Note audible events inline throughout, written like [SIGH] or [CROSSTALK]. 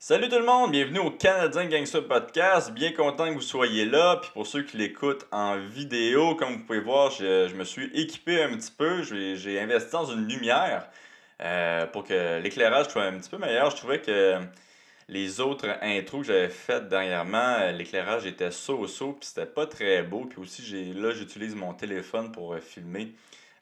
Salut tout le monde, bienvenue au Canadien Gangster Podcast. Bien content que vous soyez là. Puis pour ceux qui l'écoutent en vidéo, comme vous pouvez voir, je, me suis équipé un petit peu. J'ai investi dans une lumière euh, pour que l'éclairage soit un petit peu meilleur. Je trouvais que les autres intros que j'avais faites dernièrement, euh, l'éclairage était so-so, puis c'était pas très beau. Puis aussi, là, j'utilise mon téléphone pour euh, filmer.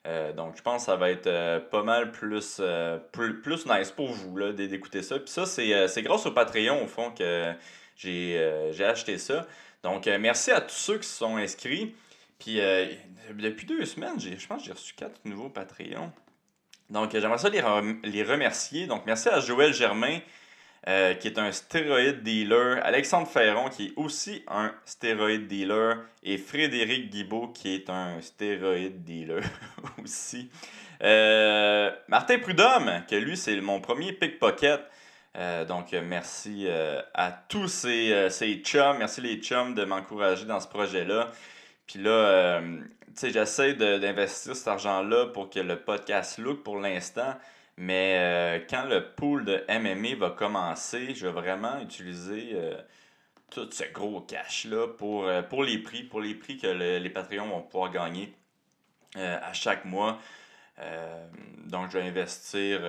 Euh, donc, je pense que ça va être euh, pas mal plus, euh, plus, nice pour vous d'écouter ça. Puis ça, c'est grâce au Patreon, au fond, que j'ai acheté ça. Donc, merci à tous ceux qui se sont inscrits. Puis, depuis deux semaines, je pense que j'ai reçu quatre nouveaux Patreons. Donc, j'aimerais ça les, les remercier. Donc, merci à Joël Germain, euh, qui est un stéroïde dealer, Alexandre Ferron, qui est aussi un stéroïde dealer, et Frédéric Guibault, qui est un stéroïde dealer [LAUGHS] aussi. Euh, Martin Prudhomme, que lui, c'est mon premier pickpocket. Euh, donc, merci à tous ces, ces chums, merci les chums de m'encourager dans ce projet-là. Puis là, tu sais, j'essaie d'investir cet argent-là pour que le podcast look pour l'instant. Mais euh, quand le pool de MMA va commencer, je vais vraiment utiliser euh, tout ce gros cash-là pour, euh, pour les prix, pour les prix que les Patreons vont pouvoir gagner à chaque mois. donc, je vais investir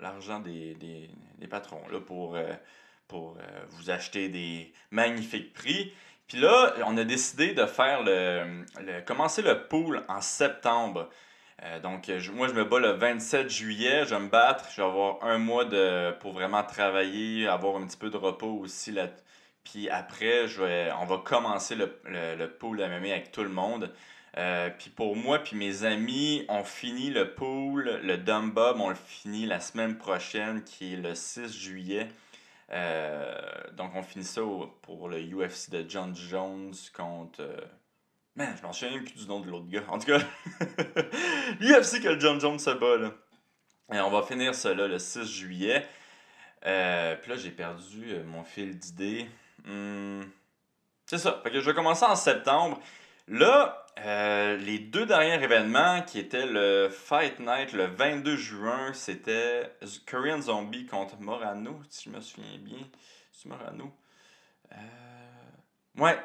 l'argent des, patrons là, pour, pour vous acheter des magnifiques prix. Puis là, on a décidé de faire le commencer le pool en septembre. Euh, donc, moi, je me bats le 27 juillet. Je vais me battre. Je vais avoir un mois de, pour vraiment travailler, avoir un petit peu de repos aussi. Là. Puis après, je on va commencer le, le, le pool avec tout le monde. Euh, puis pour moi, puis mes amis, on finit le pool, le dumb bob, on le finit la semaine prochaine, qui est le 6 juillet. Euh, donc on finit ça pour le UFC de John Jones contre Man, je m'en même plus du nom de l'autre gars. En tout cas, [LAUGHS] l'UFC que le John Jones se bat, là. Et on va finir cela le 6 juillet. Euh, puis là, j'ai perdu euh, mon fil d'idée. Hmm. C'est ça. Fait que je vais commencer en septembre. Là, euh, les deux derniers événements qui étaient le Fight Night le 22 juin, c'était Korean Zombie contre Morano, si je me souviens bien. C'est Morano? Ouais,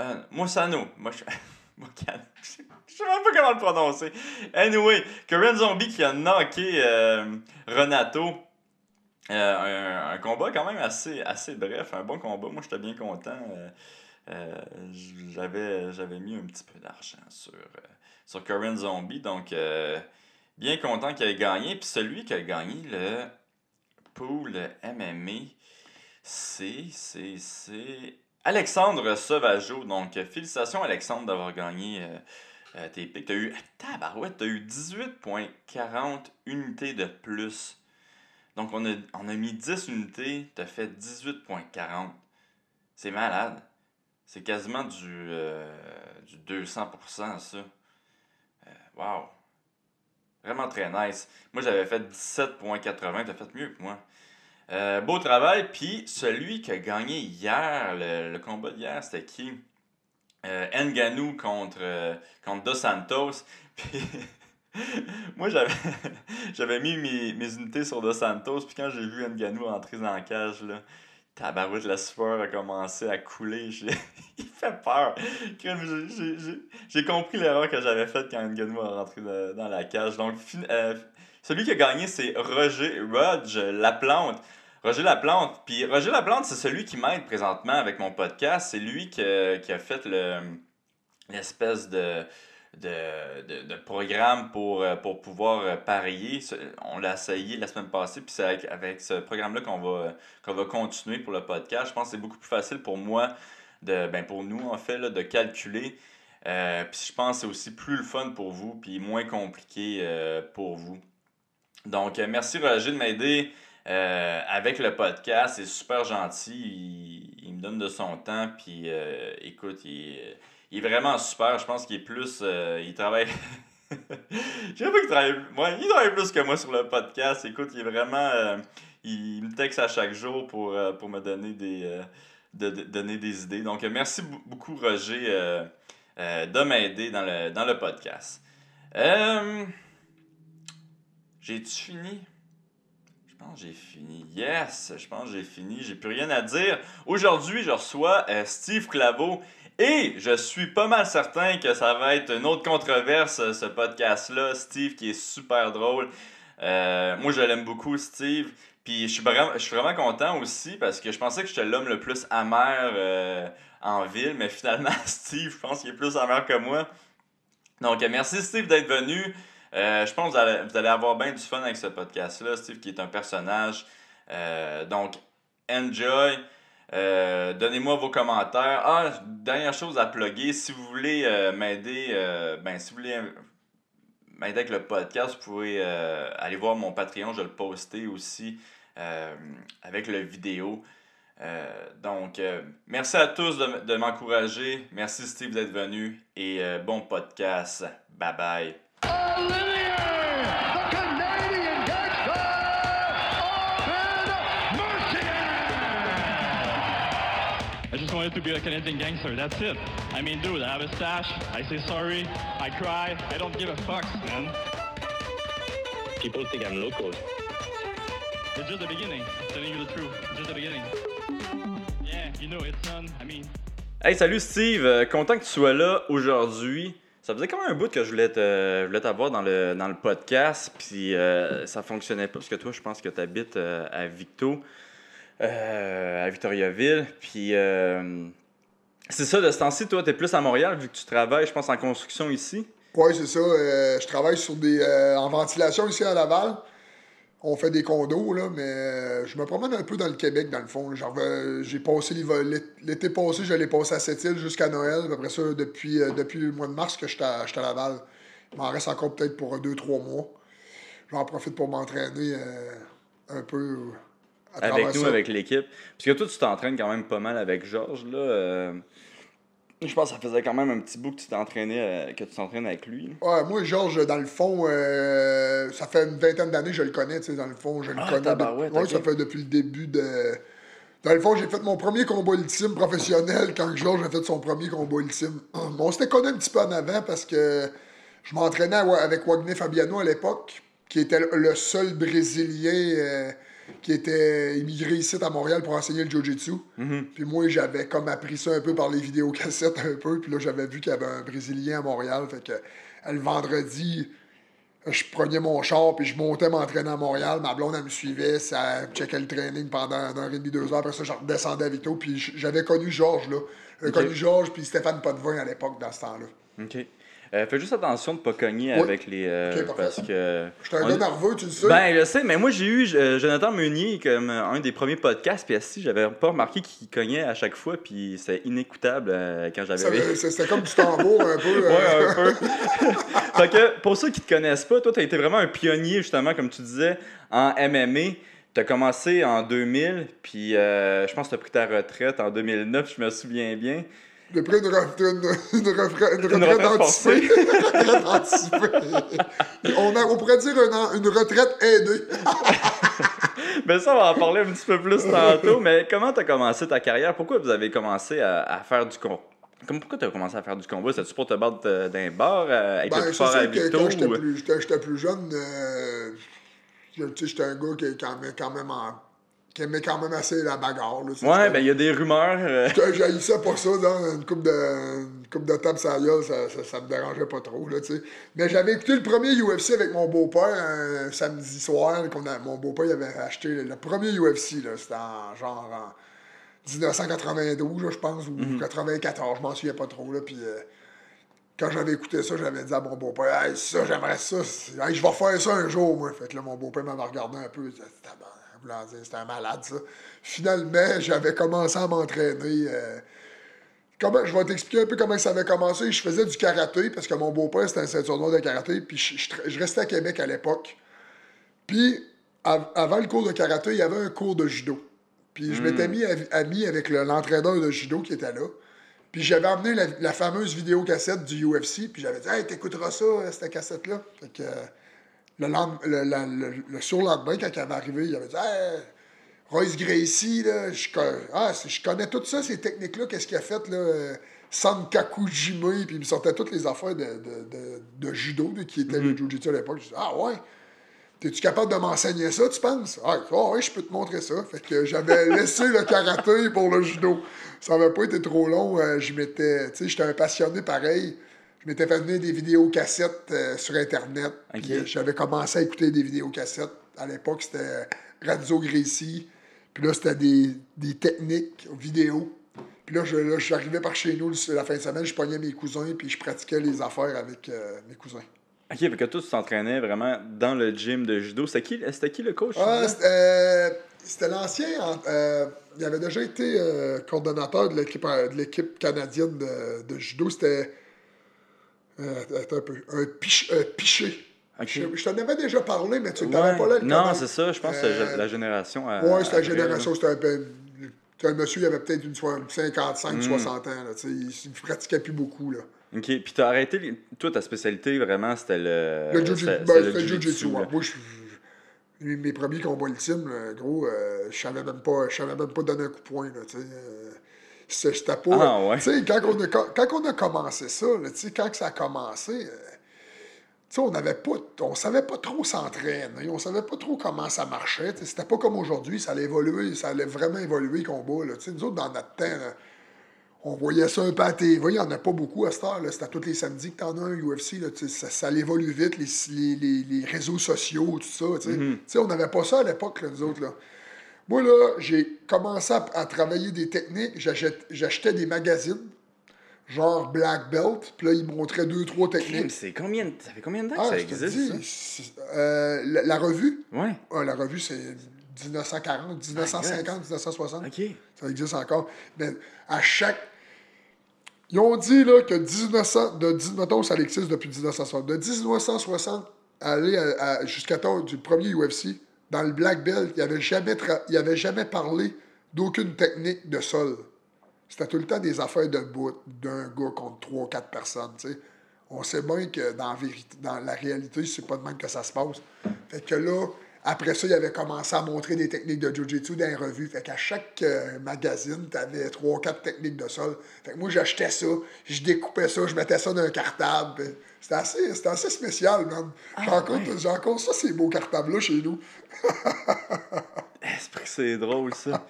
euh, Moussano. Moi, je... [LAUGHS] [LAUGHS] je sais même pas comment le prononcer. Anyway, Korean Zombie qui a knocké euh, Renato. Euh, un, combat quand même assez, bref, un bon combat. Moi, j'étais bien content. j'avais, j'avais mis un petit peu d'argent sur, sur Zombie. Donc, bien content qu'il ait gagné. Puis celui qui a gagné le pool MMA, c'est, c'est, c'est Alexandre Sauvageau. Donc, félicitations, Alexandre, d'avoir gagné euh, euh, tes pics. Tu as eu, tabarouette, tu as eu 18,40 unités de plus. Donc, on a, mis 10 unités, tu as fait 18,40. C'est malade. C'est quasiment du, euh, du 200%, ça. wow. Vraiment très nice. Moi, j'avais fait 17,80. Tu as fait mieux que moi. Euh, beau travail. Puis celui qui a gagné hier, le, combat d'hier, c'était qui? Euh, Nganou contre, euh, Dos Santos. [LAUGHS] Puis moi, [LAUGHS] j'avais, mis mes, mes, unités sur Dos Santos. Puis quand j'ai vu Nganou entrer dans la cage, là, tabarouette, la sueur a commencé à couler. [LAUGHS] Il fait peur. J'ai, compris l'erreur que j'avais faite quand Nganou a rentré dans la cage. Donc, euh, celui qui a gagné, c'est Roger Rudge, La Plante. Roger Laplante. Puis Roger Laplante, c'est celui qui m'aide présentement avec mon podcast. C'est lui qui, a fait le, l'espèce de, de, programme pour, pour pouvoir parier. On l'a essayé la semaine passée, puis c'est avec, ce programme-là qu'on va, qu'on va continuer pour le podcast. Je pense que c'est beaucoup plus facile pour moi, de, ben pour nous en fait, de calculer. Euh, puis je pense que c'est aussi plus le fun pour vous, puis moins compliqué euh, pour vous. Donc, euh, merci Roger de m'aider. Euh, avec le podcast, c'est super gentil. Il, me donne de son temps. Puis euh, écoute, il, est vraiment super. Je pense qu'il est plus. Euh, il travaille. [LAUGHS] Je sais pas qu'il travaille. il travaille plus que moi sur le podcast. Écoute, il est vraiment. il me texte à chaque jour pour, pour me donner des, de, donner des idées. Donc, merci beaucoup, Roger, de m'aider dans le, dans le podcast. J'ai-tu fini? Pense que j'ai fini. Yes, je pense que j'ai fini. J'ai plus rien à dire. Aujourd'hui, je reçois euh, Steve Claveau. Et je suis pas mal certain que ça va être une autre controverse, ce podcast-là. Steve qui est super drôle. Euh, moi, je l'aime beaucoup, Steve. Puis je suis, vraiment, je suis vraiment content aussi parce que je pensais que j'étais l'homme le plus amer euh, en ville, mais finalement, [LAUGHS] Steve, je pense qu'il est plus amer que moi. Donc, merci Steve d'être venu. Euh, je pense que vous allez, avoir bien du fun avec ce podcast-là. Steve qui est un personnage. Euh, donc, enjoy. Donnez-moi vos commentaires. Ah, dernière chose à plugger. Si vous voulez m'aider, ben, si vous voulez m'aider avec le podcast, vous pouvez aller voir mon Patreon. Je vais le poster aussi avec le vidéo. donc, merci à tous de, de m'encourager. Merci Steve d'être venu et bon podcast. Bye bye. Olivier, the Canadian gangster, Open I just wanted to be a Canadian gangster, that's it. I mean, dude, I have a stash, I say sorry, I cry, I don't give a fuck, man. People think I'm local. It's just the beginning, telling you the truth, it's just the beginning. Yeah, you know, it's done, I mean... Hey, salut Steve, content que tu sois là aujourd'hui. Ça faisait quand même un bout que je voulais, te, voulais t'avoir dans le, dans le podcast, puis euh, ça fonctionnait pas, parce que toi, je pense que tu habites euh, à Victo, euh, à Victoriaville, puis c'est ça, de ce temps-ci, toi, tu es plus à Montréal, vu que tu travailles, je pense, en construction ici? Oui, c'est ça. je travaille sur des, en ventilation ici à Laval on fait des condos, là, mais euh, je me promène un peu dans le Québec, dans le fond. Genre, euh, j'ai passé l'été passé, je l'ai passé à Sept-Îles jusqu'à Noël. Après ça, depuis, euh, depuis le mois de mars que je suis à, Laval. Il m'en reste encore peut-être pour deux, trois mois. J'en profite pour m'entraîner un peu. À avec nous, avec l'équipe. Parce que toi, tu t'entraînes quand même pas mal avec Georges, là. Je pense que ça faisait quand même un petit bout que tu t'entraînais, euh, que tu t'entraînes avec lui. Ouais, moi, Georges, dans le fond, euh, ça fait une vingtaine d'années que je le connais, tu sais, dans le fond, je le ah, connais. Oui, ça fait depuis le début de. Dans le fond, j'ai fait mon premier combat ultime professionnel quand Georges a fait son premier combat ultime. on s'était connu un petit peu en avant parce que je m'entraînais avec Wagner Fabiano à l'époque, qui était le seul Brésilien. Euh, qui était immigré ici à Montréal pour enseigner le jiu-jitsu. Mhm. Puis moi, j'avais comme appris ça un peu par les vidéocassettes [LAUGHS] un peu. Puis là, j'avais vu qu'il y avait un Brésilien à Montréal. Fait que le vendredi, je prenais mon char puis je montais m'entraîner à Montréal. Ma blonde, elle me suivait. Ça checkait le training pendant une heure et demie, deux heures. Après ça, je redescendais à Vito. Puis j'avais connu Georges, là. J'avais connu Georges puis Stéphane Potvin à l'époque, dans ce temps-là. OK. Euh, fais juste attention de ne pas cogner avec les. Euh, parce que. Je suis un gars nerveux, tu le sais. Ben, je sais, mais moi, j'ai eu euh, Jonathan Meunier comme un des premiers podcasts, puis si j'avais pas remarqué qu'il cognait à chaque fois, puis c'est inécoutable quand j'avais. C'était comme du tambour un peu. [LAUGHS] ouais, un peu. [LAUGHS] fait que, pour ceux qui te connaissent pas, toi, tu as été vraiment un pionnier, justement, comme tu disais, en MMA. Tu as commencé en 2000, puis je pense que tu as pris ta retraite en 2009, je me souviens bien. J'ai pris une, retraite, une, retraite anticipée. on, on pourrait dire une, une retraite [LAUGHS] aidée. mais [LAUGHS] ça, on va en parler un petit peu plus tantôt. Mais comment tu as commencé ta carrière? Pourquoi vous avez commencé à, à faire du combat? pourquoi tu as commencé à faire du combat? C'est-tu pour te battre euh, d'un bar euh, avec ben, le fort à Vito? Quand j'étais plus, plus, jeune, euh, j'étais un gars qui est quand même, quand même en qui aimait quand même assez la bagarre. Là, ouais, ben il y a des rumeurs. Euh... [LAUGHS] ça pas ça dans une coupe de, une coupe de table ça, ça, ça, me dérangeait pas trop. Là. Mais j'avais écouté le premier UFC avec mon beau-père un samedi soir. qu'on a, mon beau-père avait acheté le, premier UFC. C'était en genre en 1992, je pense, ou 1994, je m'en souviens pas trop. Là, puis, euh, quand j'avais écouté ça, j'avais dit à mon beau-père, hey, ça, j'aimerais ça. je vais faire ça un jour, moi. Fait que là, mon beau-père m'avait regardé un peu. Il disait, c'était un malade, ça. Finalement, j'avais commencé à m'entraîner. Euh, comment, je vais t'expliquer un peu comment ça avait commencé. Je faisais du karaté parce que mon beau-père, c'était un ceinture noir de karaté. Puis je, restais à Québec à l'époque. Puis, avant le cours de karaté, il y avait un cours de judo. Puis je m'étais hmm. mis ami avec l'entraîneur de judo qui était là. Puis j'avais amené la, fameuse vidéo cassette du UFC. Puis j'avais dit, hey, t'écouteras ça, cette cassette-là. Fait que le, le, le, surlendemain, quand il avait arrivé, il avait dit hey, Royce Gracie, là, je, ah, je connais tout ça, ces techniques-là, qu'est-ce qu'il a fait, là, Sankaku Jime, puis il me sortait toutes les affaires de, de, de, judo qui étaient le mm-hmm. jiu-jitsu à l'époque. Je dis Ah ouais T'es-tu capable de m'enseigner ça, tu penses? Ah, oh, oui, je peux te montrer ça. Fait que j'avais [LAUGHS] laissé le karaté pour le judo. Ça n'avait pas été trop long. euh, je m'étais, tu sais, j'étais un passionné pareil. Je m'étais fait venir des vidéos cassettes euh, sur Internet. Euh, j'avais commencé à écouter des vidéos cassettes. À l'époque, c'était Radio Gracie. Puis là, c'était des, des techniques vidéo. Puis là, je- là, j'arrivais par chez nous la fin de semaine, je pognais mes cousins, puis je pratiquais les affaires avec euh, mes cousins. Ok, fait que toi, tu t'entraînais vraiment dans le gym de judo. C'était qui, qui le coach? Ah, c'était euh, c'était l'ancien. euh, il avait déjà été coordonnateur de l'équipe de l'équipe canadienne de, de judo. C'était. Euh, attends un peu. Un, pich, un piché. Je, je t'en avais déjà parlé, mais tu Ouais. n'avais pas là le Non, c'est ça. Je pense que Euh, c'est la génération. Ouais, c'était la après, génération. là. C'était un, un monsieur, il avait peut-être une soix- Hmm. 55, 60 ans. Là, tu il ne pratiquait plus beaucoup. Là. Ok, puis t'as arrêté. les- Toi, ta spécialité, vraiment, c'était le. Le jiu-jitsu, ben, le jiu-jitsu, ouais. Moi, je- mes premiers combats ultimes, là, gros, euh, je savais même pas, je savais même pas donner un coup de poing. Là, tu sais, euh, c'est- J'étais pas. Ah, ouais. Tu quand, on a- quand, on a commencé ça, là, tu quand ça a commencé, euh, tu on n'avait pas, on savait pas trop s'entraîner, on savait pas trop comment ça marchait. tu C'était pas comme aujourd'hui, ça allait évoluer, ça allait vraiment évoluer le combat. Là, tu nous autres, dans notre temps, là, on voyait ça un peu à TV, il n'y en a pas beaucoup à cette heure. C'était tous les samedis que t'en as un UFC. Là, tu ça, ça allait évoluer vite, les, les, les, les réseaux sociaux, tout ça. tu. Tu sais, on n'avait pas ça à l'époque, nous autres. Là. Moi, là, j'ai commencé à, à travailler des techniques. J'achetais des magazines, genre Black Belt, puis là, ils montraient deux, trois techniques. c'est combien, ça fait combien de temps Ah, que ça je te existe, dis, euh, la, la revue, ça? Ouais. ah, la revue, c'est 1940, 1950, 1960. Ok. Ça existe encore. Mais à chaque. Ils ont dit là, que 1900, de, 10 mettons, ça existe depuis 1960. De 1960 à aller à- à- jusqu'à temps du premier UFC, dans le Black Belt, il n'avait jamais, jamais parlé d'aucune technique de sol. C'était tout le temps des affaires de bout d'un gars contre trois, quatre personnes. On sait bien que dans la, dans la réalité, c'est pas de même que ça se passe. Fait que là, après ça, il avait commencé à montrer des techniques de Jiu-Jitsu dans les revues. Fait qu'à chaque euh, magazine, tu avais trois, quatre techniques de sol. Fait que moi, j'achetais ça, je découpais ça, je mettais ça dans un cartable. C'était assez, c'était assez spécial, man. J'ai encore, j'ai encore ça, ces beaux cartables-là chez nous. [LAUGHS] Esprit, c'est drôle, ça.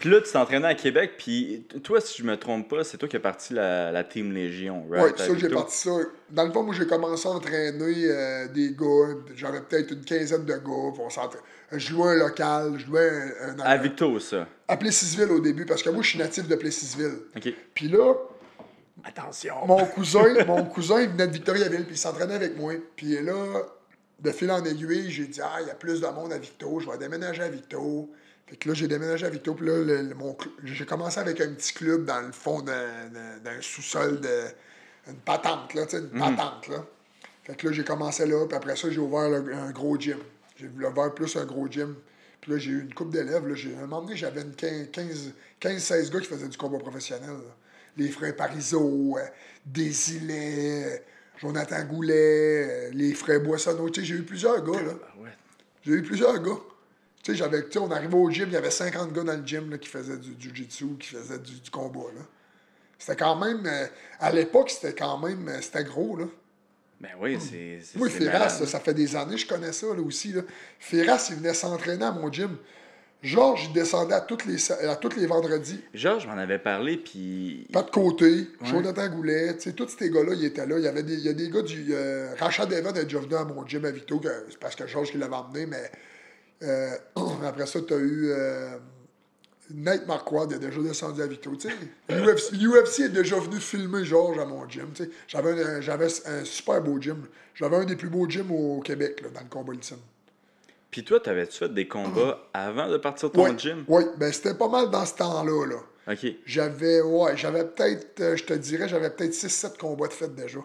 Puis là, tu t'entraînais à Québec, puis toi, si je me trompe pas, c'est toi qui as parti la, la Team Légion, right? Oui, ça, j'ai parti ça. Dans le fond, moi, j'ai commencé à entraîner euh, des gars. J'avais peut-être une quinzaine de gars. on s'entra- Je jouais un local, je jouais un. un À Victo, ça. à Plessisville au début, parce que moi, je suis natif de Plessisville. Ok. Puis là, Attention. mon [LAUGHS] cousin, mon cousin, il venait de Victoriaville, puis il s'entraînait avec moi. Puis là, de fil en aiguille, j'ai dit, ah, il y a plus de monde à Victo, je vais déménager à Victo. Fait que là, j'ai déménagé à Victo, puis là, le- le- mon j'ai commencé avec un petit club dans le fond d'un, sous-sol de. Une patente, là, tu sais, une patente, là. Fait que là, j'ai commencé là, puis après ça, j'ai ouvert le- un gros gym. J'ai ouvert plus un gros gym. Puis là, j'ai eu une coupe d'élèves. Là. J'ai, à un moment donné, j'avais une 15 15-16 gars qui faisaient du combat professionnel. là. Les frères Parizeau, euh, Désilet, euh, Jonathan Goulet, euh, les frères Boissonneau. Tu sais, j'ai eu plusieurs gars, là. Ah. J'ai eu plusieurs gars. Tu sais, j'avais, tu sais, on arrivait au gym, il y avait 50 gars dans le gym là, qui faisaient du jiu-jitsu, qui faisaient du, du combat. Là. C'était quand même. euh, à l'époque, c'était quand même. euh, c'était gros, là. Ben oui, c'est. c'est- Moi, là, ça fait des années que je connais ça là, aussi. Là. Ferras, il venait s'entraîner à mon gym. Georges, il descendait à tous les, à les vendredis. Georges m'en avait parlé, puis. Pas de côté, Jonathan Goulet, tu sais, tous ces gars-là, ils étaient là. Il y avait des, il y a des gars du. Euh, Rachad Evan est déjà venu à mon gym à Victo, que- c'est parce que Georges qui l'avait emmené, mais euh, [CLEARS THROAT] après ça, tu as eu. Euh, Nate Marquardt, il a déjà descendu à Victo. tu sais. UFC, UFC est déjà venu filmer Georges à mon gym. J'avais un, j'avais un super beau gym. J'avais un des plus beaux gyms au Québec, là, dans le combat ultime. Puis toi, t'avais-tu fait des combats [CLEARS THROAT] avant de partir de ton gym? oui, ben c'était pas mal dans ce temps-là. Là. Ok. J'avais, ouais, j'avais peut-être, euh, je te dirais, j'avais peut-être 6-7 combats de fait déjà.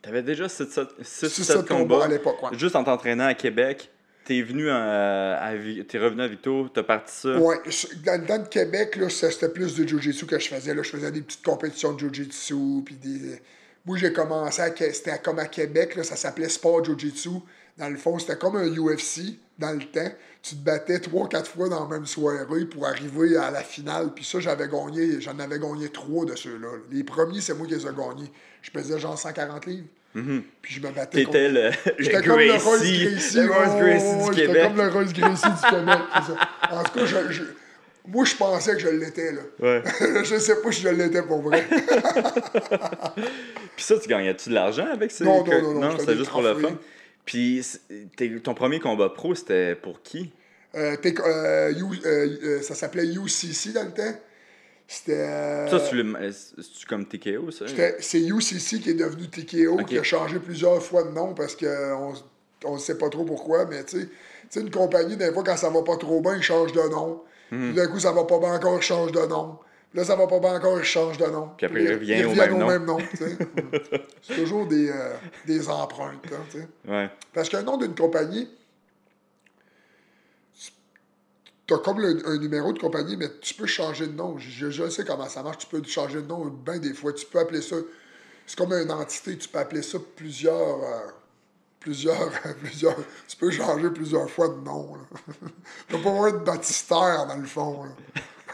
T'avais déjà 6-7 6-7 combats. combats à l'époque, ouais. Juste en t'entraînant à Québec. T'es venu à, t'es revenu à Victo, t'as parti ça? Je- dans, dans le Québec, là, c'était plus de Jiu-Jitsu que je faisais. Là. Je faisais des petites compétitions de Jiu-Jitsu. Puis des... Moi, j'ai commencé à. C'était comme à Québec, là, ça s'appelait Sport Jiu-Jitsu. Dans le fond, c'était comme un UFC dans le temps. Tu te battais trois, quatre fois dans la même soirée pour arriver à la finale. Puis ça, j'avais gagné, j'en avais gagné trois de ceux-là. Les premiers, c'est moi qui les ai gagnés. Je pesais genre 140 livres. Puis je me battais contre... T'étais le, [LAUGHS] J'étais comme le Royce Gracie, le Gracie du J'étais Québec. comme le Royce Gracie du Québec. En tout cas, je- je- moi, je pensais que je l'étais, là. Ouais. [LAUGHS] je sais pas si je l'étais pour vrai. [LAUGHS] Puis ça, tu gagnais-tu de l'argent avec ces Non, non, que- non, non, c'était juste pour le fun. Puis ton premier combat pro, c'était pour qui? Euh, euh, euh, euh, ça s'appelait UCC dans le temps. C'était... euh, Ça, tu le- c'est-tu comme TKO, ça? C'est UCC qui est devenu TKO, qui a changé plusieurs fois de nom parce qu'on on ne sait pas trop pourquoi, mais tu sais, une compagnie, des fois, quand ça va pas trop bien, ils changent de nom. Hmm. Puis d'un coup, ça va pas bien encore, ils changent de nom. Puis Là, ça va pas bien encore, ils changent de nom. Puis après, ils reviennent au même nom. sais. [LAUGHS] C'est toujours des, euh, des empreintes, hein, tu sais. Ouais. Parce qu'un nom d'une compagnie, tu comme un numéro de compagnie, mais tu peux changer de nom. Je, sais comment ça marche. Tu peux changer de nom bien des fois. Tu peux appeler ça. C'est comme une entité. Tu peux appeler ça plusieurs. euh, plusieurs, [LAUGHS] plusieurs. Tu peux changer plusieurs fois de nom. [LAUGHS] Tu pas avoir de baptistère dans le fond.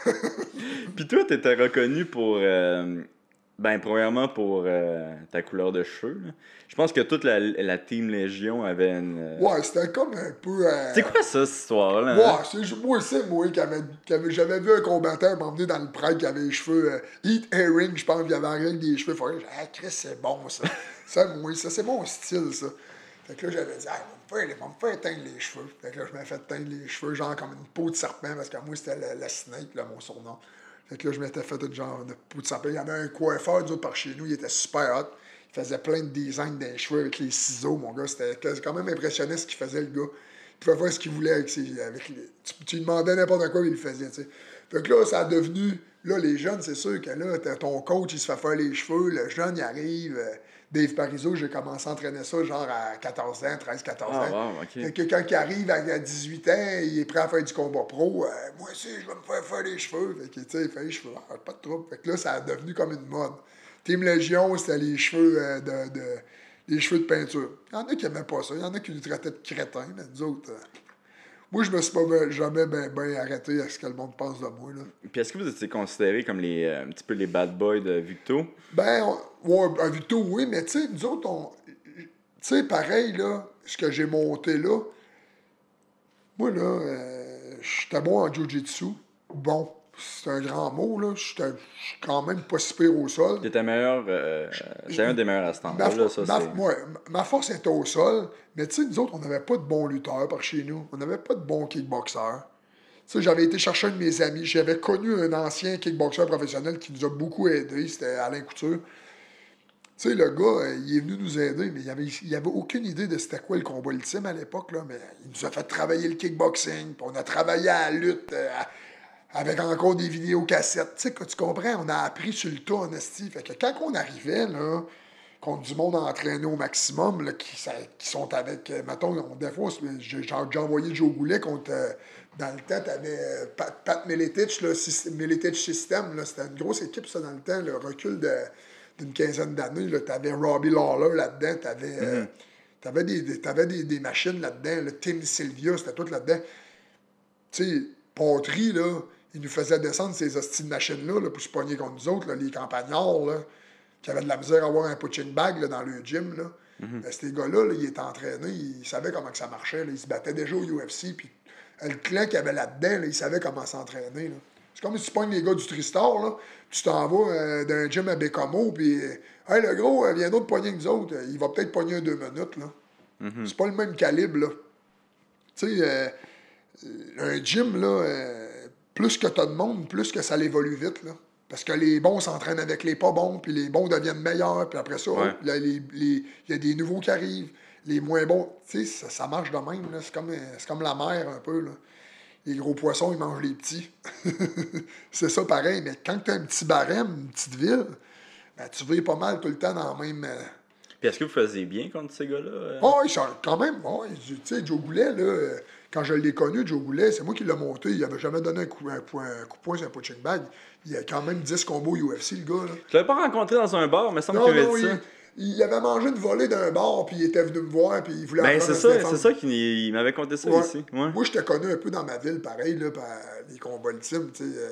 [LAUGHS] Puis toi, t'étais reconnu pour. euh, ben, premièrement, pour euh, ta couleur de cheveux. là. Je pense que toute la, la Team Légion avait une. euh, Ouais, c'était comme un peu. euh, C'est quoi ça, cette histoire-là? hein? Ouais, c'est moi, c'est moi qui avait, qui avait- j'avais vu un combattant m'emmener dans le pride qui avait les cheveux Heat Herring, je pense, il avait rien que des cheveux dit, ah, Chris, c'est bon ça. [LAUGHS] ça, moi, ça, c'est mon style, ça. Fait que là, j'avais dit, ah, on va me faire, on va me faire teindre les cheveux. Fait que là, je m'ai fait teindre les cheveux, genre comme une peau de serpent, parce que moi, c'était le, le snake, là, mon surnom. Fait que là, je m'étais fait une genre de de serpent. Il y avait un coiffeur, autres, par chez nous, il était super hot. Il faisait plein de designs des cheveux avec les ciseaux, mon gars. C'était quand même impressionnant ce qu'il faisait, le gars. Il pouvait faire ce qu'il voulait avec ses. Avec tu, lui demandais n'importe quoi, il le faisait, tu sais. Fait que là, ça a devenu. Là, les jeunes, c'est sûr que là, ton coach, il se fait faire les cheveux. Le jeune, il arrive. euh, Dave Parizeau, j'ai commencé à entraîner ça genre à 14 ans, 13, 14 ans. Ah, wow, ok. Fait que quand il arrive à 18 ans, il est prêt à faire du combat pro. euh, moi aussi, je vais me faire faire les cheveux. Fait que, tu sais, il fait les cheveux. Ah, pas de trouble. Fait que là, ça a devenu comme une mode. Team Légion, c'était les cheveux euh, de, de- les cheveux de peinture. Il y en a qui n'aimaient pas ça. Il y en a qui nous traitaient de crétins, mais nous autres. euh, moi, je me suis pas ben- jamais ben, ben arrêté à ce que le monde pense de moi. Là. Puis est-ce que vous étiez considérés comme les, euh, un petit peu les bad boys de Victo? Ben, on- ouais, un Vito, oui, mais tu sais, nous autres, on. Tu sais, pareil, là, ce que j'ai monté là, moi, là, euh, j'étais bon en Jiu-Jitsu. Bon, c'est un grand mot, là. J'étais je suis quand même pas si pire au sol. T'étais meilleur. Euh, un des meilleurs à ce Ma, temps-là, ma- ouais, ma force était au sol, mais tu sais, nous autres, on n'avait pas de bons lutteurs par chez nous. On n'avait pas de bons kickboxers. Tu sais, j'avais été chercher un de mes amis. J'avais connu un ancien kickboxer professionnel qui nous a beaucoup aidés. C'était Alain Couture. Tu sais, le gars, euh, il est venu nous aider, mais il avait, il avait aucune idée de c'était quoi le combat ultime à l'époque, là. Mais il nous a fait travailler le kickboxing, puis on a travaillé à la lutte euh, à- avec encore des vidéos cassettes. Tu sais, tu comprends, on a appris sur le tas, en esti. Fait que quand on arrivait, là, contre du monde entraîné au maximum, là, qui, ça- qui sont avec, euh, mettons, on, des fois, j'ai envoyé Joe Goulet contre, euh, dans le temps, t'avais euh, Pat, Pat Miletich, Syst- Miletich System, là, c'était une grosse équipe, ça, dans le temps, le recul d'une quinzaine d'années, là, t'avais Robbie Lawler là-dedans, t'avais, euh, t'avais des, des- t'avais des, des machines là-dedans, le Tim Sylvia, c'était tout là-dedans. Tu sais, Patry, là, il nous faisait descendre ces hosties de machines-là là, pour se pogner contre nous autres, là, les campagnards, là, qui avaient de la misère à avoir un punching bag dans le gym. Là. Ben, ces gars-là, là, ils étaient entraînés, ils savaient comment que ça marchait. Ils se battaient déjà au UFC. Puis euh, le clan qu'il y avait là-dedans, là, ils savaient comment s'entraîner. C'est comme si tu pognes les gars du Tristar, là, tu t'en vas euh, d'un gym à Bécamo, puis euh, Hey, le gros, euh, viens d'autres pogner que nous autres. Il va peut-être pogner un deux minutes. là. C'est pas le même calibre. là. Tu sais, euh, un gym, là, euh, plus que tu as de monde, plus que ça évolue vite. Là. Parce que les bons s'entraînent avec les pas bons, puis les bons deviennent meilleurs, puis après ça, Ouais. là, les- les- il y a des nouveaux qui arrivent. Les moins bons, tu sais, ça, ça marche de même. C'est comme, c'est comme la mer un peu. Là. Les gros poissons, ils mangent les petits. [LAUGHS] c'est ça pareil, mais quand tu as un petit barème, une petite ville, ben, tu vis pas mal tout le temps dans la même. euh, Puis est-ce que vous faisiez bien contre ces gars-là? euh? Oh, ils sont quand même. Oh, tu sais, Joe Goulet, là, euh, quand je l'ai connu, Joe Goulet, c'est moi qui l'ai monté. Il avait jamais donné un coup, un point, un coup de poing sur un punching bag. Il a quand même 10 combos UFC, le gars. Là. Je l'avais pas rencontré dans un bar, mais ça me semble dit ça. il avait mangé une volée d'un bar, puis il était venu me voir, puis il voulait Ben, c'est ça, c'est ça qu'il il m'avait conté ça Ouais. ici. Ouais. Moi, je te connais un peu dans ma ville, pareil, là, par les combats ultimes. Tu sais, euh,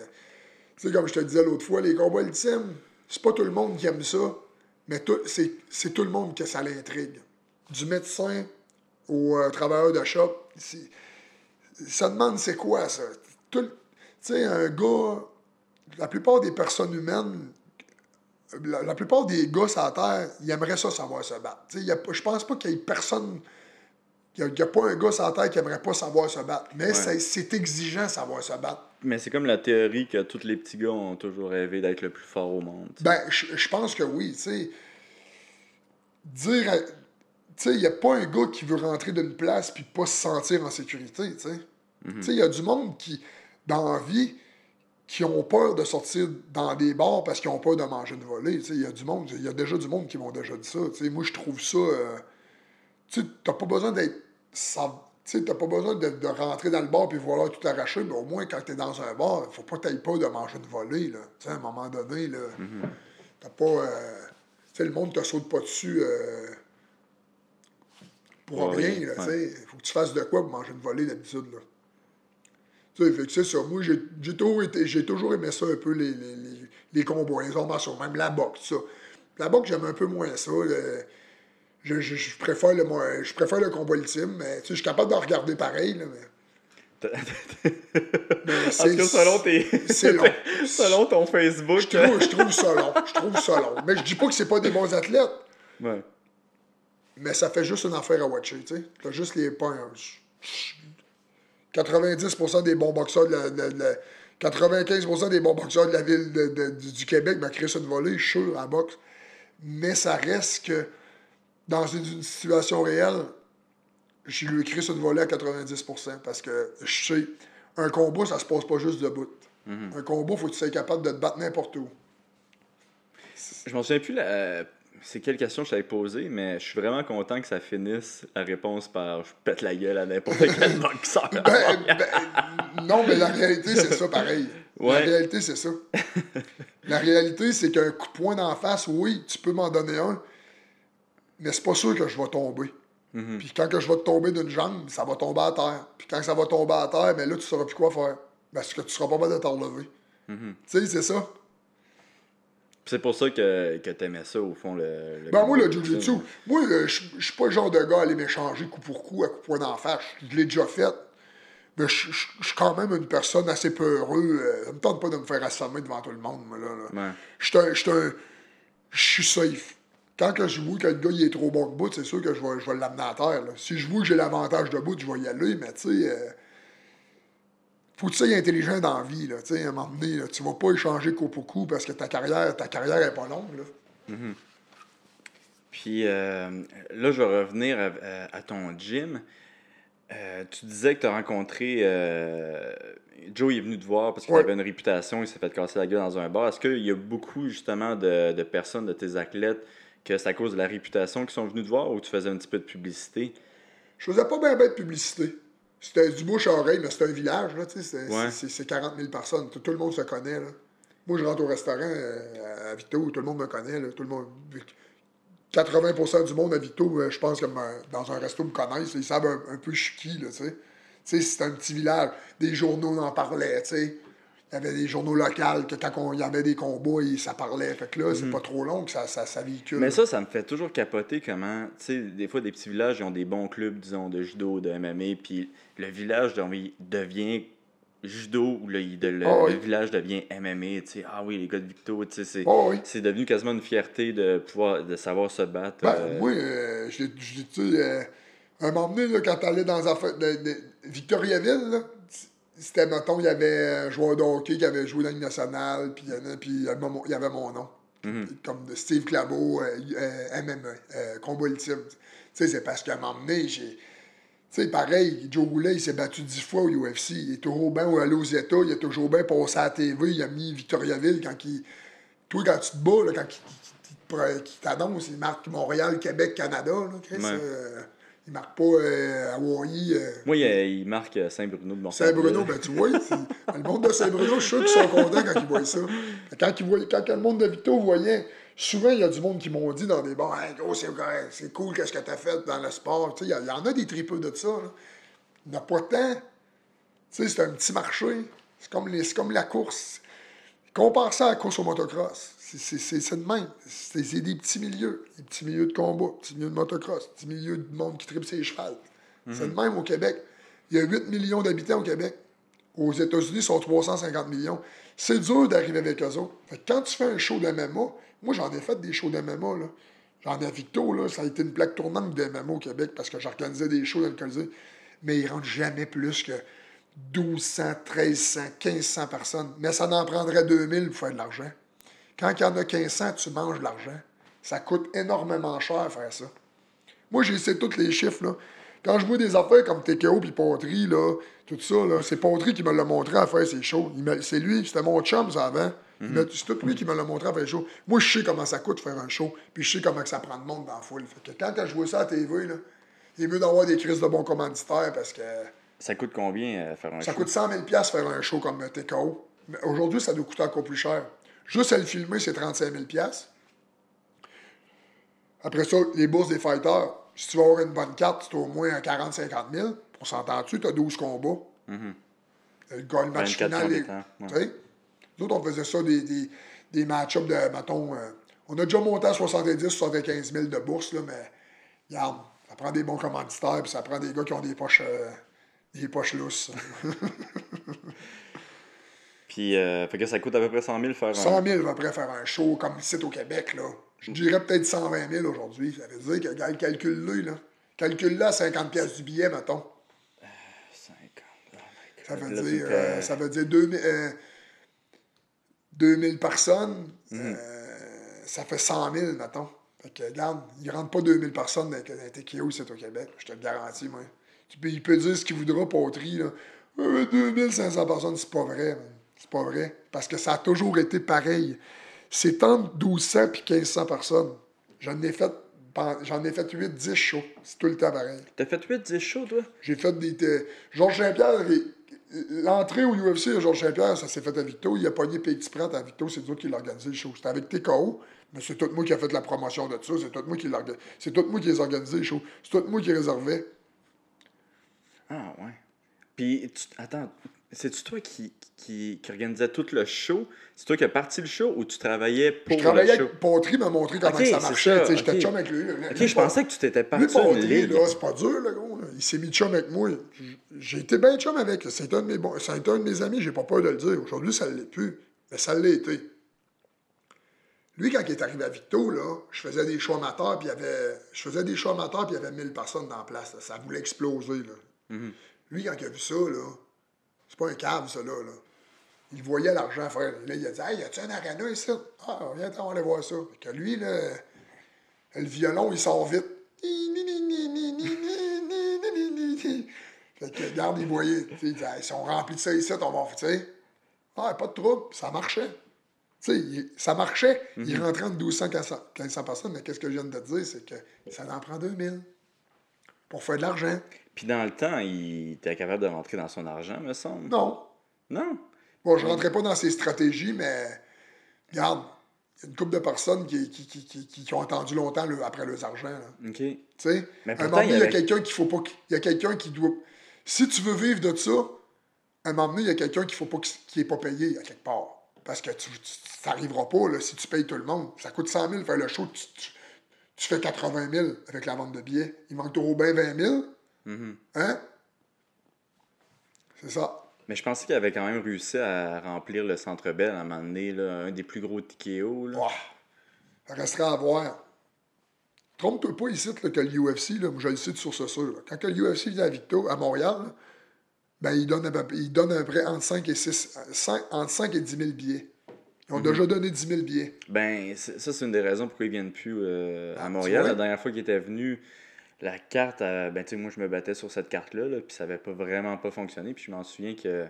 tu sais, comme je te disais l'autre fois, les combats ultimes, c'est pas tout le monde qui aime ça, Mais c'est tout le monde que ça l'intrigue. Du médecin au euh, travailleur de shop. Ça demande c'est quoi ça? Tu sais, un gars, la plupart des personnes humaines, la, la plupart des gars sur la Terre, ils aimeraient ça savoir se battre. Je pense pas qu'il y ait personne. Il n'y a, pas un gars sur la Terre qui aimerait pas savoir se battre. Mais c'est- c'est exigeant savoir se battre. Mais c'est comme la théorie que tous les petits gars ont toujours rêvé d'être le plus fort au monde. Ben, je je pense que oui, tu sais. Dire. Tu sais, il n'y a pas un gars qui veut rentrer d'une place puis pas se sentir en sécurité, tu sais. Tu sais, il y a du monde qui, dans la vie, qui ont peur de sortir dans des bars parce qu'ils ont peur de manger une volée. Tu sais, il y a du monde, il y a déjà du monde qui m'ont déjà dit ça. Tu sais, moi, je trouve ça. euh, tu t'as pas besoin d'être. Tu t'as pas besoin de, de rentrer dans le bar puis vouloir tout arracher, mais au moins, quand t'es dans un bar, faut pas que t'aies peur de manger une volée, là. Tu sais, à un moment donné, là. T'as pas. euh, tu sais, le monde te saute pas dessus. euh, pour Pour rien, tu ouais. sais. Faut que tu fasses de quoi pour manger une volée d'habitude, là. Tu sais, c'est ça. Moi, j'ai toujours, aimé ça un peu, les, les, les, les combats, les même la boxe, ça. La boxe, j'aime un peu moins ça. le- je, je, je préfère le, moi, je préfère le combat ultime, mais tu sais, je suis capable de regarder pareil, là, mais... [LAUGHS] que selon, tes... c'est long. [LAUGHS] selon ton Facebook. Je trouve, je trouve ça long. Je trouve ça long. Mais je dis pas que c'est pas des bons athlètes, Ouais. Mais ça fait juste une affaire à watcher, tu sais. T'as juste les points. 90% des bons boxeurs de la, de la- de la- 95% des bons boxeurs de la ville de- de- du, Québec m'a créé une volée, je suis sûr, en boxe. Mais ça reste que dans une, une situation réelle, je lui écris une volée à 90% parce que je sais, un combat, ça se passe pas juste debout. Un combat, faut que tu sois capable de te battre n'importe où. Je m'en souviens plus la... c'est quelle question je t'avais posée, mais je suis vraiment content que ça finisse la réponse par je pète la gueule à n'importe quel [LAUGHS] boxeur. Ben, [LAUGHS] ben, non, mais la réalité, c'est ça pareil. La réalité, c'est ça. [LAUGHS] La réalité, c'est qu'un coup de poing d'en face, oui, tu peux m'en donner un, mais c'est pas sûr que je vais tomber. Mhm. Puis quand que je vais te tomber d'une jambe, ça va tomber à terre. Puis quand ça va tomber à terre, ben là, tu sauras plus quoi faire. Parce que tu seras pas capable de te relever. Mhm. Tu sais, c'est ça. C'est pour ça que, que t'aimais ça, au fond, le. le Ben, moi, le ultime. moi, euh, je suis pas le genre de gars à aller m'échanger coup pour coup à coup de poing d'en face. Je l'ai déjà fait. Mais je suis quand même une personne assez peureux. euh, ça me tente pas de me faire assommer devant tout le monde, moi, là. là. Ouais. Je suis safe. Quand que je vois que le gars il est trop bon de bout, c'est sûr que je vais, je vais l'amener à terre. là. Si je vois que j'ai l'avantage de bout, je vais y aller, mais tu sais. euh, faut que tu sois intelligent dans la vie, là, à un moment donné, là, tu vas pas échanger coup pour coup parce que ta carrière, ta carrière est pas longue, là. Puis euh, là, je vais revenir à, ton gym. Euh, tu disais que tu as rencontré. euh, Joe il est venu te voir parce qu'il Ouais. avait une réputation, il s'est fait casser la gueule dans un bar. Est-ce qu'il y a beaucoup justement de, de personnes, de tes athlètes, que c'est à cause de la réputation qui sont venus te voir ou tu faisais un petit peu de publicité? Je faisais pas bien ben de publicité. C'était du bouche à oreille, mais c'était un village, là, tu sais. c'est- Ouais. c'est- C'est 40 000 personnes. Tout, tout le monde se connaît, là. Moi, je rentre au restaurant euh, à Vito, tout le monde me connaît, là. Tout le monde... 80% du monde à Vito, euh, je pense que dans un resto me connaissent. Ils savent un, un peu je suis qui, là, tu sais. Tu sais, c'est un petit village. Des journaux en parlaient, tu sais. Il y avait des journaux locaux que quand il y avait des combats, ils- ça parlait. Fait que là, c'est pas trop long que ça, ça, ça véhicule. Mhm. Mais ça, ça me fait toujours capoter comment, tu sais, des fois, des petits villages, ils ont des bons clubs, disons, de judo, de MMA, puis le village devient- judo ou le, de- le, oui. le village devient MMA, tu sais, ah oui, les gars de Victo, tu sais, c'est, Oh oui. c'est devenu quasiment une fierté de pouvoir, de savoir se battre. Ben, euh, moi, euh, je l'ai- euh, un moment donné, là, quand t'allais dans de, de Victoriaville, là, c'était, mettons, il y avait un joueur de hockey qui avait joué dans Ligue nationale, puis il y en a- puis il y avait mon- nom. Mhm. Comme de Steve Claveau, euh, euh, MMA, euh, combat ultime. Tu sais, c'est parce qu'à un moment donné, j'ai... Tu sais, pareil, Joe Goulet, il s'est battu dix fois au UFC. Il est toujours bien allé aux États, il a toujours bien passé à la TV, il a mis Victoriaville quand il... Toi, quand tu te bats, là, quand il, qu'il t'annonce, il marque Montréal, Québec, Canada, là, Chris. Ouais. euh, il marque pas euh, Hawaii, euh, Moi, il, marque Saint-Bruno de Montréal. Saint-Bruno, ben tu vois, le monde de Saint-Bruno, je suis sûr qu'ils sont contents quand ils voient ça. Quand, ils voient, quand le monde de Vito voyait, souvent il y a du monde qui m'ont dit dans des bars, hey, gros, c'est c'est cool, qu'est-ce que t'as fait dans le sport? Tu sais, Il y, y en a des tripeux de ça. Il n'y en a pas tant. C'est un petit marché. C'est comme, les- c'est comme la course. Compare ça à la course au motocross. C'est- C'est c'est- c'est de même. C'est des petits milieux. Des petits milieux de combat, des petits milieux de motocross, des petits milieux de monde qui tripe ses chevals. C'est de même au Québec. Il y a 8 millions d'habitants au Québec. Aux États-Unis, ils sont 350 millions. C'est dur d'arriver avec eux autres. Fait que quand tu fais un show d'MMA, moi j'en ai fait des shows d'MMA, là. J'en ai Victo, là, ça a été une plaque tournante de MMA au Québec parce que j'organisais des shows Colisée. Mais ils rentrent jamais plus que 1200, 1300, 1500 personnes. Mais ça en prendrait 2000 pour faire de l'argent. Quand il y en a 1500, tu manges de l'argent. Ça coûte énormément cher faire ça. Moi, j'ai essayé tous les chiffres. Quand je vois des affaires comme TKO puis Poterie, là, tout ça, c'est Poterie qui me l'a montré à faire ses shows. C'est lui, c'était mon chum, ça, avant. M'a- C'est tout lui qui me l'a montré faire des shows. Moi, je sais comment ça coûte faire un show, puis je sais comment que ça prend de monde dans la foule. Fait que quand je vois ça à TV, là, il est mieux d'avoir des crises de bons commanditaires parce que Ça coûte combien euh, faire un ça show? coûte 100 000 piastres faire un show comme TKO. Mais aujourd'hui, ça doit coûter encore plus cher. Juste à le filmer, c'est 35 000 piastres. Après ça, les bourses des fighters, si tu veux avoir une bonne carte, c'est au moins à 40-50 000. On s'entend-tu, tu as 12 combats. Le gars, le match 24 final. ouais. Nous autres, on faisait ça des, des, des match-ups de, mettons, euh, on a déjà monté à 70-75 000 de bourse, là, mais regarde, ça prend des bons commanditaires, puis ça prend des gars qui ont des poches, euh, des poches lousses. [LAUGHS] Puis, euh, fait que ça coûte à peu près 100 000 faire un... 100 000 à peu près faire un show comme ici au Québec, là. Je dirais peut-être 120 000 aujourd'hui. Ça veut dire que, calcule-le, là. Calcule-le à 50 pièces du billet, mettons. 50. Oh my Ça God. veut Là, dire, euh, euh, ça veut dire 2000, euh, 2000 personnes. Mhm. euh, ça fait 100 000, mettons. Fait que, regarde, il ne rentre pas 2000 personnes dans, dans un TKO ici au Québec. Je te le garantis, moi. Tu peux- il peut dire ce qu'il voudra, Poterie, là. Euh, 2500 personnes, c'est pas vrai. C'est pas vrai. Parce que ça a toujours été pareil. C'est entre 1200 et 1500 personnes. J'en ai fait, j'en ai fait 8-10 shows. C'est tout le temps pareil. T'as fait 8-10 shows, toi? J'ai fait des. Georges Saint-Pierre, l'entrée au UFC de Georges Saint-Pierre, ça s'est fait à Victo. Il a pogné Petit Pratt à Victo, c'est nous qui l'a organisé le show. C'était avec TKO, mais c'est tout moi qui a fait la promotion de ça. C'est tout moi qui l'a C'est tout moi qui les organisé les shows. C'est tout moi qui réservais. Ah, ouais. Puis, tu... attends, c'est-tu toi qui, qui, qui organisait tout le show? C'est toi qui as parti le show ou tu travaillais pour Je travaillais le show? avec Pontry, m'a montré comment ça marchait. sais, J'étais chum avec lui. là. Ok, Lui, je pensais que tu t'étais Lui, parti une Pontry, là, c'est pas dur, le gros. là. Il s'est mis chum avec moi. J'ai été bien chum avec. C'est un, de mes c'est un de mes amis, j'ai pas peur de le dire. Aujourd'hui, ça ne l'est plus. Mais ça l'a été. Lui, quand il est arrivé à Victo, là, je faisais des shows amateurs, puis il y avait. Je faisais des shows amateurs, puis il y avait 1000 personnes dans la place. là. Ça voulait exploser. Là. Lui, quand il a vu ça, là, c'est pas un cave, ça, là. là. Il voyait l'argent faire. Là, il a dit Hey, y a-tu un arena ici Ah, viens, on va aller voir ça. Fait que lui, là, le violon, il sort vite. Fait que, regarde, il voyait. si on remplit de ça ici, on va. Tu sais, ah, pas de trouble, ça marchait. Il- ça marchait. Il rentrait entre 1200 et 1500 1500 personnes, mais qu'est-ce que je viens de te dire, c'est que ça en prend 2000 pour faire de l'argent. Puis dans le temps, il était capable de rentrer dans son argent, me semble. Non. Non? Bon, je ne rentrais pas dans ces stratégies, mais regarde, il y a une couple de personnes qui, qui, qui, qui, qui ont attendu longtemps le- après leurs argent. là. OK. Tu sais, à un moment donné, il y a quelqu'un qu'il faut pas. Il y a quelqu'un qui doit. Si tu veux vivre de ça, à un moment donné, il y a quelqu'un qu'il faut pas qu'il- qui n'est pas payé à quelque part. Parce que tu n'arriveras pas là, si tu payes tout le monde. Ça coûte 100 000 faire le show, tu, tu- tu fais 80 000 avec la vente de billets. Il manque au bien 20 000. Mm-hmm. Hein? C'est ça. Mais je pensais qu'il avait quand même réussi à remplir le Centre Bell à un moment donné, là, un des plus gros TKO. Là. Ça restera à voir. Trompe-toi pas ici là, que l'UFC, là, moi je le sais de source sûre. là. Quand que l'UFC vient à Victo, à Montréal, là, ben, il donne à peu, il donne à peu près entre 5 et, 6, 5, entre 5 et 10 000 billets. Ils ont déjà donné 10 000 billets. Ben, c'est- ça, c'est une des raisons pourquoi ils viennent plus euh, à Ah, Montréal. La dernière fois qu'ils étaient venus, la carte, euh, ben, tu sais, moi, je me battais sur cette carte-là, là, puis ça avait pas vraiment pas fonctionné. Puis je m'en souviens que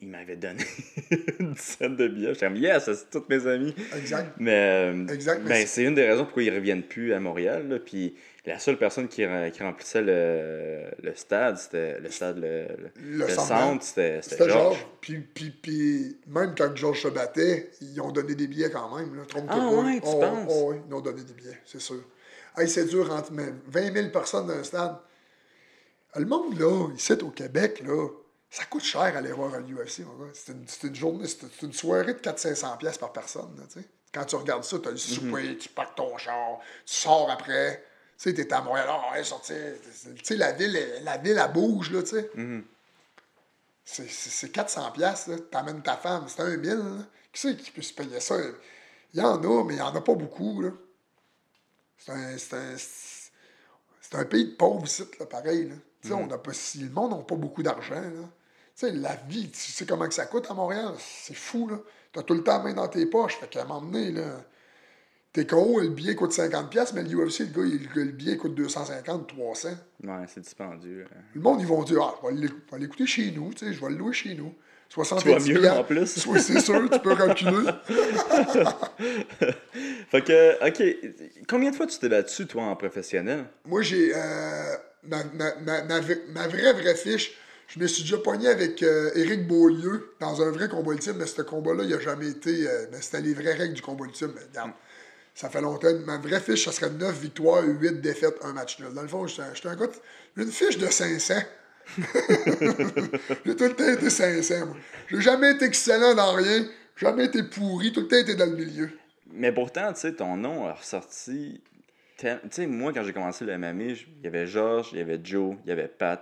il m'avait donné [LAUGHS] une dizaine de billets. J'étais comme, yes, c'est tous mes amis. Exact. Mais, euh, Exact, mais ben, c'est- une des raisons pourquoi ils reviennent plus à Montréal. là. Puis la seule personne qui, qui remplissait le, le stade, c'était le stade, le, le, centre. c'était Georges. Georges. Puis, puis, puis, même quand Georges se battait, ils ont donné des billets quand même. Là. Trompe-toi Ah ouais, tu Oh, penses? oh, oui, ils ont donné des billets, c'est sûr. Hey, c'est dur, entre mais 20 000 personnes dans un stade. Le monde, là, ici au Québec, là, Ça coûte cher aller voir mon gars. C'est une, journée, c'est une soirée de 400-500$ piastres par personne, là. Quand tu regardes ça, tu as le souper, tu packs ton char, tu sors après. Tu sais, t'es à Montréal, oh, ouais, sortir. Tu sais, la ville, elle- la ville, elle bouge, là, tu sais. C'est- C'est c'est 400$, piastres, là. T'amènes ta femme, c'est un 1000, là. Qui c'est qui peut se payer ça? Il y en a, mais il n'y en a pas beaucoup, là. C'est un, c'est un, c'est un pays de pauvres ici, là, pareil, là. Tu on a pas, si le monde n'a pas beaucoup d'argent, là. Tu sais, la vie, tu sais comment que ça coûte à Montréal? C'est fou, là. T'as tout le temps la main dans tes poches. Fait qu'à un moment donné, là, t'es KO, le billet coûte 50$, piastres, mais l'UFC, le gars, il- le billet coûte 250, 300. Ouais, c'est dispendieux. hein. Le monde, ils vont dire, ah, je vais l'écouter chez nous, tu sais, je vais le louer chez nous. 70 Tu vas mieux, en plus. [LAUGHS] Oui, c'est sûr, tu peux reculer. [LAUGHS] Fait que, ok, combien de fois tu t'es battu, toi, en professionnel? Moi, j'ai. euh, ma, ma, ma, ma vraie, vraie fiche, je me suis déjà pogné avec euh, Éric Beaulieu dans un vrai combat ultime, mais ce combat-là, il n'a jamais été. euh, mais c'était les vraies règles du combat ultime. Mais regarde, ça fait longtemps. Ma vraie fiche, ça serait 9 victoires, 8 défaites, un match nul. Dans le fond, j'étais un- gars. Une fiche de 500. [LAUGHS] j'ai tout le temps été 500, moi. J'ai jamais été excellent dans rien, jamais été pourri, tout le temps été dans le milieu. Mais pourtant, tu sais, ton nom a ressorti. Tu sais, moi, quand j'ai commencé le MMA, il y avait Georges, il y avait Joe, il y avait Pat,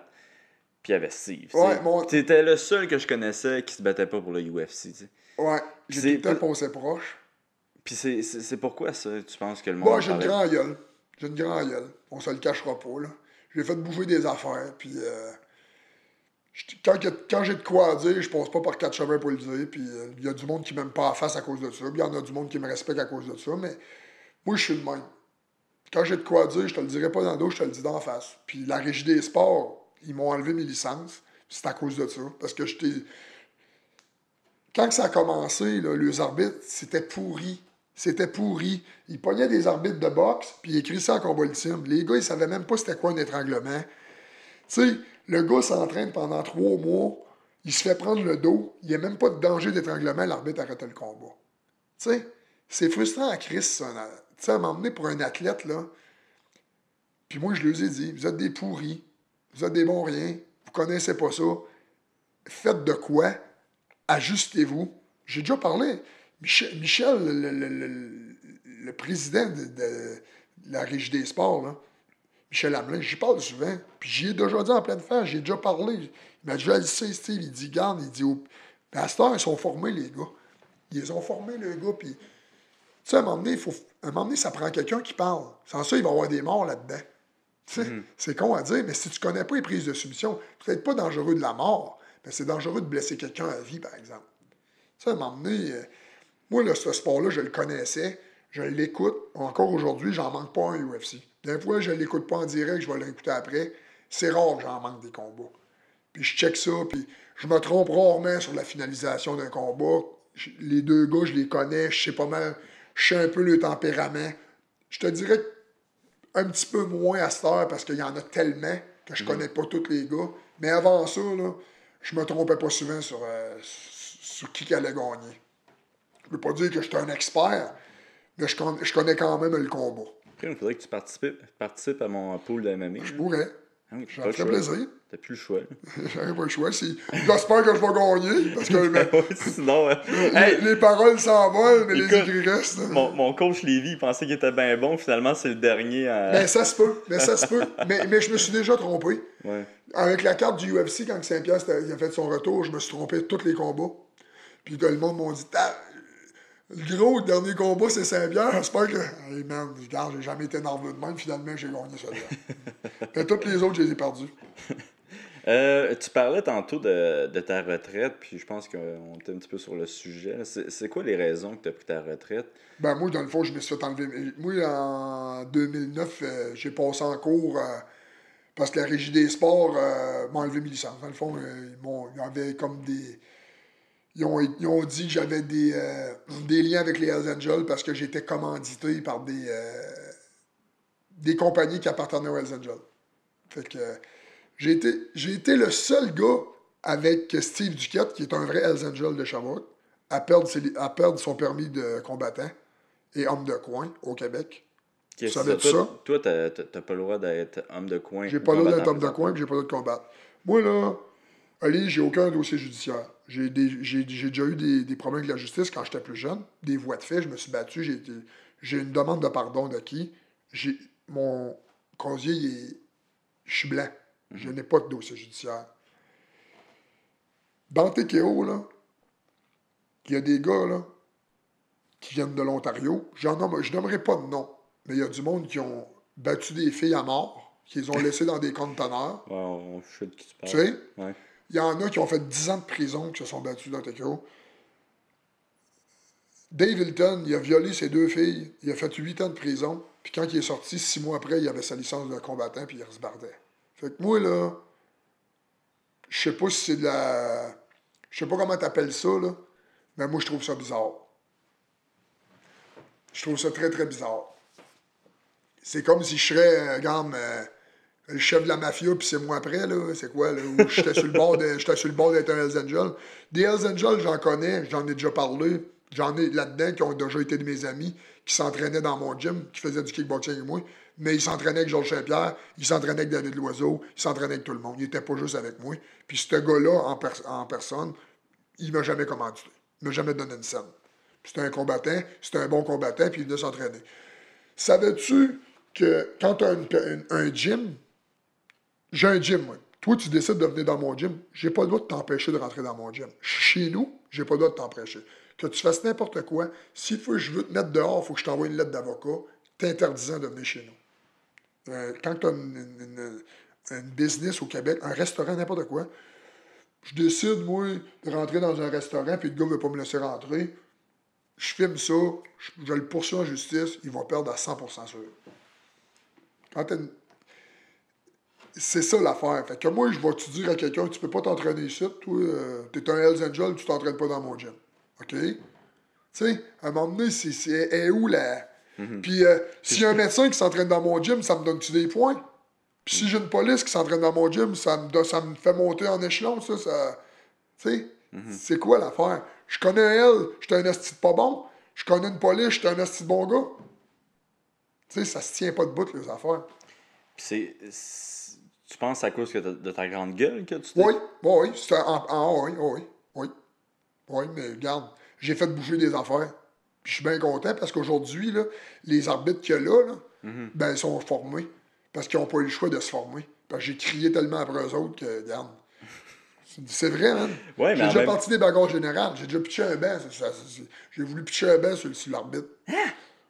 puis il y avait Steve. Ouais, mon- T'étais le seul que je connaissais qui se battait pas pour le UFC, tu sais. Ouais, j'ai tout le temps pensé proche. Puis c'est- pourquoi ça, tu penses que le monde. Moi, j'ai une grande gueule. J'ai une grande gueule. On se le cachera pas, là. J'ai fait bouger des affaires, puis... euh, quand, quand j'ai de quoi à dire, je passe pas par quatre chemins pour le dire, puis euh, il y a du monde qui m'aime pas à face à cause de ça, puis il y en a du monde qui me respecte à cause de ça, mais moi, je suis le même. Quand j'ai de quoi à dire, je te le dirai pas dans le dos, je te le dis d'en face. Puis la Régie des sports, ils m'ont enlevé mes licences, c'est à cause de ça, parce que j'étais... Quand que ça a commencé, là, les arbitres, c'était pourri. C'était pourri. Ils pognaient des arbitres de boxe, puis ils écrivaient ça en combat ultime. Les gars, ils savaient même pas c'était quoi un étranglement. Tu sais, le gars s'entraîne pendant trois mois, il se fait prendre le dos, il n'y a même pas de danger d'étranglement, l'arbitre arrête le combat. Tu sais, c'est frustrant à Chris, ça. Tu sais, à m'emmener pour un athlète, là. Puis moi, je leur ai dit, vous êtes des pourris, vous êtes des bons riens, vous connaissez pas ça. Faites de quoi? Ajustez-vous. J'ai déjà parlé. Michel, Michel, le, le- le- le président de, de la Régie des sports, là, Michel Hamelin, j'y parle souvent. Puis j'y ai déjà dit en pleine face, j'ai déjà parlé. Il m'a déjà dit Steve. Il dit, garde, il dit, oh, mais à cette heure, ils sont formés, les gars. Ils ont formés, les gars. Puis, tu sais, à un moment donné, il faut, à un moment donné, ça prend quelqu'un qui parle. Sans ça, il va y avoir des morts là-dedans. Tu sais, c'est con à dire, mais si tu connais pas les prises de soumission, peut-être pas dangereux de la mort, mais c'est dangereux de blesser quelqu'un à vie, par exemple. Tu sais, à un moment donné, euh, moi, là, ce sport-là, je le connaissais, je l'écoute. Encore aujourd'hui, j'en manque pas un UFC. D'un fois, je l'écoute pas en direct, je vais le réécouter après. C'est rare que j'en manque des combats. Puis je check ça, puis je me trompe rarement sur la finalisation d'un combat. Les deux gars, je les connais, je sais pas mal, je sais un peu le tempérament. Je te dirais un petit peu moins à cette heure parce qu'il y en a tellement que je connais pas tous les gars. Mais avant ça, là, je me trompais pas souvent sur, euh, sur qui allait gagner. Je peux pas dire que j'étais un expert, mais je, con- je connais quand même le combat. Après, il faudrait que tu participes, participes à mon pool de MMA. Je pourrais. Le ferait choix. plaisir. T'as plus le choix. [LAUGHS] J'aurais pas le choix. Si... J'espère que je vais gagner, parce que [LAUGHS] mais, Sinon, les, hey, les paroles s'envolent, mais les écrits restent. mon, mon coach Lévy, il pensait qu'il était bien bon. Finalement, c'est le dernier à. Mais ça se peut, mais ça se peut. [LAUGHS] Mais, mais je me suis déjà trompé. Ouais. Avec la carte du UFC, quand Saint-Pierre a fait son retour, je me suis trompé de tous les combats. Puis tout le monde m'a dit, le gros, le dernier combat, c'est Saint-Pierre. J'espère que. Hey man, regarde, j'ai jamais été nerveux de même. Finalement, j'ai gagné celui-là. [LAUGHS] Mais toutes les autres, je les ai perdus. [LAUGHS] Euh, tu parlais tantôt de, de ta retraite, puis je pense qu'on était un petit peu sur le sujet. C'est quoi les raisons que tu as pris ta retraite? Ben, moi, dans le fond, je me suis fait enlever. Moi, en 2009, euh, j'ai passé en cours euh, parce que la Régie des sports m'a enlevé mes licences. Dans le fond, ils, m'ont- ils avaient comme des. Ils ont, ils ont dit que j'avais des, euh, des liens avec les Hells Angels parce que j'étais commandité par des, euh, des compagnies qui appartenaient aux Hells Angels. Fait que j'ai été, j'ai été le seul gars avec Steve Duquette, qui est un vrai Hells Angel de Sherbrooke, à perdre, ses- à perdre son permis de combattant et homme de coin au Québec. Qu'est-ce savais que ça? Toi, t'as t'as- pas le droit d'être homme de coin. J'ai pas le droit d'être homme de coin, puis j'ai pas le droit de combattre. Moi, là, Ali, j'ai aucun dossier judiciaire. J'ai déjà eu des, des problèmes avec la justice quand j'étais plus jeune. Des voies de fait, je me suis battu. J'ai une demande de pardon de qui? J'ai Mon casier, il est- je suis blanc. Je n'ai pas de dossier judiciaire. Dans TKO, là, il y a des gars, là, qui viennent de l'Ontario. Nomme, je nommerai pas de nom, mais il y a du monde qui ont battu des filles à mort, qui les ont [LAUGHS] laissées dans des conteneurs. Ouais, on de qui tu parles. Tu sais? Ouais. Il y en a qui ont fait 10 ans de prison qui se sont battus dans TKO. Dave Hilton, il a violé ses deux filles. Il a fait 8 ans de prison. Puis quand il est sorti, 6 mois après, il avait sa licence de combattant, puis il se bardait. Fait que moi, là, je sais pas si c'est de la. Je sais pas comment t'appelles ça, là, mais moi, je trouve ça bizarre. Je trouve ça très, très bizarre. C'est comme si je serais, euh, euh, le chef de la mafia, puis c'est moi après, là. C'est quoi, là? Où j'étais sur le bord d'être un Hells Angel. Des Hells Angels, j'en connais, j'en ai déjà parlé. J'en ai là-dedans qui ont déjà été de mes amis, qui s'entraînaient dans mon gym, qui faisaient du kickboxing avec moi. Mais ils s'entraînaient avec Georges Saint-Pierre, ils s'entraînaient avec David Loiseau, ils s'entraînaient avec tout le monde. Ils n'étaient pas juste avec moi. Puis ce gars-là, en, pers- en personne, il m'a jamais commandité. Il m'a jamais donné une scène. C'était un combattant, c'était un bon combattant, puis il venait s'entraîner. Savais-tu que quand tu as un gym, j'ai un gym, moi. Toi, tu décides de venir dans mon gym, j'ai pas le droit de t'empêcher de rentrer dans mon gym. Chez nous, j'ai pas le droit de t'empêcher. Que tu fasses n'importe quoi, s'il faut je veux te mettre dehors, il faut que je t'envoie une lettre d'avocat t'interdisant de venir chez nous. Euh, quand tu as une, une- une- un business au Québec, un restaurant, n'importe quoi, je décide, moi, de rentrer dans un restaurant, puis le gars ne veut pas me laisser rentrer. Je filme ça, je, je le poursuis en justice, il va perdre à 100% sûr. Quand t'as une- C'est ça l'affaire. Fait que moi, je vais te dire à quelqu'un, tu peux pas t'entraîner ici, toi, euh, t'es un Hells Angel, tu t'entraînes pas dans mon gym. OK? Tu sais, à un moment donné, c'est, c'est est où la. Puis euh, s'il y a un médecin qui s'entraîne dans mon gym, ça me donne-tu des points? Puis si j'ai une police qui s'entraîne dans mon gym, ça me, ça me fait monter en échelon, ça. ça tu sais, c'est quoi l'affaire? Je connais un L, j'étais un esti pas bon. Je connais une police, j'étais un esti bon gars. Tu sais, ça se tient pas de bout, les affaires. Puis c'est. c'est- Tu penses à cause de ta grande gueule que tu Oui, oui, c'est en, en- oui, oui, oui. Oui, mais regarde, j'ai fait bouger des affaires. Je suis bien content parce qu'aujourd'hui, les arbitres qu'il y a là, là, ben, ils sont formés. Parce qu'ils n'ont pas eu le choix de se former. Parce que j'ai crié tellement après eux autres que, regarde. c'est- vrai, man. Ouais, mais j'ai déjà même- parti des bagarres générales. J'ai déjà pitché un banc. J'ai voulu pitcher un banc sur, sur l'arbitre.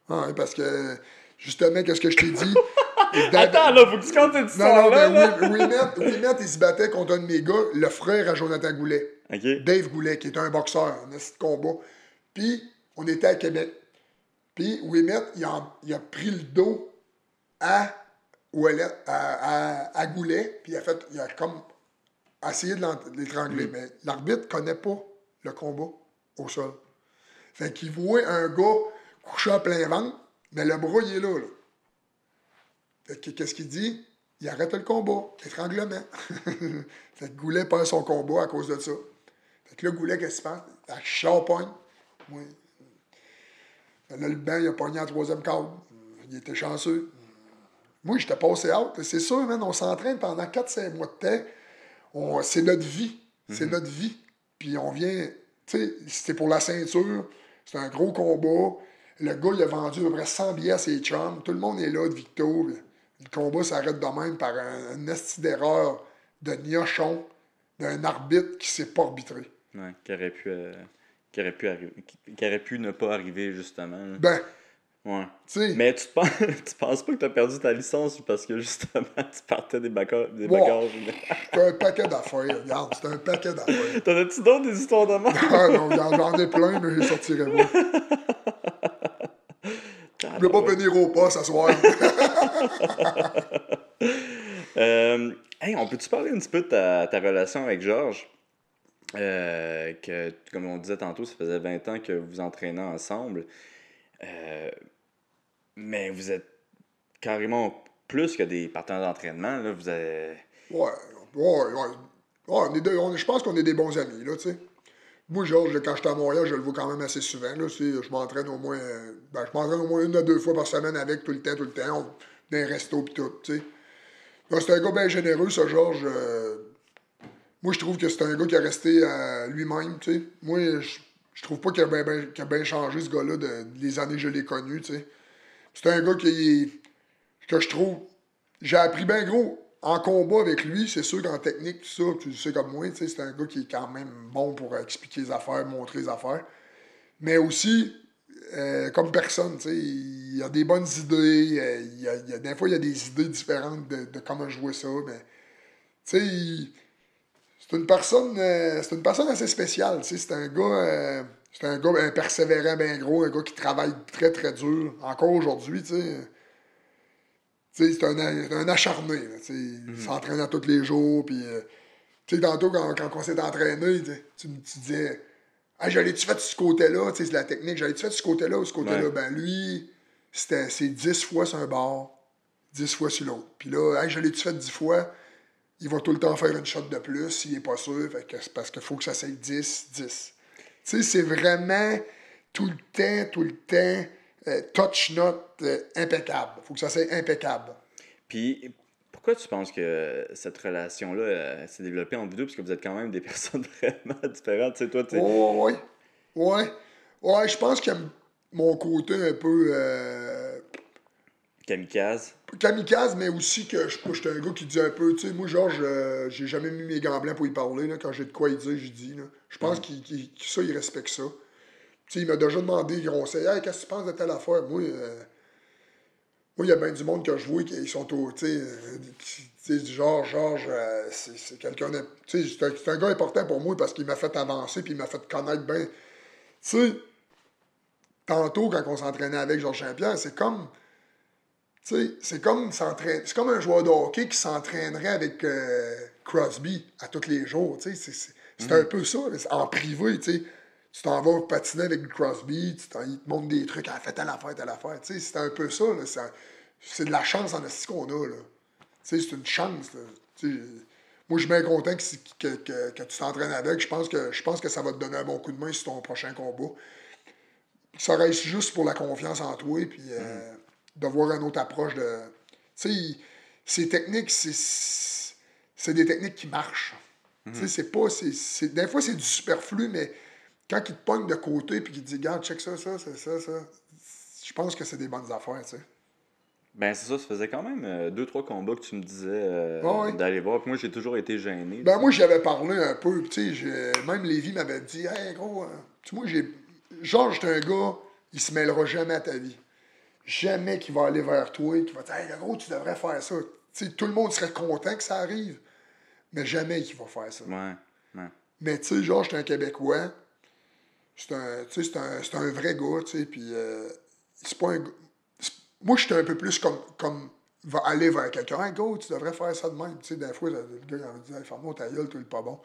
Ah, ouais, parce que, justement, qu'est-ce que je t'ai dit? [LAUGHS] Attends, là, faut que tu comptes cette non, non, histoire-là. là. mais Winnet, Winnet, il se battait contre un de mes gars, le frère à Jonathan Goulet. Dave Goulet, qui est un boxeur, un de combat. Puis, on était à Québec. Puis, Winnet, il a, il a pris le dos à, Ouellet, à, à, à Goulet, puis il a fait, il a comme essayé de l'étrangler. Mais l'arbitre connaît pas le combat au sol. Fait qu'il voit un gars couché à plein ventre, mais le bras, il est là, là. Qu'est-ce qu'il dit? Il arrête le combat. Étranglement. [LAUGHS] fait que Goulet perd son combat à cause de ça. Fait que là, Goulet, qu'est-ce qu'il se passe? La charpogne. Moi. Fait Là, le banc, il a pogné en troisième cadre. Il était chanceux. Moi, j'étais passé out. C'est sûr, man, on s'entraîne pendant 4-5 mois de temps. On- C'est notre vie. C'est notre vie. Puis on vient, tu sais, c'était pour la ceinture. C'est un gros combat. Le gars, il a vendu à peu près 100 billets à ses chums. Tout le monde est là de Victo. Le combat s'arrête de même par un, un esti d'erreur de gnochon d'un arbitre qui s'est pas arbitré. Ouais, qui aurait pu. euh, qui aurait pu arriver. Qui, qui aurait pu ne pas arriver, justement. là. Ben, Ouais. Mais tu penses, [LAUGHS] tu penses pas que t'as perdu ta licence parce que justement [LAUGHS] tu partais des bagarres. Des c'est un paquet d'affaires. Regarde, c'est un paquet d'affaires. T'en as-tu d'autres des histoires de mort? Ah non, j'en ai plein, mais je sortirai pas. [LAUGHS] Je vais pas venir au pas ce soir. [LAUGHS] Euh, hey, on peut-tu parler un petit peu de ta, ta relation avec Georges? Euh, comme on disait tantôt, ça faisait 20 ans que vous entraînez ensemble. Euh, mais vous êtes carrément plus que des partenaires d'entraînement. Là. Ouais, ouais, ouais. On est on je pense qu'on est des bons amis, là, tu sais. Moi, Georges, quand j'étais à Montréal, je le vois quand même assez souvent, là. Je m'entraîne au moins... Ben, je m'entraîne au moins une à deux fois par semaine avec, tout le temps, tout le temps. Les restos pis tout, tu sais. C'est un gars bien généreux, ça, Georges. euh, moi, je trouve que c'est un gars qui est resté lui-même, tu sais. Moi, je, trouve pas qu'il a bien a changé, ce gars-là, de, années que je l'ai connu, tu sais. C'est un gars qui que je trouve. J'ai appris bien gros en combat avec lui, c'est sûr qu'en technique, tout ça, tu le sais comme moi, c'est un gars qui est quand même bon pour expliquer les affaires, montrer les affaires. Mais aussi, euh, comme personne, tu sais, il a des bonnes idées. euh, il y a, il a- des fois, il y a des idées différentes de, de comment jouer ça, mais il- c'est une personne euh, c'est une personne assez spéciale, c'est un gars c'est un gars ben, persévérant, bien gros, un gars qui travaille très très dur, encore aujourd'hui, tu c'est un, un acharné, là, il s'entraîne à tous les jours, puis tu sais, tantôt, quand, quand on s'est entraîné, tu, me- tu disais, ah, j'allais-tu fait de ce côté-là, tu sais, c'est la technique, j'allais-tu fait de ce côté-là ou ce côté-là? Ouais. Ben, lui, c'était, c'est 10 fois sur un bord, 10 fois sur l'autre. Puis là, hey, j'allais-tu fait 10 fois? Il va tout le temps faire une shot de plus s'il est pas sûr, fait que c'est parce qu'il faut que ça soit 10, 10. Tu sais, c'est vraiment tout le temps, tout le temps, euh, touch note euh, impeccable. faut que ça soit impeccable. Puis, pourquoi tu penses que cette relation-là euh, s'est développée en vidéo? Parce que vous êtes quand même des [LAUGHS] personnes vraiment différentes. Tu sais, toi, tu. Oh, ouais. Ouais. Ouais, je pense que mon côté un peu euh, Kamikaze. kamikaze, mais aussi que je j'étais un gars qui dit un peu, tu sais, moi, Georges, euh, j'ai jamais mis mes gants blancs pour y parler. Là, quand j'ai de quoi y dire, je dis. Je pense qu'il qu'il- que ça, il respecte ça. Tu sais, il m'a déjà demandé, il conseille, hey, qu'est-ce que tu penses de telle affaire? Moi, euh, moi, il y a bien du monde que je vois qui sont au, tu sais, euh, qui- tu sais, Georges, euh, c'est quelqu'un tu sais, c'est un, gars important pour moi parce qu'il m'a fait avancer puis il m'a fait connaître bien. Tu sais, tantôt, quand on s'entraînait avec Georges Saint-Pierre, c'est comme, tu sais, c'est comme c'est comme un joueur de hockey qui s'entraînerait avec euh, Crosby à tous les jours, tu sais, c'est- c'est un peu ça, en privé, tu sais. Tu t'en vas patiner avec Crosby, tu il te montre des trucs, ah, fais telle affaire, telle affaire, tu sais, c'est un peu ça, là, c'est de la chance en esti qu'on a, là. Tu sais, c'est une chance, là. Tu sais, moi, je suis bien content que, que, que, que tu t'entraînes avec. Je pense, que, je pense que ça va te donner un bon coup de main sur ton prochain combat. Ça reste juste pour la confiance en toi, puis euh, de voir une autre approche de. Tu sais, ces techniques, c'est c'est des techniques qui marchent. Tu sais, c'est pas. c'est c'est- des fois, c'est du superflu, mais quand il te pogne de côté, puis qu'il te dit, regarde, check ça, ça, ça, ça, ça, je pense que c'est des bonnes affaires, tu sais. Ben, c'est ça, ça faisait quand même euh, deux, trois combats que tu me disais euh, ouais. d'aller voir. Puis moi, j'ai toujours été gêné. Ben moi, j'y avais parlé un peu, tu sais, même Lévi m'avait dit, hey gros, euh, tu moi, j'ai. Georges, c'est un gars, il se mêlera jamais à ta vie. Jamais qu'il va aller vers toi, qu'il va te dire, hey gros, tu devrais faire ça. Tu sais, tout le monde serait content que ça arrive, mais jamais qu'il va faire ça. Ouais, ouais. Mais tu sais, Georges, c'est un Québécois. C'est un, un, un vrai gars, tu sais, puis euh, c'est pas un Moi, j'étais un peu plus comme, comme va aller vers quelqu'un. Hey, go, tu devrais faire ça de même. Tu sais, des fois, le gars, il va me dire, hey, ferme-moi ta gueule, tu es pas bon.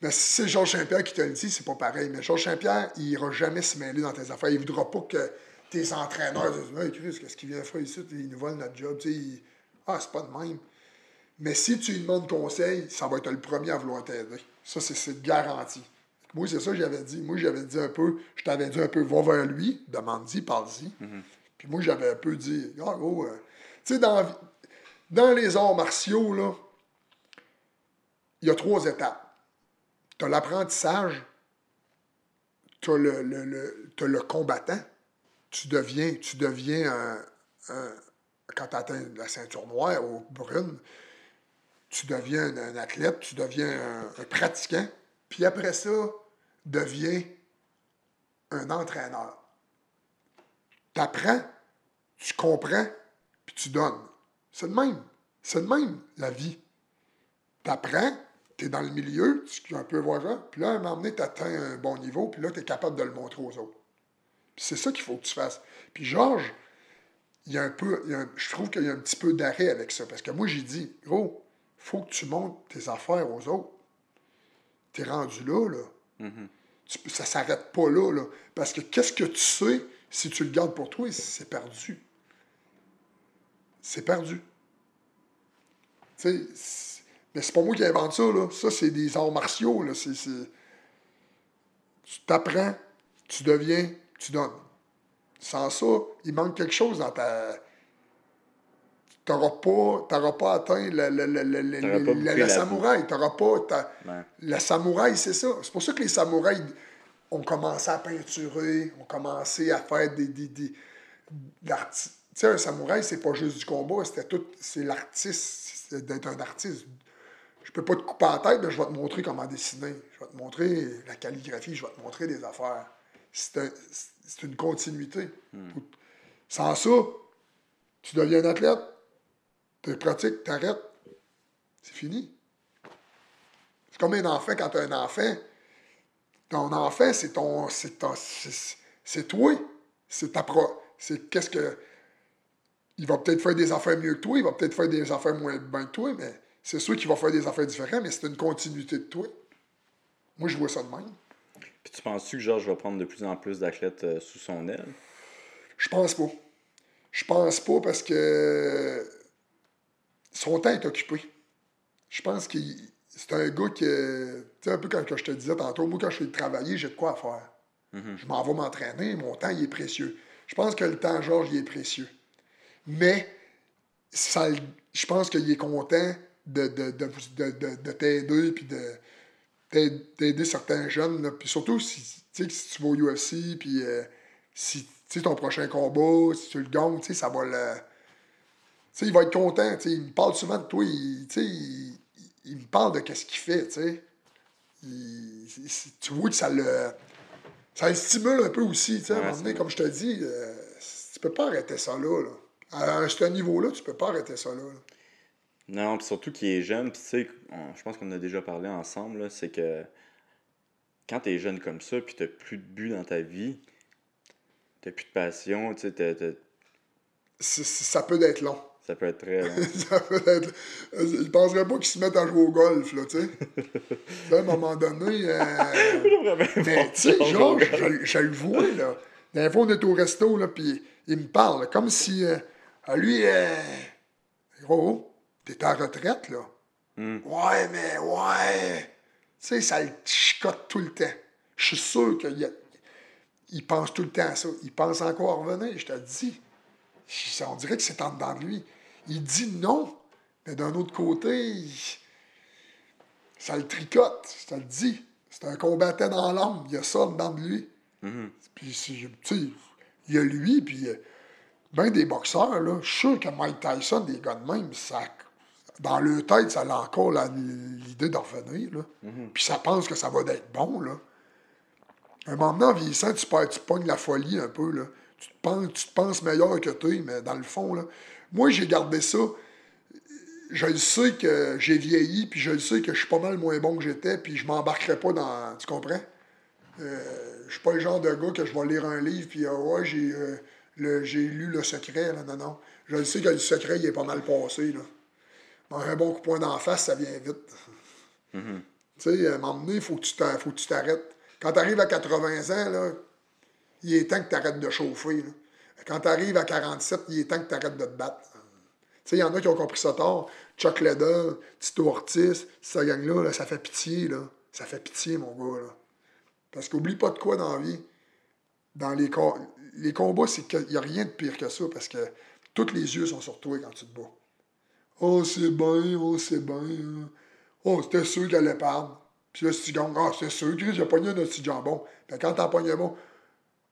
Mais si c'est Georges Saint-Pierre qui te le dit, c'est pas pareil. Mais Georges Saint-Pierre, il ira jamais se mêler dans tes affaires. Il voudra pas que tes entraîneurs disent, hey, Chris, qu'est-ce qu'il vient faire ici? Il nous vole notre job. Tu sais, il- Ah, c'est pas de même. Mais si tu lui demandes conseil, ça va être le premier à vouloir t'aider. Ça, c'est garanti. Moi, c'est ça que j'avais dit. Moi, j'avais dit un peu, je t'avais dit un peu, va vers lui, demande-y, parle-y. Puis moi, j'avais un peu dit, gros, euh, tu sais, dans, dans les arts martiaux, là, il y a trois étapes. Tu as l'apprentissage, tu as le, le, le- combattant, tu deviens, tu deviens un, un- quand tu atteins la ceinture noire ou brune, tu deviens un, un athlète, tu deviens un, un pratiquant, puis après ça, deviens un entraîneur. Tu apprends, tu comprends, puis tu donnes. C'est le même. C'est le même, la vie. Tu apprends, tu es dans le milieu, tu un peu ça, puis là, à un moment donné, tu atteins un bon niveau, puis là, tu es capable de le montrer aux autres. C'est ça qu'il faut que tu fasses. Puis Georges, il y a un peu, il je trouve qu'il y a un petit peu d'arrêt avec ça. Parce que moi, j'ai dit, gros, faut que tu montres tes affaires aux autres. T'es rendu là, là. Tu- ça s'arrête pas là. Parce que qu'est-ce que tu sais, si tu le gardes pour toi, c'est perdu. C'est perdu. Tu sais, mais c'est pas moi qui invente ça, là. Ça, c'est des arts martiaux, là. Tu t'apprends, tu deviens, tu donnes. Sans ça, il manque quelque chose dans ta. T'auras pas, t'auras pas atteint le, le, le, le, pas samouraï. T'auras pas. Ouais. Le samouraï, c'est ça. C'est pour ça que les samouraïs ont commencé à peinturer, ont commencé à faire des. des, des tu sais, un samouraï, c'est pas juste du combat, c'était tout. C'est l'artiste, c'est d'être un artiste. Je peux pas te couper la tête, mais je vais te montrer comment dessiner. Je vais te montrer la calligraphie, je vais te montrer des affaires. C'est un- c'est une continuité. Sans ça, tu deviens un athlète, tu pratiques, tu arrêtes. C'est fini. C'est comme un enfant quand tu as un enfant. Ton enfant, c'est ton. C'est ton- c'est- c'est toi. C'est ta pro. C'est qu'est-ce que. Il va peut-être faire des affaires mieux que toi, il va peut-être faire des affaires moins bien que toi, mais c'est sûr qu'il va faire des affaires différentes, mais c'est une continuité de toi. Moi, je vois ça de même. Puis tu penses-tu que Georges va prendre de plus en plus d'athlètes euh, sous son aile? Je pense pas. Je pense pas parce que son temps est occupé. Je pense que c'est un gars qui. Tu sais, un peu comme je te disais tantôt, moi, quand je fais travailler, j'ai de quoi à faire. Je m'en vais m'entraîner, mon temps, il est précieux. Je pense que le temps, Georges, il est précieux. Mais ça, je pense qu'il est content de, de, de, de, de- de t'aider puis de d'aider certains jeunes. là. Puis surtout, si, si tu vas au UFC, puis euh, si tu sais, ton prochain combat, si tu le gagnes, ça va le. Sais, il va être content. Il me parle souvent de toi. Il, il, il me parle de qu'est-ce qu'il fait. tu sais. Il- tu vois que ça le. Ça le stimule un peu aussi. tu sais, à un Ouais, moment donné, comme je te dis, euh, tu peux pas arrêter ça là. là. À ce niveau-là, tu peux pas arrêter ça là. là. Non, puis surtout qu'il est jeune, puis tu sais, je pense qu'on a déjà parlé ensemble, c'est que quand t'es jeune comme ça, puis t'as plus de but dans ta vie, t'as plus de passion, tu sais, Ça peut être long. Ça peut être très long. [LAUGHS] Ça peut être... Ils penseraient pas qu'ils se mettent à jouer au golf, là, tu sais. [LAUGHS] À un moment donné... euh, [LAUGHS] Mais, tu sais, genre, je, je le vois, là. Dernière fois, on était au resto, là, puis il me parle, là, comme si... euh, à lui, euh, gros, t'es en retraite, là. Ouais, mais, ouais... Tu sais, ça le chicote tout le temps. Je suis sûr qu'il a- il pense tout le temps à ça. Il pense encore à revenir, je te le dis. On dirait que c'est en dedans de lui. Il dit non, mais d'un autre côté, ça le tricote, te le dis. C'est un combattant dans l'âme, il y a ça dedans de lui. Puis, c'est- tu sais, il y a lui, puis ben des boxeurs, là, je suis sûr que Mike Tyson, des gars de même, ça, dans leur tête, ça a encore l'idée d'en revenir, là. Puis ça pense que ça va être bon, là. Un moment donné, en vieillissant, tu, perds- tu pognes la folie un peu, là. Tu te penses, tu te penses meilleur que toi, mais dans le fond, là, moi, j'ai gardé ça. Je le sais que j'ai vieilli, puis je le sais que je suis pas mal moins bon que j'étais, puis je m'embarquerai pas dans... Tu comprends? Euh, je suis pas le genre de gars que je vais lire un livre, puis ah ouais, j'ai euh, le- j'ai lu Le Secret, là. Non, non. Je le sais que le secret, il est pas mal passé, là. Bon, un bon coup de poing d'en face, ça vient vite. Tu sais, à un moment donné, il faut que tu t'a- faut que tu t'arrêtes. Quand tu arrives à 80 ans, là, il est temps que tu arrêtes de chauffer. là. Quand tu arrives à 47, il est temps que tu arrêtes de te battre. Tu sais, il y en a qui ont compris ça tard. Chuck Liddell, Tito Ortiz, cette gang-là, là, ça fait pitié, là. Ça fait pitié, mon gars, là. Parce qu'oublie pas de quoi dans la vie. Dans les, co- les combats, c'est qu'il n'y a rien de pire que ça, parce que tous les yeux sont sur toi quand tu te bats. Oh, c'est bien, oh, c'est bien. hein. Oh, c'était sûr qu'elle allait perdre. Puis là, si tu gagnes, ah, c'est sûr, il a pogné un petit jambon. Puis quand t'en pognes bon,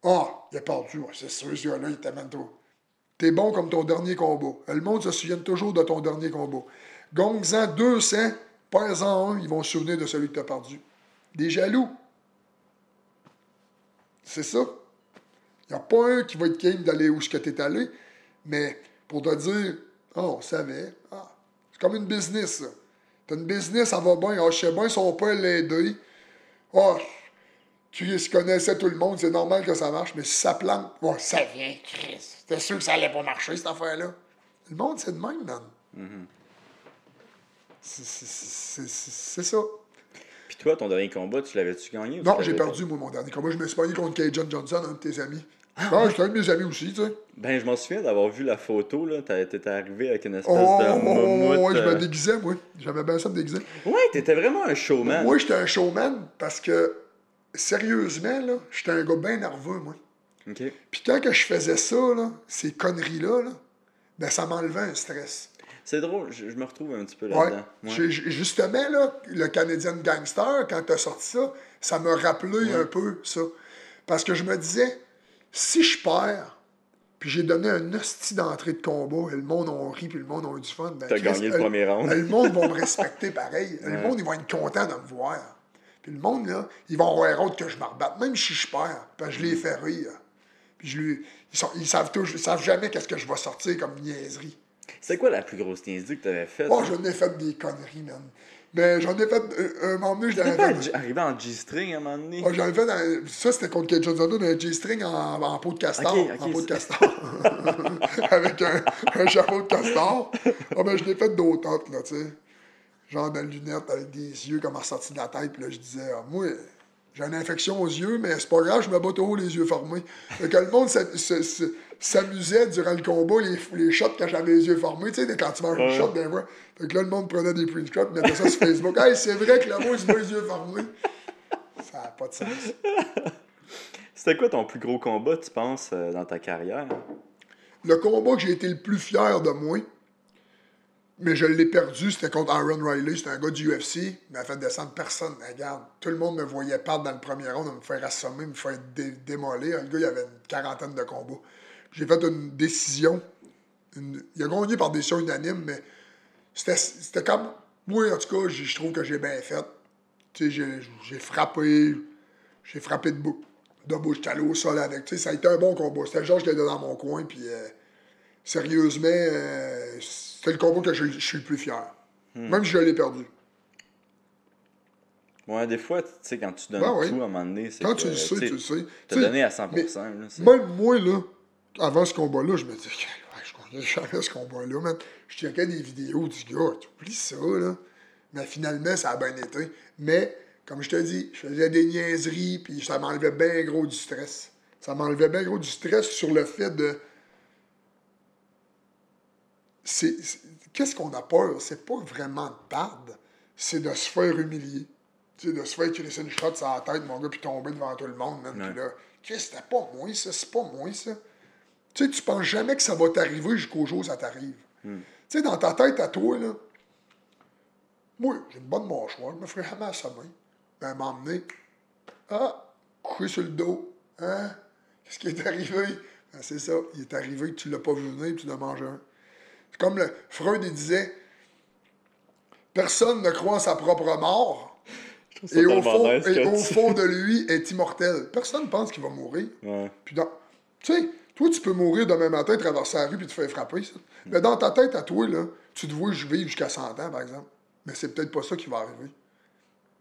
ah, il a perdu. C'est sûr, ce gars-là, il t'amène trop. T'es bon comme ton dernier combat. Le monde se souvient toujours de ton dernier combat. Gongs-en 200, pas-en un, ils vont se souvenir de celui que t'as perdu. Des jaloux. C'est ça. Il n'y a pas un qui va être game d'aller où ce que allé, mais pour te dire, ah, on savait. Ah, c'est comme une business, ça. T'as une business, ça va bien. Ah, je sais bien, son père l'a aidé. Ah, tu se connaissais tout le monde, c'est normal que ça marche, mais si ça plante, bon, ça vient, Chris. C'était sûr que ça allait pas marcher, cette affaire-là? Le monde, c'est de même, man. C'est- c'est- C'est c'est- c'est ça. Puis toi, ton dernier combat, tu l'avais-tu gagné? ou Non, j'ai perdu, moi, mon dernier combat. Je me suis pogné contre Cajun Johnson, un de tes amis. Ah, j'étais un de mes amis aussi, tu sais. Ben, je m'en souviens d'avoir vu la photo, là. T'étais arrivé avec une espèce Oh, de oh, moumoute. ouais, je me euh, déguisais, moi. J'avais bien ça me déguiser. Ouais, t'étais vraiment un showman. Moi, j'étais un showman parce que, sérieusement, là, j'étais un gars bien nerveux, moi. Puis quand que je faisais ça, là, ces conneries-là, là, ben, ça m'enlevait un stress. C'est drôle, je, je me retrouve un petit peu Ouais. là-dedans. Ouais. Justement, là, le Canadian Gangster, quand t'as sorti ça, ça m'a rappelé un peu ça. Parce que je me disais, si je perds, puis j'ai donné un hostie d'entrée de combat, et le monde a ri, puis le monde a eu du fun, ben, T'as gagné le euh, premier round. euh, Le monde va me respecter pareil. [LAUGHS] Le Ouais. monde, ils vont être contents de me voir. Puis le monde, là, ils vont avoir honte que je me rebatte, même si je perds, parce que je les fais rire. Puis je lui, ils, sont- ils savent toujours, ils savent jamais qu'est-ce que je vais sortir comme niaiserie. C'est quoi la plus grosse niaiserie que t'avais faite? Oh, j'en ai fait des conneries, man. Mais j'en ai fait. euh, un moment donné, je l'avais pas fait. arrivé en G-string à un moment donné? Oh, j'en ai fait dans- Ça, c'était contre Kate Johnson, un G-string en, en peau de castor. En peau de castor. [LAUGHS] Avec un, un chapeau de castor. Ah, ben, je l'ai fait d'autres, là, tu sais. Genre de lunettes avec des yeux comme ressortis de la tête. Puis là, je disais, ah, moi, j'ai une infection aux yeux, mais c'est pas grave, je me bats toujours les yeux fermés. Fait que le monde s'amusait durant le combat, les, les shots quand j'avais les yeux fermés, tu sais, quand tu manges une Ouais. shot, ben ouais. Fait que là, le monde prenait des print shots, mettait ça sur Facebook. Hey, c'est vrai que là-bas, il se bat les yeux fermés. Ça n'a pas de sens. C'était quoi ton plus gros combat, tu penses, euh, dans ta carrière? Le combat que j'ai été le plus fier de moi, mais je l'ai perdu, c'était contre Aaron Riley. C'était un gars du UFC. Il m'a fait descendre personne. Regarde, tout le monde me voyait perdre dans le premier round, me faire assommer, me faire dé- démolir. Le gars, il avait une quarantaine de combats. J'ai fait une décision. Il a gagné par décision unanime, mais c'était comme. Moi, en tout cas, je trouve que j'ai bien fait. J'ai- frappé. J'ai frappé de, bou de bouche. J'étais au sol avec. Ça a été un bon combat. C'était genre que j'étais dans mon coin, puis euh, sérieusement, euh, c'est le combat que je, je suis le plus fier. Même si je l'ai perdu. Ouais, des fois, tu sais, quand tu donnes Ben tout à un moment donné, c'est Quand que, tu le sais, tu le sais. Tu donné à 100%. mais là, Même moi, là, avant ce combat-là, je me disais, je gagnais jamais ce combat-là, man. Je checkais des vidéos du gars, tu oublies ça, là. Mais finalement, ça a bien été. Mais, comme je te dis, je faisais des niaiseries, puis ça m'enlevait bien gros du stress. Ça m'enlevait bien gros du stress sur le fait de. Qu'est-ce qu'on a peur? C'est pas vraiment de perdre, c'est de se faire humilier. De se faire crisser une shot sur la tête, mon gars, puis tomber devant tout le monde, man. Puis là, Chris, c'était pas moi, ça, c'est pas moi, ça. Tu sais, tu penses jamais que ça va t'arriver jusqu'au jour où ça t'arrive. Tu sais, dans ta tête à toi, là, moi, j'ai une bonne mâchoire, je me ferais jamais assommer. Ben, m'emmener. Ah, coucher sur le dos. Hein? Qu'est-ce qui est arrivé? Ben, c'est ça, il est arrivé que tu l'as pas vu venir, puis tu l'as mangé un. Comme le, Freud, il disait Personne ne croit à sa propre mort. Et au, fond, nice et quand au tu- fond [LAUGHS] de lui est immortel. Personne ne pense qu'il va mourir. Ouais. Puis dans... Tu sais, toi, tu peux mourir demain matin, traverser la rue, puis te faire frapper, ça. Mais dans ta tête, à toi, là, tu te vois vivre jusqu'à 100 ans, par exemple. Mais c'est peut-être pas ça qui va arriver.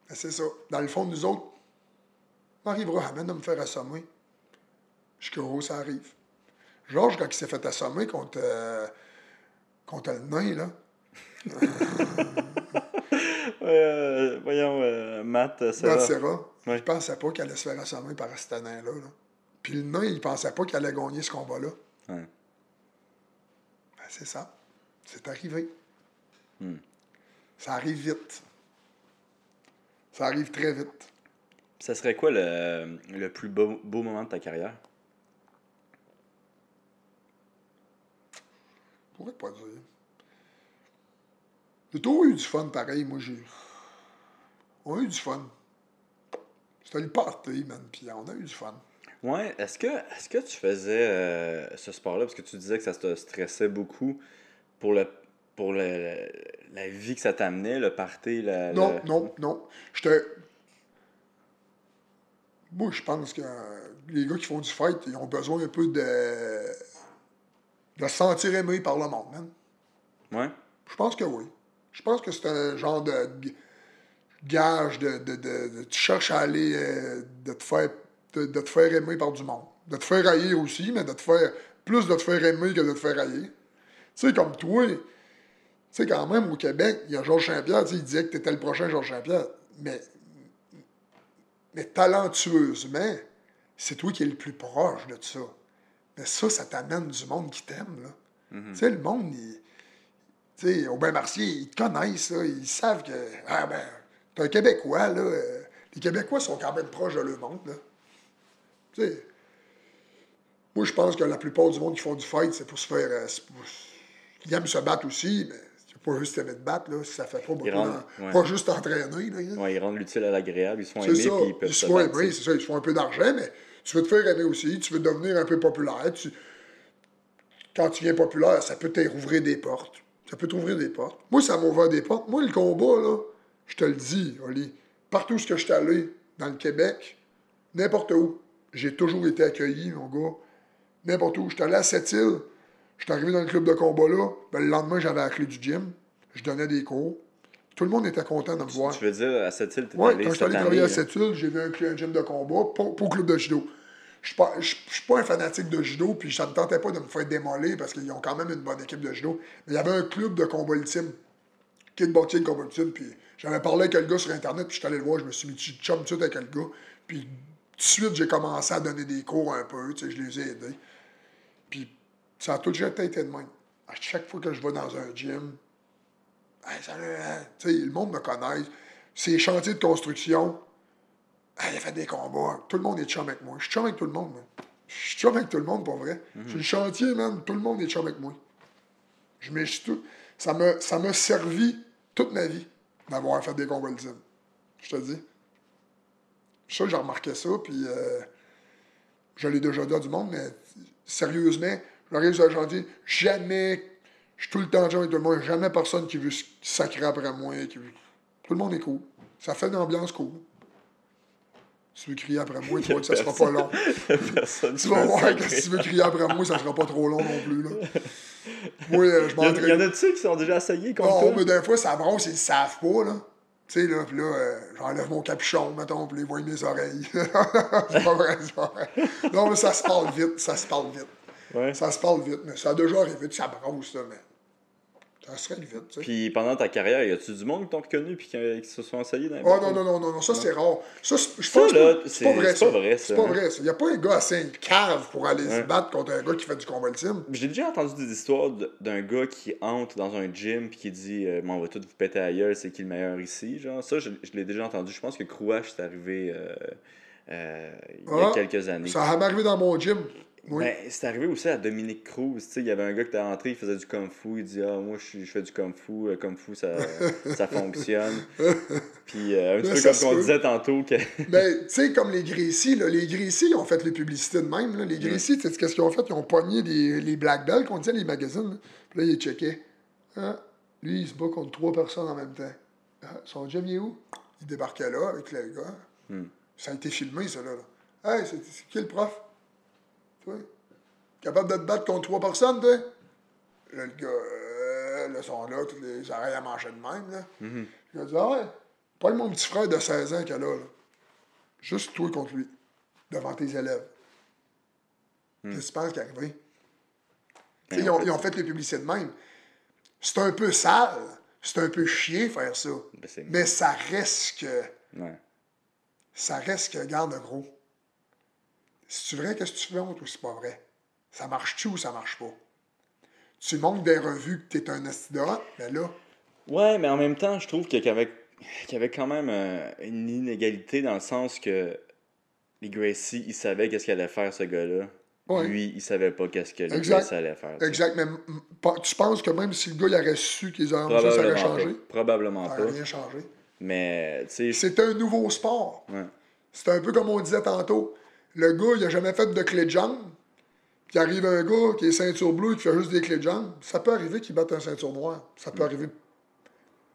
Mais c'est ça. Dans le fond, nous autres, on arrivera à de me faire assommer. Jusqu'au où ça arrive. Georges, quand il s'est fait assommer contre, euh, contre le nain, là, [LAUGHS] Euh, voyons, euh, Matt, euh, Serra. Matt Serra, Ouais. il pensait pas qu'il allait se faire assommer par ce nain-là. là. Puis le nain, il pensait pas qu'il allait gagner ce combat-là. Ouais. Ben, c'est ça. C'est arrivé. Hmm. Ça arrive vite. Ça arrive très vite. Ça serait quoi le, le plus beau, beau moment de ta carrière? Pourrais pas dire. J'ai toujours eu du fun pareil, moi j'ai. On a eu du fun. C'était le party, man, puis on a eu du fun. Ouais, est-ce que, est que tu faisais euh, ce sport-là, parce que tu disais que ça te stressait beaucoup pour, le, pour le, la vie que ça t'amenait, le party, la, Non, le- non, non. J'étais. Moi, je pense que les gars qui font du fight, ils ont besoin un peu de. De se sentir aimé par le monde, man. Ouais? Je pense que oui. Je pense que c'est un genre de gage de, de, de- de- Tu cherches à aller. euh, de, te faire, de, te faire aimer par du monde. De te faire haïr aussi, mais de te faire. Plus de te faire aimer que de te faire haïr. Tu sais, comme toi, tu sais, quand même, au Québec, il y a Georges Saint-Pierre, tu sais, il disait que tu étais le prochain Georges Saint-Pierre. Mais. Mais talentueusement, c'est toi qui es le plus proche de ça. Mais ça, ça t'amène du monde qui t'aime, là. Tu sais, le monde, il. Tu sais, au bain Martier, ils te connaissent, là, ils savent que. Ah ben, t'es un Québécois, là. euh, les Québécois sont quand même proches de leur monde, là. Tu sais. Moi, je pense que la plupart du monde qui font du fight, c'est pour se faire. euh, pour, ils aiment se battre aussi, mais c'est pas juste aimer de battre, là, si ça fait pas beaucoup. rendent- d'en- ouais. Pas juste entraîner, là. Ouais, ils rendent l'utile à l'agréable, ils se font aimer, ça. puis ils peuvent Ils se se font aimer, c'est ça. Ils se font un peu d'argent, mais tu veux te faire aimer aussi. Tu veux devenir un peu populaire. Quand tu viens populaire, ça peut t'ouvrir des portes. Ça peut t'ouvrir des portes. Moi, ça m'a ouvert des portes. Moi, le combat, là, je te le dis, Oli, partout où je suis allé, dans le Québec, n'importe où, j'ai toujours été accueilli, mon gars. N'importe où. Je suis allé à Sept-Îles. Je suis arrivé dans le club de combat là. Ben, le lendemain, j'avais la clé du gym. Je donnais des cours. Tout le monde était content de me voir. Tu veux dire, à cette île, t'es Oui, allé quand je suis cette allé année, travailler à là. Sept-Îles, j'ai vu un, un gym de combat pour, pour club de judo. Je je suis pas un fanatique de judo, puis ça ne me tentait pas de me faire démolir parce qu'ils ont quand même une bonne équipe de judo. Mais il y avait un club de combat ultime, kickboxing combat ultime, puis j'avais parlé avec le gars sur Internet, puis je suis allé le voir, je me suis mis chum tout de suite avec le gars. Puis tout de suite, j'ai commencé à donner des cours un peu, tu sais, je les ai aidés. Puis ça a toujours été de même. À chaque fois que je vais dans un gym, Hey, sais, le monde me connaît. C'est chantiers de construction. Hey, il a fait des combats. Tout le monde est chum avec moi. Je suis chum avec tout le monde, man. Je suis chum avec tout le monde, pour vrai. Sur le chantier, man, tout le monde est chum avec moi. Je tout. Ça m'a ça servi toute ma vie d'avoir fait des combats ultimes. Je te dis. Ça, j'ai remarqué ça, puis euh, je l'ai déjà dit à du monde, mais sérieusement, j'arrive sur le chantier, jamais, je suis tout le temps chum avec tout le monde, jamais personne qui veut sacrer après moi. Qui veut- Tout le monde est cool. Ça fait une ambiance cool. Si tu veux crier après moi, tu vois que ça sera pas long. [LAUGHS] Tu vas voir que si tu veux crier après moi, ça sera pas trop long non plus. Là. Moi, euh, je Il y en- il y en m'entraîne. a-tu qui sont déjà essayés contre Non, toi? mais des fois, ça brosse, ils le savent pas, là. Tu sais, là, puis là, euh, j'enlève mon capuchon, mettons, puis ils voient mes oreilles. [LAUGHS] c'est pas vrai, c'est pas vrai. Non, mais ça se parle vite, ça se parle vite. Ouais. Ça se parle vite, mais ça a déjà arrivé, ça brosse, là, mais ça se règle vite, tu sais. Puis pendant ta carrière, y a-tu du monde qui t'ont reconnu puis qui, qui se sont essayés dans les Oh non, non, non, non, non, ça c'est rare. Ça, c'est- je Ça, pense que c'est- pas vrai, c'est ça. pas vrai, ça, C'est pas vrai, ça. Il n'y a pas un gars assez une cave pour aller se battre contre un gars qui fait du combat ultime. J'ai déjà entendu des histoires d'un gars qui entre dans un gym puis qui dit euh, Bon, on va tout vous péter ailleurs, c'est qui le meilleur ici genre ça je, je l'ai déjà entendu je pense que Crouache c'est arrivé euh, euh, il y a Ah, quelques années Ça a arrivé dans mon gym. Oui. Ben, c'est arrivé aussi à Dominique Cruz. Il y avait un gars qui était rentré, il faisait du kung fu. Il dit Ah, moi, je, je fais du kung fu. Le kung fu, ça, [LAUGHS] ça fonctionne. Puis, euh, un petit Ben, peu ça comme on disait tantôt. Que... Mais, [LAUGHS] tu sais, comme les Gracie, là, les Gracie, ils ont fait les publicités de même. Là. Les Gracie, tu sais qu'est-ce qu'ils ont fait? Ils ont pogné les, les Black Belts, qu'on disait, les magazines. Puis là, ils checkaient. Ah, lui, il se bat contre trois personnes en même temps. Ah, son gym, il est où? Il débarquait là avec le gars. Hmm. Ça a été filmé, ça, là. là. Hey, c'est qui le prof? Toi? Capable de te battre contre trois personnes, toi? Là, le gars, euh, là, sont là, toutes les oreilles à manger de même, là. Mhm. Il a dit, ah ouais, pas mon petit frère de 16 ans qu'elle a, là. Juste toi contre lui, devant tes élèves. Qu'est-ce que tu penses qui est arrivé? Ben, ils, en ont, fait, ils ont fait les publicités de même. C'est un peu sale, c'est un peu chier faire ça. Ben, Mais ça reste que. Ouais. Ça reste que, garde gros. C'est vrai? Qu'est-ce que tu fais ou c'est pas vrai? Ça marche-tu ou ça marche pas? Tu montres des revues que t'es un astidora, mais là, Ouais, mais en même temps, je trouve qu'il y avait, qu'il y avait quand même euh, une inégalité dans le sens que les Gracie, ils savaient qu'est-ce qu'allait faire ce gars-là. Ouais. Lui, il savait pas qu'est-ce que. Gracie allait faire. exact, mais pas- tu penses que même si le gars il aurait su qu'ils auraient ça, ça aurait Probablement changé? pas. Probablement Ça pas. aurait rien changé. Mais, tu sais, C'est un nouveau sport. ouais. C'est un peu comme on disait tantôt. Le gars, il a jamais fait de clé de jambe. Puis arrive un gars qui est ceinture bleue qui fait juste des clés de jambe. Ça peut arriver qu'il batte un ceinture noire. Ça peut arriver.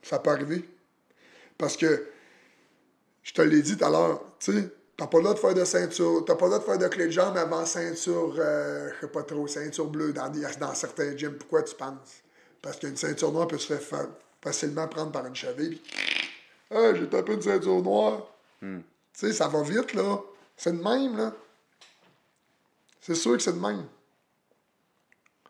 Ça peut arriver. Parce que, je te l'ai dit tout à l'heure, tu sais, t'as pas le droit de faire de ceinture, t'as pas le droit de faire de clé de jambe avant ceinture, euh, je sais pas trop, ceinture bleue dans, des- dans certains gyms. Pourquoi tu penses? Parce qu'une ceinture noire peut se faire fa- facilement prendre par une cheville. Puis, ah, j'ai tapé une ceinture noire. Tu sais, ça va vite, là. C'est de même, là. C'est sûr que c'est de même.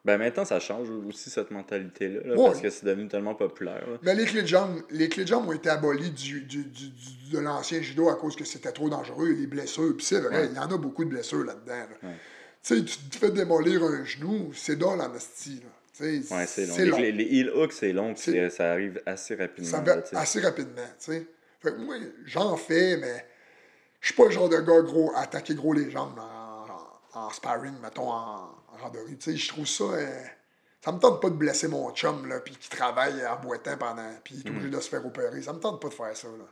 Ben maintenant, ça change aussi cette mentalité-là, là, Ouais. parce que c'est devenu tellement populaire. là. Mais les clés de jambes, les clés de jambes ont été abolies du, du- du- du- de l'ancien judo à cause que c'était trop dangereux, les blessures. Puis c'est vrai, Ouais. il y en a beaucoup de blessures là-dedans. là. Ouais. Tu sais, tu te fais démolir un genou, c'est dans la nasty, là. Tu sais, Ouais, c'est long. Les, long. les, les heel hooks, c'est long, ça arrive assez rapidement. Ça va assez rapidement, tu sais. Fait que moi, j'en fais, mais je suis pas le genre de gars gros à attaquer gros les jambes en, en- en sparring, mettons, en, en randonnée. Tu sais, je trouve ça... euh, Ça me tente pas de blesser mon chum, là, puis qui travaille en boitant pendant. Puis il est Mm. obligé de se faire opérer. Ça me tente pas de faire ça, là.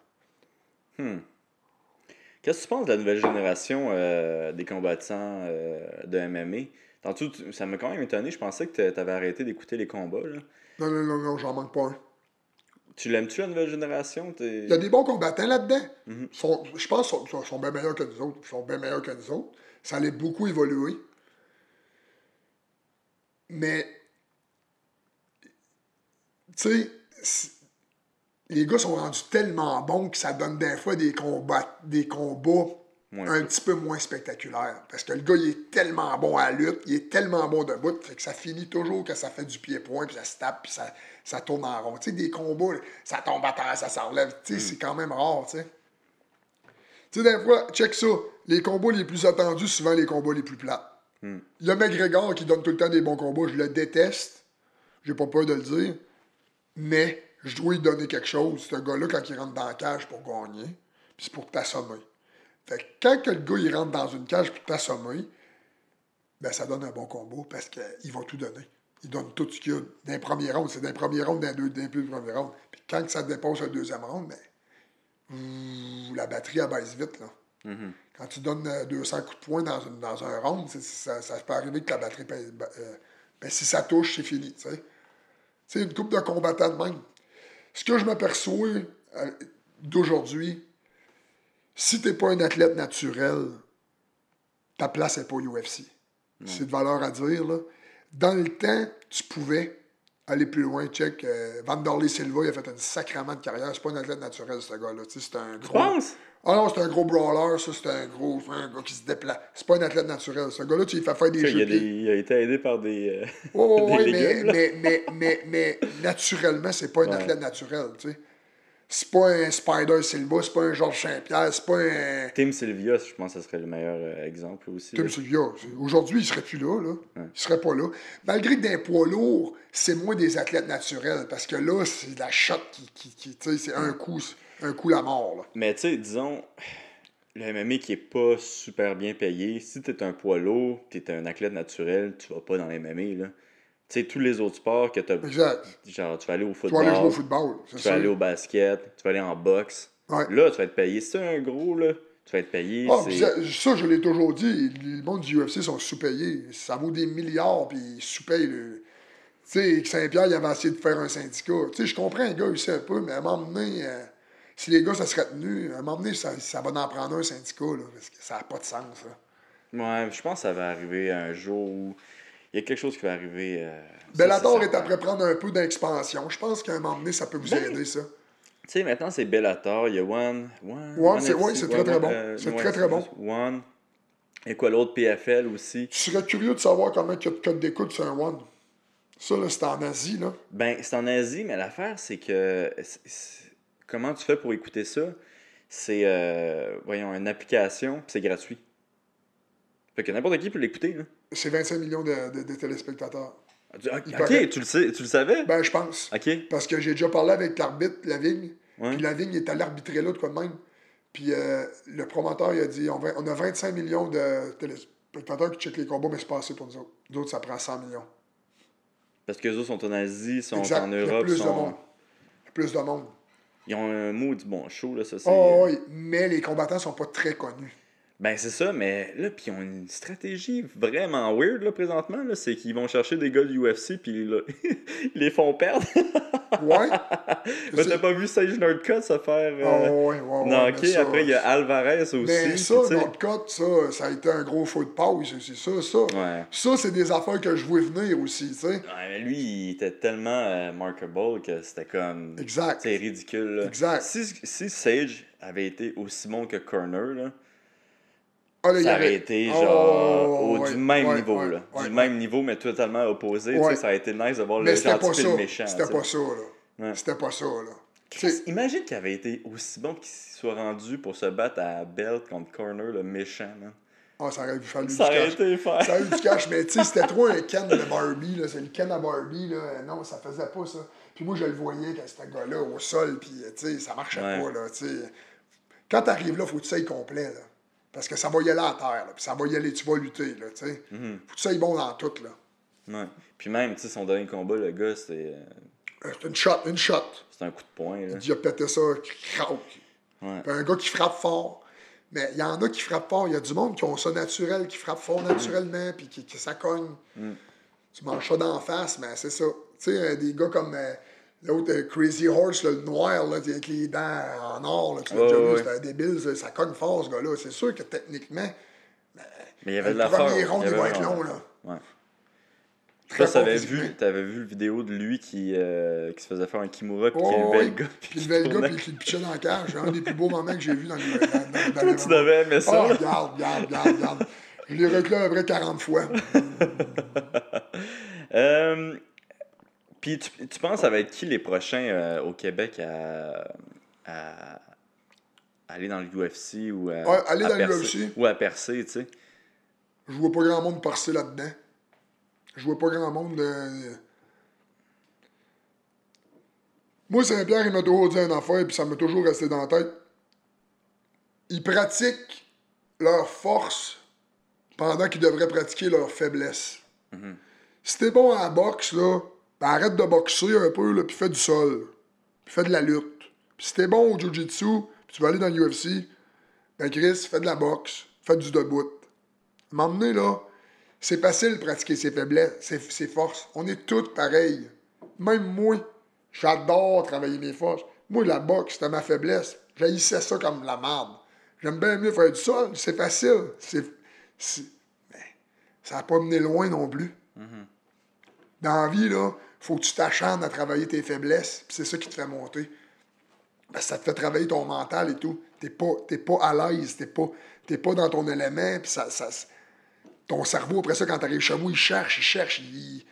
Qu'est-ce que tu penses de la nouvelle génération euh, des combattants euh, de MMA? Tantôt, ça m'a quand même étonné. Je pensais que tu avais arrêté d'écouter les combats. Là. Non, non, non, non, j'en manque pas un. Tu l'aimes-tu, la nouvelle génération? Il y a des bons combattants là-dedans. Mhm. Je pense qu'ils sont, sont- bien meilleurs que nous autres. Ils sont bien meilleurs que nous autres. Ça allait beaucoup évoluer. Mais, tu sais, les gars sont rendus tellement bons que ça donne des fois des combats, des combats Moins un petit peu moins spectaculaires. Parce que le gars, il est tellement bon à la lutte, il est tellement bon debout, fait que ça finit toujours que ça fait du pied-point, puis ça se tape, puis ça, ça tourne en rond. Tu sais, des combats, ça tombe à terre, ça s'en relève. Tu sais, c'est quand même rare, tu sais. Tu sais, des fois, check ça, les combats les plus attendus, souvent les combats les plus plates. Il y a McGregor qui donne tout le temps des bons combats, je le déteste, j'ai pas peur de le dire, mais je dois lui donner quelque chose, ce gars-là, quand il rentre dans la cage pour gagner, puis c'est pour t'assommer. Fait que quand que le gars il rentre dans une cage pour t'assommer, ben ça donne un bon combat parce qu'il va tout donner. Il donne tout ce qu'il y a dans les premiers rounds. C'est premiers rounds, dans les deux, les plus premiers rounds. Puis quand que ça dépasse le deuxième round, ben, ouh, la batterie elle baisse vite. Là. Quand tu donnes euh, 200 coups de poing dans, une- dans un round, ça, ça peut arriver que la batterie ben, euh, ben, si ça touche, c'est fini. tu sais. C'est une coupe de combattants de même. Ce que je m'aperçois euh, d'aujourd'hui, si t'es pas un athlète naturel, ta place n'est pas UFC. C'est de valeur à dire. Là. Dans le temps, tu pouvais aller plus loin. Check, euh, Vanderlei Silva, il a fait une sacrament de carrière. C'est pas un athlète naturel, ce gars-là. Tu sais, C'est un Tu gros. penses? Ah non, c'est un gros brawler, ça, c'est un gros c'est un gars qui se déplace. C'est pas un athlète naturel. Ce gars-là, tu lui fais faire des Il, jeux il a été aidé par des. euh, Oh, [LAUGHS] mais, mais, mais, mais, mais naturellement, c'est pas un Ouais. athlète naturel, tu sais. C'est pas un Spider Silva, c'est pas un Georges Saint-Pierre, c'est pas un Tim Sylvia, je pense que ce serait le meilleur euh, exemple aussi. Tim là. Sylvia. Aujourd'hui, il serait plus là, là. Il serait pas là. Malgré que d'un poids lourd, c'est moins des athlètes naturels, parce que là, c'est la shot qui, qui, qui tu sais, c'est un coup, un coup la mort, là. Mais tu sais, disons, [SIGHS] le MMA qui est pas super bien payé, si t'es un poids lourd, t'es un athlète naturel, tu vas pas dans le MMA, là. Tu sais, tous les autres sports que t'as. Exact. Genre, tu vas aller au Tu vas football, aller jouer au football, c'est tu ça. vas aller au basket, tu vas aller en boxe. Ouais. Là, tu vas être payé. T'es un gros, là, tu vas être payé. Ah, c'est- ça, ça, je l'ai toujours dit, le monde du UFC sont sous-payés. Ça vaut des milliards, puis ils sous-payent. le- Tu sais, Saint-Pierre, il avait essayé de faire un syndicat. Tu sais, je comprends un gars aussi un peu, mais à un moment donné, euh, si les gars, ça serait tenu, à un moment donné, ça, ça va en prendre un syndicat, là, parce que ça n'a pas de sens, là. Ouais, je pense que ça va arriver un jour où il y a quelque chose qui va arriver. euh, Bellator est après prendre un peu d'expansion. Je pense qu'à un moment donné, ça peut vous Ben, aider, ça. Tu sais, maintenant, c'est Bellator, il y a One. One, One, c'est- ouais, très, très bon. euh, C'est très, très bon. One. Et quoi l'autre, PFL aussi? Tu serais curieux de savoir comment il y a de code d'écoute sur un One. Ça, là, c'est en Asie, là. Ben, c'est en Asie, mais l'affaire, c'est que. Comment tu fais pour écouter ça? C'est, euh, voyons, une application, puis c'est gratuit. Fait que n'importe qui peut l'écouter, là. C'est 25 millions de, de- de téléspectateurs. Tu- Ok, tu le sais, tu le savais? Ben, je pense. Ok. Parce que j'ai déjà parlé avec l'arbitre, Lavigne. Ouais. Puis Lavigne est allé arbitrer là, de quoi de même. Puis euh, le promoteur, il a dit on, va- on a 25 millions de téléspectateurs qui checkent les combats, mais c'est pas assez pour nous autres. Nous autres, ça prend 100 millions. Parce que les autres sont en Asie, sont Exact. en Il y a Europe, plus de sont... monde. Il y a plus de monde. ils ont un mot du bon show, là, ça c'est... Oh, oui, mais les combattants sont pas très connus. Ben c'est ça, mais là, puis ils ont une stratégie vraiment weird, là, présentement, là, c'est qu'ils vont chercher des gars du UFC, puis là, ils [LAUGHS] les font perdre. Ouais. [LAUGHS] Mais t'as pas vu Sage Nordcut se faire... euh, Oh, ouais, ouais, ouais, non, mais ok, ça- après il y a Alvarez aussi. Mais ça, Nordcott, ça, ça a été un gros faux de c'est ça, ça. Ouais. Ça, c'est des affaires que je vois venir aussi, tu sais. Ouais, mais lui, il était tellement euh, markable que c'était comme... Exact. C'est ridicule, là. Exact. Si, si Sage avait été aussi bon que Corner, là, Ah, là, ça avait- aurait été Oh, genre au- ouais, du même ouais, niveau, ouais, là. du même niveau, mais totalement opposé. tu sais, Ouais. Ça aurait été nice de voir Mais le gentil et ça. le méchant. C'était pas ça, là. C'était pas ça, là. Chris, imagine qu'il avait été aussi bon qu'il soit rendu pour se battre à Belt contre Corner, le méchant. Ah, ça aurait fallu Ça du aurait cash. été faire. Ça aurait eu du cash, mais tu sais, c'était trop un Ken de Barbie, là. C'est le Ken à Barbie, là. Non, ça faisait pas ça. Puis moi, je le voyais quand c'était gars-là au sol, puis tu sais, ça marchait pas, là, sais. Quand t'arrives là, faut que tu sois complet, là. Parce que ça va y aller à terre, là. Puis ça va y aller, tu vas lutter, là, tu sais. Mhm. Faut que tu sois bon dans tout, là. Ouais. Puis même, tu sais, son dernier combat, le gars, c'était Euh, C'est une shot, une shot. c'était un coup de poing. Là. Il a pété ça. Ouais. Puis un gars qui frappe fort. Mais il y en a qui frappent fort. Il y a du monde qui ont ça naturel, qui frappe fort naturellement, puis qui, qui ça cogne. Tu manges ça d'en face, mais c'est ça. Tu sais, euh, des gars comme euh, l'autre euh, Crazy Horse, là, le noir, là, avec les dents en or, là, tu l'as Ouais, déjà vu, débile, ça, ça cogne fort, ce gars-là. C'est sûr que techniquement, Mais il y avait de le la premier force. round, il y il avait va être long, là. Ouais. Très t'avais physiquement. vu, t'avais vu le vidéo de lui qui, euh, qui se faisait faire un Kimura puis qui Oh, levait oui. le gars. Puis qui il levait le gars, puis qui le pitchait dans la cage. C'est un des plus beaux moments que j'ai vu dans le. Dans, dans, dans Toi, le- tu devais aimer ça. là? regarde, regarde, regarde, regarde. Je l'ai reclé à peu près 40 fois. [LAUGHS] Euh, Puis tu, tu penses ça va être qui les prochains euh, au Québec à, à aller dans l'UFC ou à, Ouais, aller à dans percer- l'UFC. ou à percer, tu sais? Je vois pas grand monde passer là-dedans. Je vois pas grand monde. euh, Moi, Saint-Pierre, il m'a toujours dit une affaire, puis ça m'a toujours resté dans la tête. Ils pratiquent leur force pendant qu'ils devraient pratiquer leur faiblesse. Si t'es bon à la boxe, là, ben arrête de boxer un peu, là, puis fais du sol. Puis fais de la lutte. Puis si t'es bon au jiu-jitsu, puis tu vas aller dans l'UFC, ben Chris, fais de la boxe, fais du debout. M'emmener là, c'est facile de pratiquer ses faiblesses, ses, ses forces. On est tous pareils. Même moi, j'adore travailler mes forces. Moi, la boxe, c'était ma faiblesse. J'haïssais ça comme la merde. J'aime bien mieux faire du sol, c'est facile. C'est, c'est- mais ça n'a pas mené loin non plus. Dans la vie, là, faut que tu t'acharnes à travailler tes faiblesses, puis c'est ça qui te fait monter. Ça te fait travailler ton mental et tout. T'es pas, pas à l'aise, t'es pas, pas dans ton élément, puis ça, ton cerveau, après ça, quand t'arrives chez moi, il cherche, il cherche, il,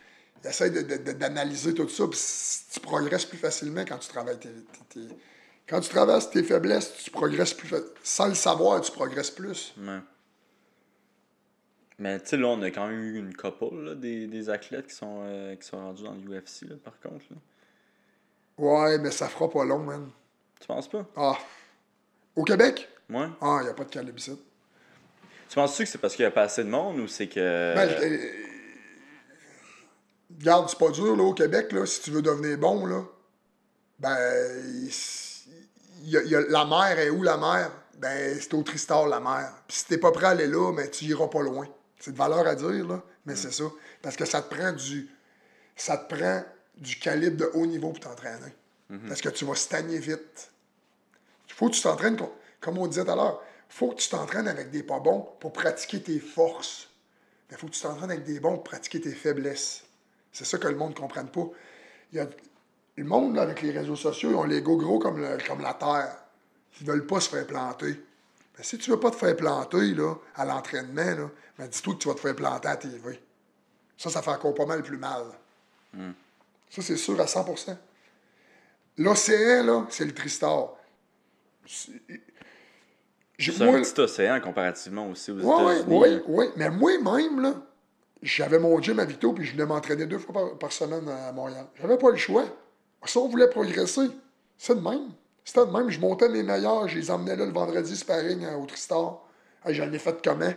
il essaie d'analyser tout ça, puis tu progresses plus facilement quand tu travailles tes, Quand tu traverses tes faiblesses, tu progresses plus. Sans le savoir, tu progresses plus. Mais tu sais, là, on a quand même eu une couple là, des, des athlètes qui sont, euh, qui sont rendus dans l'UFC, par contre. Là. Ouais, mais ça fera pas long, man. Tu penses pas? Ah. Au Québec? Ouais. Ah, il n'y a pas de calibre ici. Tu penses-tu que c'est parce qu'il y a pas assez de monde ou c'est que. Ben, euh, Regarde, c'est pas dur, là, au Québec, là, si tu veux devenir bon, là. Ben, a, y a- la mer est où, la mer? Ben, c'est au Tristar, la mer. Puis si t'es pas prêt à aller là, ben, tu iras pas loin. C'est de valeur à dire, là, mais c'est ça. Parce que ça te prend du... Ça te prend du calibre de haut niveau pour t'entraîner. Parce que tu vas stagner vite. Il faut que tu t'entraînes, com- comme on disait tout à l'heure, faut que tu t'entraînes avec des pas bons pour pratiquer tes forces. Il faut que tu t'entraînes avec des bons pour pratiquer tes faiblesses. C'est ça que le monde ne comprenne pas. Il y a, le monde, là, avec les réseaux sociaux, ils ont l'ego gros comme, le- comme la terre. Ils veulent pas se faire planter. Mais si tu veux pas te faire planter là, à l'entraînement, là, ben dis-toi que tu vas te faire planter à TV. Ça, ça fait encore pas mal plus mal. Ça, c'est sûr à 100% L'océan, là, c'est le Tristar. C'est- C'est moi, un petit océan comparativement aussi aux oui, États-Unis. oui, oui. Mais moi-même, là, j'avais mon gym à Vito, puis je venais m'entraîner deux fois par, par semaine à Montréal. J'avais pas le choix. Si on voulait progresser, c'est de même. C'était de même. Je montais mes meilleurs, je les emmenais là le vendredi sparring à- au Tristar. Hey, J'en ai fait comment?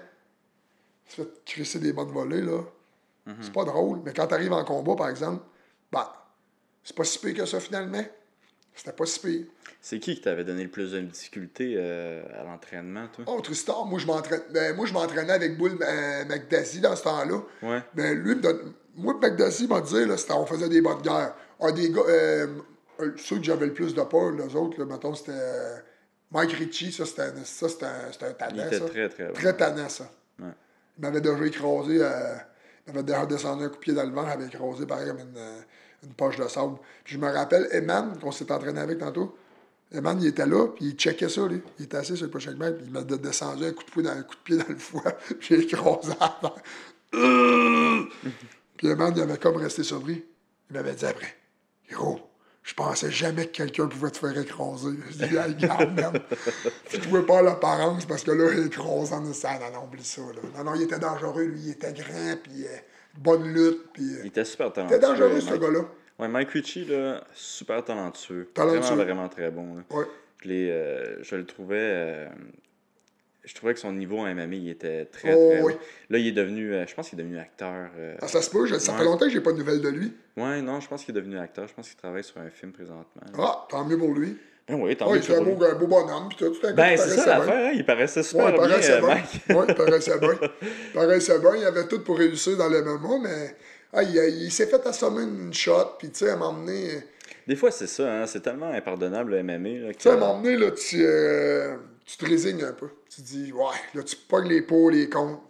Tu fait crisser des bonnes volées, là. C'est pas drôle. Mais quand t'arrives en combat, par exemple, ben, c'est pas si pire que ça, finalement. C'était pas si pire. C'est qui qui t'avait donné le plus de difficultés euh, à l'entraînement, toi? Oh, Tristar, moi, je m'entraîne- ben, moi, je m'entraînais avec Bull euh, dans ce temps-là. Ouais. Ben, lui, me donne... moi, McDassy m'a dit, là, on faisait des bonnes guerres. Ah, des gars, euh, ceux que j'avais le plus de peur, les autres, là, mettons, c'était euh, Mike Ritchie, ça, c'était un, ça, c'était un, c'était un Il était ça. très, très. Très tannant, ça. Ouais. Il m'avait déjà écrasé, euh, il m'avait déjà descendu un coup de pied dans le ventre, il m'avait écrasé pareil comme une, euh, une poche de sable. Puis je me rappelle, Eman, qu'on s'est entraîné avec tantôt, Eman, il était là, puis il checkait ça, lui. Il était assis sur le push puis il m'a descendu un coup de pied dans, un coup de pied dans le foie, [LAUGHS] puis j'ai écrasé terre. [LAUGHS] Puis Eman, il avait comme resté surpris. Il m'avait dit après, Yo, je pensais jamais que quelqu'un pouvait te faire écraser. Je dis, hey, garde, man. Tu pouvais pas l'apparence parce que là, il écrasant de ça. Non, non, oublie ça. Là. Non, non, il était dangereux, lui. Il était grand, puis euh, bonne lutte, puis. euh, Il était super il talentueux. était dangereux, ce gars-là. Ouais, Mike Ritchie, là, super talentueux. Talentueux. Vraiment, vraiment très bon. là. Ouais. Je, euh, je le trouvais. Je trouvais que son niveau en MMA, il était très, Oh, très oui. Là, il est devenu, euh, je pense qu'il est devenu acteur. euh, Ah, ça se peut, je- ça Ouais. fait longtemps que j'ai pas de nouvelles de lui. Ouais, non, je pense qu'il est devenu acteur. Je pense qu'il travaille sur un film présentement. Ah, tant mieux pour lui. Ben oui, tant Ah, mieux il était un pour beau, un beau bonhomme, pis tout. tout gars Ben, c'est ça bien. l'affaire, hein, il paraissait Ouais, super il bien, paraissait euh, bien. Mike. [LAUGHS] Ouais, il paraissait bien. Il paraissait bien. Il avait tout pour réussir dans le MMA, mais ah, il, il s'est fait assommer une shot, puis tu sais, à donné, Des fois, c'est ça, hein, c'est tellement impardonnable le MMA. Là, tu sais, à donné, là, tu, euh, tu te résignes un peu. Tu te dis, ouais, là, tu pognes les pots, les comptes.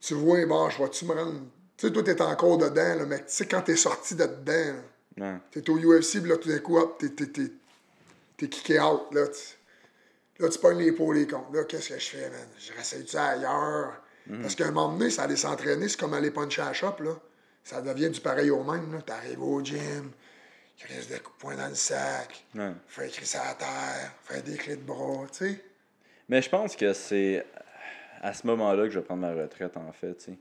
Tu vois, bon, je vais-tu me rendre? Tu sais, toi, t'es encore dedans, là, mais tu sais, quand t'es sorti de dedans, Ouais. T'es au UFC, puis là, tout d'un coup, hop, t'es, t'es, t'es, t'es kické out, là. Tu, là, tu pognes les pots, les comptes. Là, qu'est-ce que je fais, man? Je réessaye ça ailleurs. Parce qu'à un moment donné, ça allait s'entraîner, c'est comme aller puncher à la shop, là. Ça devient du pareil au même, là. T'arrives au gym, crise des coups de poing dans le sac, Ouais. fais écrire ça à terre, fais des clés de bras, tu sais. Mais je pense que c'est à ce moment-là que je vais prendre ma retraite, en fait. tu sais.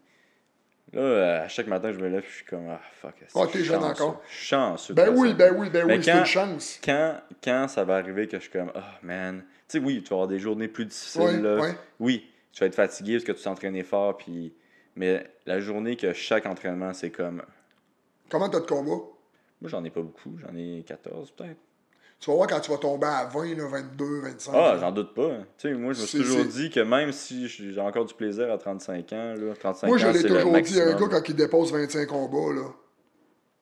Là, à chaque matin, je me lève et je suis comme, ah, fuck. Ah, t'es jeune encore. De Ben faire oui, ben oui, ben oui, c'est quand- une chance. Quand, quand ça va arriver que je suis comme, oh man, tu sais, oui, tu vas avoir des journées plus difficiles. Ouais, là. ouais. Oui, tu vas être fatigué parce que tu t'es entraîné fort, puis. Mais la journée que chaque entraînement, c'est comme. Comment t'as de combat? Moi, j'en ai pas beaucoup, j'en ai 14 peut-être. Tu vas voir quand tu vas tomber à 20, là, 22, 25. Ah, j'en doute pas. Tu sais, moi, je me suis toujours dit que même si j'ai encore du plaisir à 35 ans, là, 35 Moi, je ans, l'ai c'est le toujours dit, un maximum. gars, quand il dépose 25 combats, là,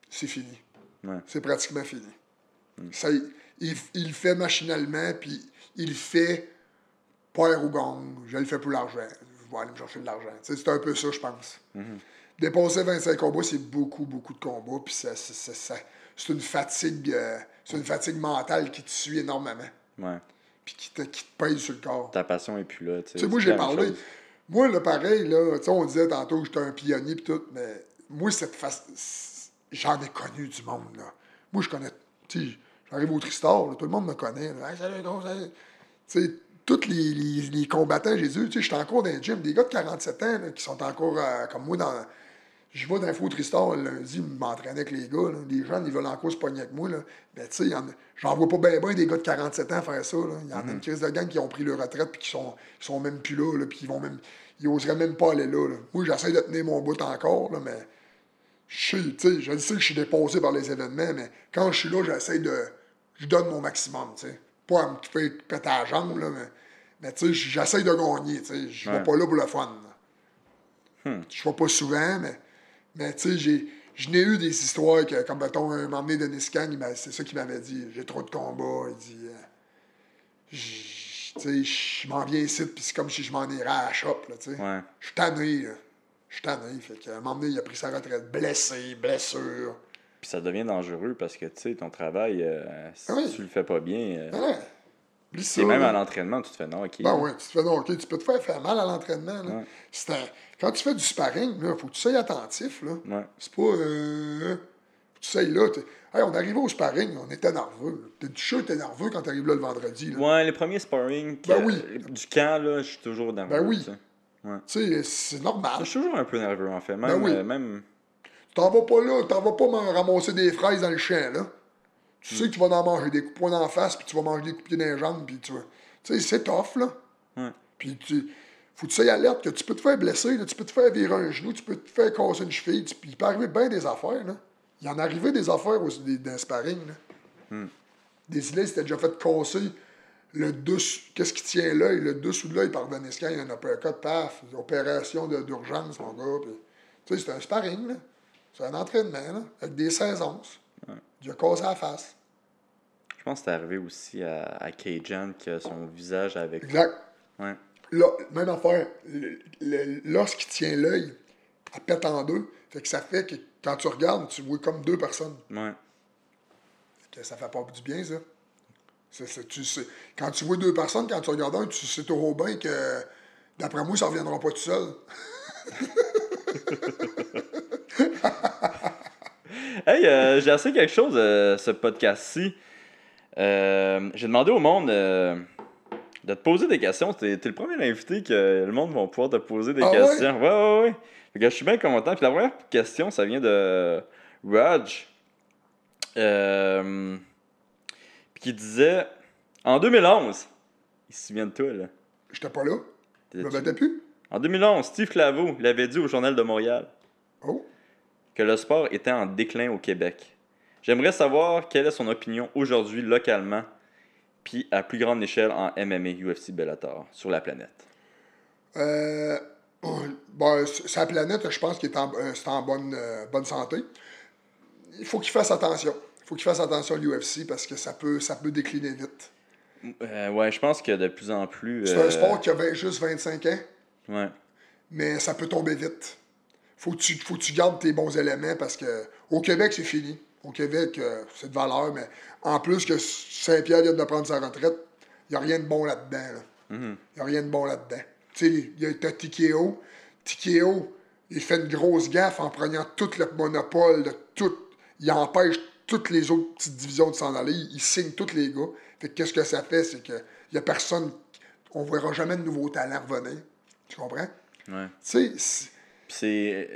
c'est fini. Ouais. C'est pratiquement fini. Ça, il, il, fait machinalement, puis il fait père ou gang. Je le fais pour l'argent. Je vais aller me chercher de l'argent. C'est un peu ça, je pense. Dépasser 25 combats, c'est beaucoup, beaucoup de combats, puis ça, ça- ça- ça- c'est une fatigue euh, c'est une fatigue mentale qui te suit énormément, Ouais. puis qui te, qui te pèse sur le corps. Ta passion est plus là. Tu sais, moi, j'ai parlé. chose. Moi, là, pareil, là, tu sais, on disait tantôt que j'étais un pionnier pis tout, mais moi, cette face. J'en ai connu du monde, là. Moi, je connais. Tu sais, j'arrive au Tristar, là, tout le monde me connaît. là. Hey, salut, salut. Tu sais, tous les, les, les combattants, j'ai dit, tu sais, j'étais encore dans le gym. Des gars de 47 ans, là, qui sont encore euh, comme moi dans. Je vais dans le Tristar lundi, m'entraîner avec les gars. Là. Les gens, ils veulent encore se pogner avec moi. Là. Ben, tu sais, j'en vois pas bien ben des gars de 47 ans faire ça. Il y en a une crise de gang qui ont pris leur retraite puis qui sont, sont même plus là. là puis ils vont même. Ils oseraient même pas aller là. là. Moi, j'essaie de tenir mon bout encore, là, mais. Je sais, tu sais, je sais que je suis déposé par les événements, mais quand je suis là, j'essaie de. Je donne mon maximum, tu sais. Pas à me faire péter la jambe, là, mais. Mais tu sais, j'essaie de gagner, tu sais. Je vais Ouais. pas là pour le fun. Hmm. Je vais pas souvent, mais, mais tu sais, j'ai, je n'ai eu des histoires que, comme mettons, un moment donné, Denis c'est ça qu'il m'avait dit. J'ai trop de combats. Il dit, euh, tu sais, je m'en viens ici, puis c'est comme si je m'en irais à la shop, là, tu sais. Ouais. Je suis tanné, là. Je suis tanné. Fait qu'à un moment donné, il a pris sa retraite. Blessé, blessure. Puis ça devient dangereux parce que, tu sais, ton travail, euh, si Ah tu le fais pas bien, euh, Ah ouais. C'est même à l'entraînement, tu te fais non, ok. Ben ouais, tu te fais donc, ok, tu peux te faire faire mal à l'entraînement. là. Ouais. C'est un- Quand tu fais du sparring, il faut que tu sois attentif. Là. Ouais. C'est pas. Euh... faut que Tu sais, là. t'es- Hey, on arrivait au sparring, on était nerveux. T'es sûr que t'es nerveux quand t'arrives là le vendredi. Là. Ouais, les premiers sparring Ben oui. du camp, là, je suis toujours nerveux. Ben oui. tu sais. Tu sais, c'est normal. Je suis toujours un peu nerveux, en fait. Même, Ben oui. euh, même... T'en vas pas là, t'en vas pas ramasser des fraises dans le champ, là. Tu sais que tu vas en manger des coups de poing dans la face, puis tu vas manger des coups de pied dans les jambes, puis tu vas. Tu sais, c'est tough, là. Puis tu. Faut que tu sois alerte que tu peux te faire blesser, là, tu peux te faire virer un genou, tu peux te faire casser une cheville, tu- puis il peut arriver bien des affaires, là. Il y en arrivait des affaires aussi des, dans le sparring, là. Des îles, c'était déjà fait casser le dessous. Qu'est-ce qui tient l'œil? Le dessous de l'œil par Deniscan, il y a un uppercut, paf, opération d'urgence, mon gars. puis- tu sais, c'est un sparring, là. C'est un entraînement, là, avec des 16 onces. Il a cassé la face. Je pense que c'est arrivé aussi à, à Cajun que son visage avec. Exact. Ouais. Là, même affaire. Lorsqu'il tient l'œil, elle pète en deux. Fait que ça fait que quand tu regardes, tu vois comme deux personnes. Ouais. Que ça fait pas du bien, ça. Tu sais, quand tu vois deux personnes, quand tu regardes un, tu sais trop bien que, d'après moi, ça ne reviendra pas tout seul. [LAUGHS] Hey, euh, j'ai assez quelque chose de ce podcast-ci. Euh, j'ai demandé au monde euh, de te poser des questions. T'es, le premier invité que le monde va pouvoir te poser des Ah questions. Ouais, ouais, ouais. Fait que je suis bien content. Puis la première question, ça vient de Raj. Euh, puis qui disait En 2011, il se souvient de toi, là. J'étais pas là. Je me battais plus. En 2011, Steve Claveau il avait dit au Journal de Montréal Oh. Que le sport était en déclin au Québec. J'aimerais savoir quelle est son opinion aujourd'hui localement, puis à plus grande échelle en MMA, UFC, Bellator, sur la planète. Euh, [CLEARS THROAT] bon, sa planète, je pense qu'il est en, euh, c'est en bonne, euh, bonne santé. Il faut qu'il fasse attention. Il faut qu'il fasse attention à l'UFC parce que ça peut, ça peut décliner vite. Euh, ouais, je pense que de plus en plus. C'est euh, un sport qui a juste 25 ans, Ouais. mais ça peut tomber vite. Faut que tu, faut que tu gardes tes bons éléments parce que au Québec, c'est fini. Au Québec, euh, c'est de valeur, mais en plus que Saint-Pierre vient de prendre sa retraite, il n'y a rien de bon là-dedans. là. Il n'y a rien de bon là-dedans. Tu sais, il y a t'as Tikeo. Tikeo, il fait une grosse gaffe en prenant tout le monopole de tout. Il empêche toutes les autres petites divisions de s'en aller. Il, il signe tous les gars. Fait que qu'est-ce que ça fait? C'est que il y a personne. On ne verra jamais de nouveaux talents revenir. Tu comprends? Ouais. Tu sais, c'est-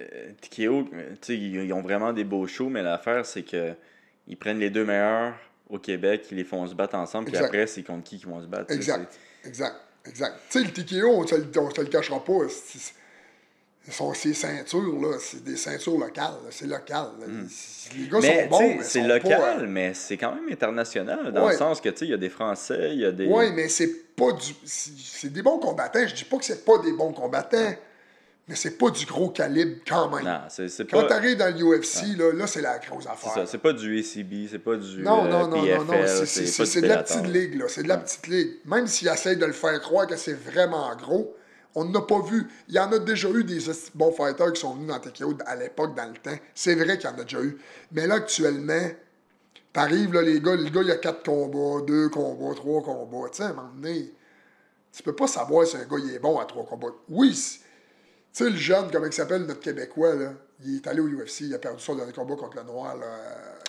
Puis c'est. euh, euh, tu sais, ils ils ont vraiment des beaux shows, mais l'affaire, c'est que ils prennent les deux meilleurs au Québec, ils les font se battre ensemble, puis après, c'est contre qui qu'ils vont se battre. exact. Exact. Exact. Tu sais, le Tikeo, on ne se, le- cachera pas. sont ces ceintures, là, c'est des ceintures locales. C'est local. là. Les gars Hmm. Mais sont bons, mais c'est local, pas, euh, mais c'est quand même international, dans Ouais. le sens que, tu sais, il y a des Français, il y a des... Oui, mais c'est pas du. C'est c'est des bons combattants. Je dis pas que c'est pas des bons combattants, mais c'est pas du gros calibre quand même. Non, Quand pas... t'arrives dans l'UFC, là, là c'est la grosse C'est affaire. ça, c'est pas du ACB, c'est pas du Non, euh, non, non, non, non, PFL, c'est- de la petite ligue, là. C'est de la petite ligue. Même s'ils essayent de le faire croire que c'est vraiment gros, on n'a pas vu. Il y en a déjà eu des bons fighters qui sont venus dans TKO à l'époque, dans le temps. C'est vrai qu'il y en a déjà eu. Mais là, actuellement, t'arrives, là, les gars, le gars, il y a quatre combats, deux combats, trois combats. Tu sais, à un moment donné, tu peux pas savoir si un gars, il est bon à trois combats. Oui, tu sais, le jeune, comment il s'appelle, notre Québécois, là, il est allé au UFC, il a perdu son dernier combat contre le Noir, là.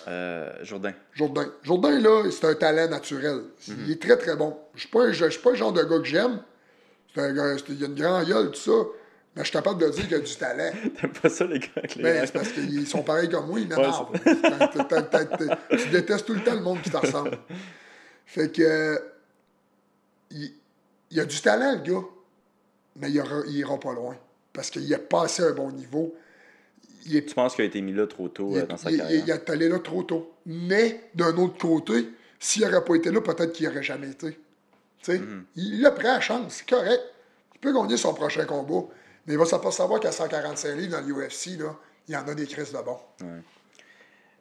Euh, Jourdain. Jourdain. Jourdain, là, c'est un talent naturel. Il est très, très bon. Je suis pas, un- je suis pas le genre de gars que j'aime. C'est un gars, il a une grande gueule, tout ça. Mais je suis capable de dire qu'il a du talent. [LAUGHS] T'aimes pas ça, les gars, les... Ben, c'est parce qu'ils sont pareils comme moi, ils m'énervent. Tu détestes tout le temps le monde qui te ressemble. Fait que. euh, Il, il a du talent, le gars. Mais il ira, il ira pas loin. Parce qu'il a passé un bon niveau. Il est Tu penses qu'il a été mis là trop tôt il, euh, est- dans sa il- carrière? il est allé là trop tôt. Mais, d'un autre côté, s'il n'aurait pas été là, peut-être qu'il n'aurait jamais été. Sais, Mhm. Il a pris la chance, c'est correct. Il peut gagner son prochain combat. Mais il va pas savoir qu'à 145 livres dans l'UFC, il y en a des crises de bon.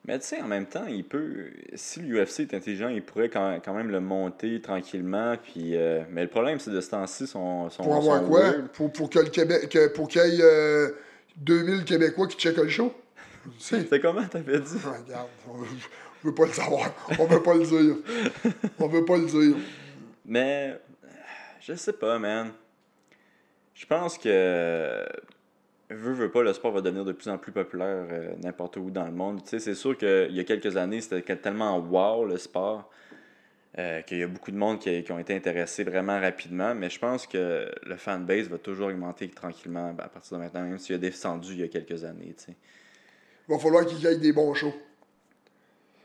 Mais tu sais, en même temps, il peut. Si l'UFC est intelligent, il pourrait quand, quand même le monter tranquillement. Puis, euh, Mais le problème, c'est de ce temps-ci, son. son Pour avoir son quoi? Pour, pour que le Québec, que- pour qu'il y ait euh, 2000 Québécois qui checkent le show? [LAUGHS] Tu sais, C'est comment t'avais dit? Ah, Regarde, on veut, on veut pas le savoir. On veut pas le dire. On veut pas le dire. Mais. Je sais pas, man. Je pense que. Veux, veux pas, le sport va devenir de plus en plus populaire euh, n'importe où dans le monde. Tu sais, c'est sûr qu'il y a quelques années, c'était tellement wow le sport euh, qu'il y a beaucoup de monde qui, qui ont été intéressés vraiment rapidement. Mais je pense que le fanbase va toujours augmenter tranquillement ben, à partir de maintenant, même s'il a descendu il y a quelques années. Tu sais. Il va falloir qu'il y ait des bons shows.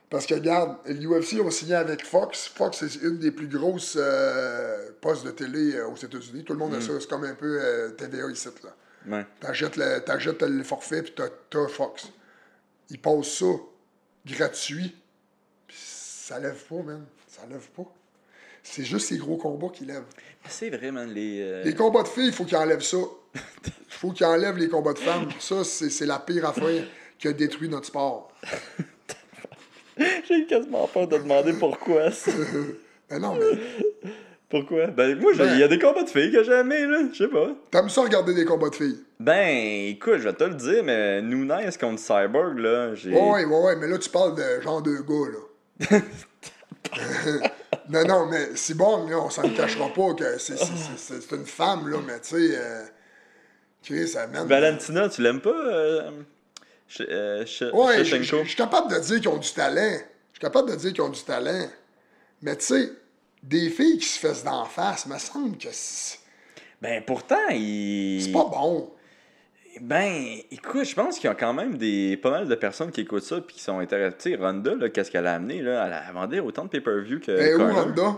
Parce que, regarde, l'UFC ont signé avec Fox. Fox, c'est une des plus grosses euh, postes de télé euh, aux États-Unis. Tout le monde a ça. C'est comme un peu euh, TVA ici. Là. Ouais. T'achètes le, t'achètes le forfait, puis t'as, t'as Fox. Ils passent ça gratuit. Puis ça lève pas, man. Ça lève pas. C'est juste ces gros combats qui lèvent. C'est vrai, man. Les, euh, Les combats de filles, il faut qu'ils enlèvent ça. Il [LAUGHS] faut qu'ils enlèvent les combats de femmes. Ça, c'est, c'est la pire affaire qui a détruit notre sport. [LAUGHS] J'ai quasiment peur de demander pourquoi. ça. Mais [LAUGHS] non, mais pourquoi? Ben, moi, Ben- il y a des combats de filles que j'ai aimés, là. Je sais pas. t'aimes ça regarder des combats de filles? Ben, écoute, je vais te le dire, mais Nunes contre Cyborg, là, j'ai. Ouais, ouais, ouais, mais là, tu parles de genre de gars, là. [LAUGHS] non, non, mais bon, là, on s'en cachera pas que c'est, une femme, là, mais tu sais, euh, Chris, ça mène. Valentina, tu l'aimes pas? Euh... Euh, Ouais, je suis capable de dire qu'ils ont du talent. Je suis capable de dire qu'ils ont du talent. Mais tu sais, des filles qui se fessent d'en face, me semble que c'est Ben, pourtant, il. c'est pas bon. Ben, écoute, je pense qu'il y a quand même des pas mal de personnes qui écoutent ça puis qui sont intéressées. Ronda, qu'est-ce qu'elle a amené, là? Elle a vendu autant de pay-per-view que. Et où. Ronda?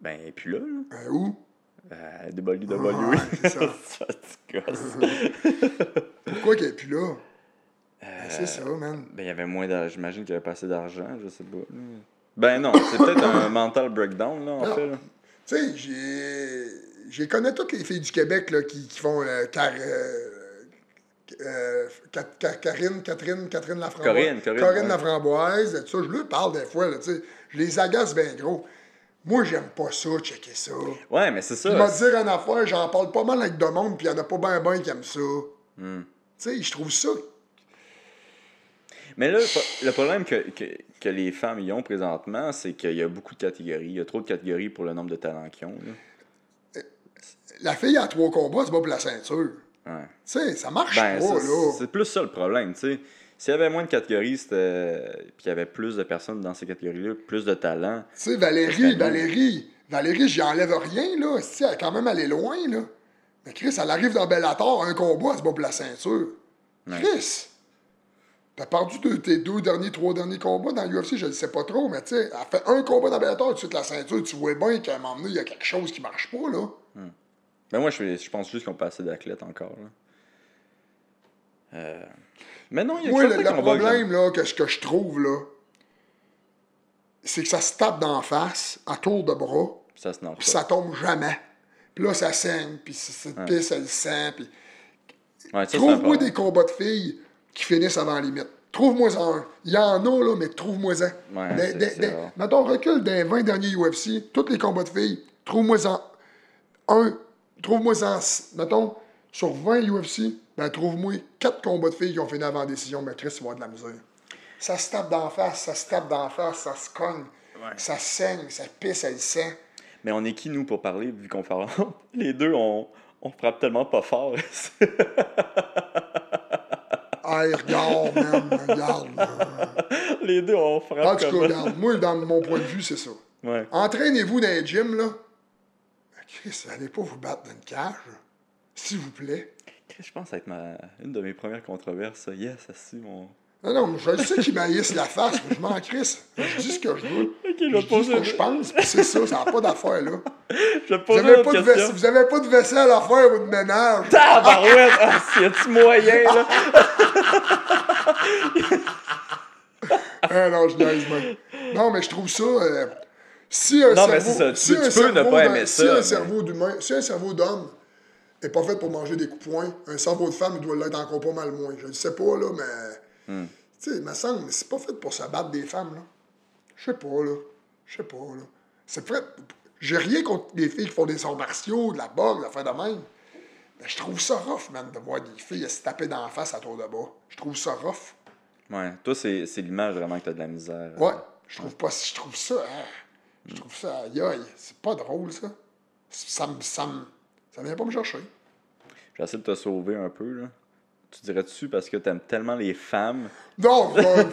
Ben, puis là, là. Euh, où? Euh, WWE. C'est ça. [LAUGHS] Ça. [LAUGHS] Pourquoi qu'elle est plus là? Euh, Ben, c'est ça, man. Ben, il y avait moins d'argent. J'imagine qu'il y avait pas assez d'argent, je sais pas. Ben non, c'est peut-être un mental breakdown, là, en Non. fait. Tu sais, j'ai. J'ai connais toutes les filles du Québec là, qui, qui font euh, Car- euh, euh, Ca- Ca- Karine, Catherine, Catherine Laframboise. Corinne, Corinne, ouais. Laframboise, tout ça, je leur parle des fois, là, tu sais. Je les agace bien gros. Moi, j'aime pas ça, checker ça. Ouais, mais c'est ça. Il m'a dit une affaire, j'en parle pas mal avec de monde, puis il y en a pas bien ben qui aiment ça. Hmm. Tu sais, je trouve ça. Mais là, le pro- le problème que, que, que les femmes y ont présentement, c'est qu'il y a beaucoup de catégories. Il y a trop de catégories pour le nombre de talents qu'ils ont. là. La fille à trois combats, c'est pas pour la ceinture. Ouais. Tu sais, ça marche Ben, pas, là. c'est plus ça le problème, tu sais. S'il y avait moins de catégories, c'était... puis il y avait plus de personnes dans ces catégories-là, plus de talents. Tu sais, Valérie, Valérie, Valérie, j'y enlève rien, là. Si, elle est quand même allée loin, là. Mais Chris, elle arrive dans Bellator, un combat, c'est pas pour la ceinture. Chris! T'as perdu deux- tes deux derniers, trois derniers combats dans l'UFC, je ne sais pas trop, mais tu sais, elle fait un combat dans Bellator, tout de la ceinture, tu vois bien qu'à un moment donné, il y a quelque chose qui marche pas, là. Mais moi, je, je pense juste qu'on pas assez d'athlètes encore. Là. Euh, Mais non, il y a Moi, le, le que problème, là, que, que je trouve, là, c'est que ça se tape d'en face, à tour de bras. Ça se puis ça tombe jamais. Puis là, ça saigne, puis cette pisse, elle sent, puis... Ouais, ça, Trouve-moi des combats de filles qui finissent avant la limite. Trouve-moi en un. Il y en a, là, mais. Ouais, c'est des- rare. mettons, recule des 20 derniers UFC, tous les combats de filles, trouve-moi en un. Trouve-moi en. Mettons, sur 20 UFC, ben, trouve-moi 4 combats de filles qui ont fini avant la décision. Ben, Chris, avoir de la misère. Ça se tape d'en face, ça se tape d'en face, ça se cogne, ça saigne, ça pisse, elle sent. Mais on est qui, nous, pour parler, vu qu'on parle [LAUGHS] Les deux, on, on frappe tellement pas fort. [LAUGHS] Hey, regarde, man, regarde. [LAUGHS] Les deux, on En frappe tout cas, regarde, moi, dans mon point de vue, c'est ça. Ouais. Entraînez-vous dans les gym, là. Chris, allez pas vous battre dans une cage, s'il vous plaît. Je pense que ça va être ma... une de mes premières controverses. Yes, assis, mon... Non, non, mais je sais qu'ils maïssent la face, mais je m'en crisse. Je dis ce que je veux. Je dis ce que je pense, puis c'est ça, ça n'a pas d'affaire, là. [LAUGHS] Je Vous poser avez, une pas de vaisselle, question. vous avez pas de vaisselle à faire ou de ménage? Tabarouette! Ah, y a-tu moyen, là? Ah [LAUGHS] non, je niaise. Non, mais je trouve ça. euh, si un Non, mais cerveau, ça, tu si un peux ne pas aimer si ça, Un mais- cerveau d'humain, si un cerveau d'homme n'est pas fait pour manger des coups poing, un cerveau de femme, il doit l'être encore pas mal moins. Je ne sais pas, là, mais. Hmm. Tu sais, il me semble, mais c'est pas fait pour se battre des femmes, là. Je sais pas, là. Je sais pas, là. C'est fait. J'ai rien contre les filles qui font des arts martiaux, de la boxe, de la fin de même. Mais je trouve ça rough, man, de voir des filles se taper dans la face à tour de bas. Je trouve ça rough. Ouais, toi, c'est c'est l'image vraiment que t'as de la misère. Ouais, je trouve pas. Je trouve ça. hein, je trouve ça. Aïe, aïe. C'est pas drôle, ça. Ça me. Ça me. Ça vient pas me chercher. J'essaie de te sauver un peu, là. Tu dirais-tu parce que t'aimes tellement les femmes? Non, non,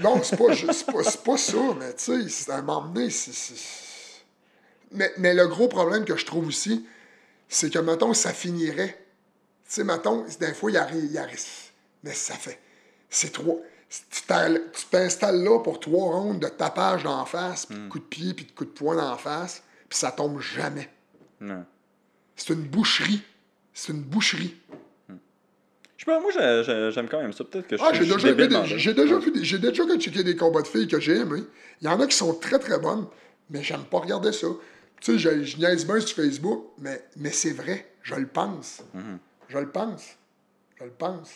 non c'est pas, pas, pas ça, mais tu sais, c'est à un moment donné, c'est. c'est- Mais, mais le gros problème que je trouve aussi, c'est que, mettons, ça finirait. Tu sais, mettons, des fois, il arrive. Il arrive mais ça fait. C'est trop. Tu t'al- tu t'installes là pour trois rondes de tapage d'en face, puis de coups de pied, puis de coups de poing d'en face, puis ça tombe jamais. Non. C'est une boucherie. C'est une boucherie. Je sais pas, moi, j'ai- j'ai- j'aime quand même ça. Peut-être que je Ah, suis j'ai déjà, débile des- j'ai déjà vu des- j'ai déjà checké des combats de filles que j'ai aimés. Il y en a qui sont très très bonnes, mais j'aime pas regarder ça. Tu sais, je, niaise bien sur Facebook, mais, mais c'est vrai. Je le pense. Mhm. Je le pense. Je le pense.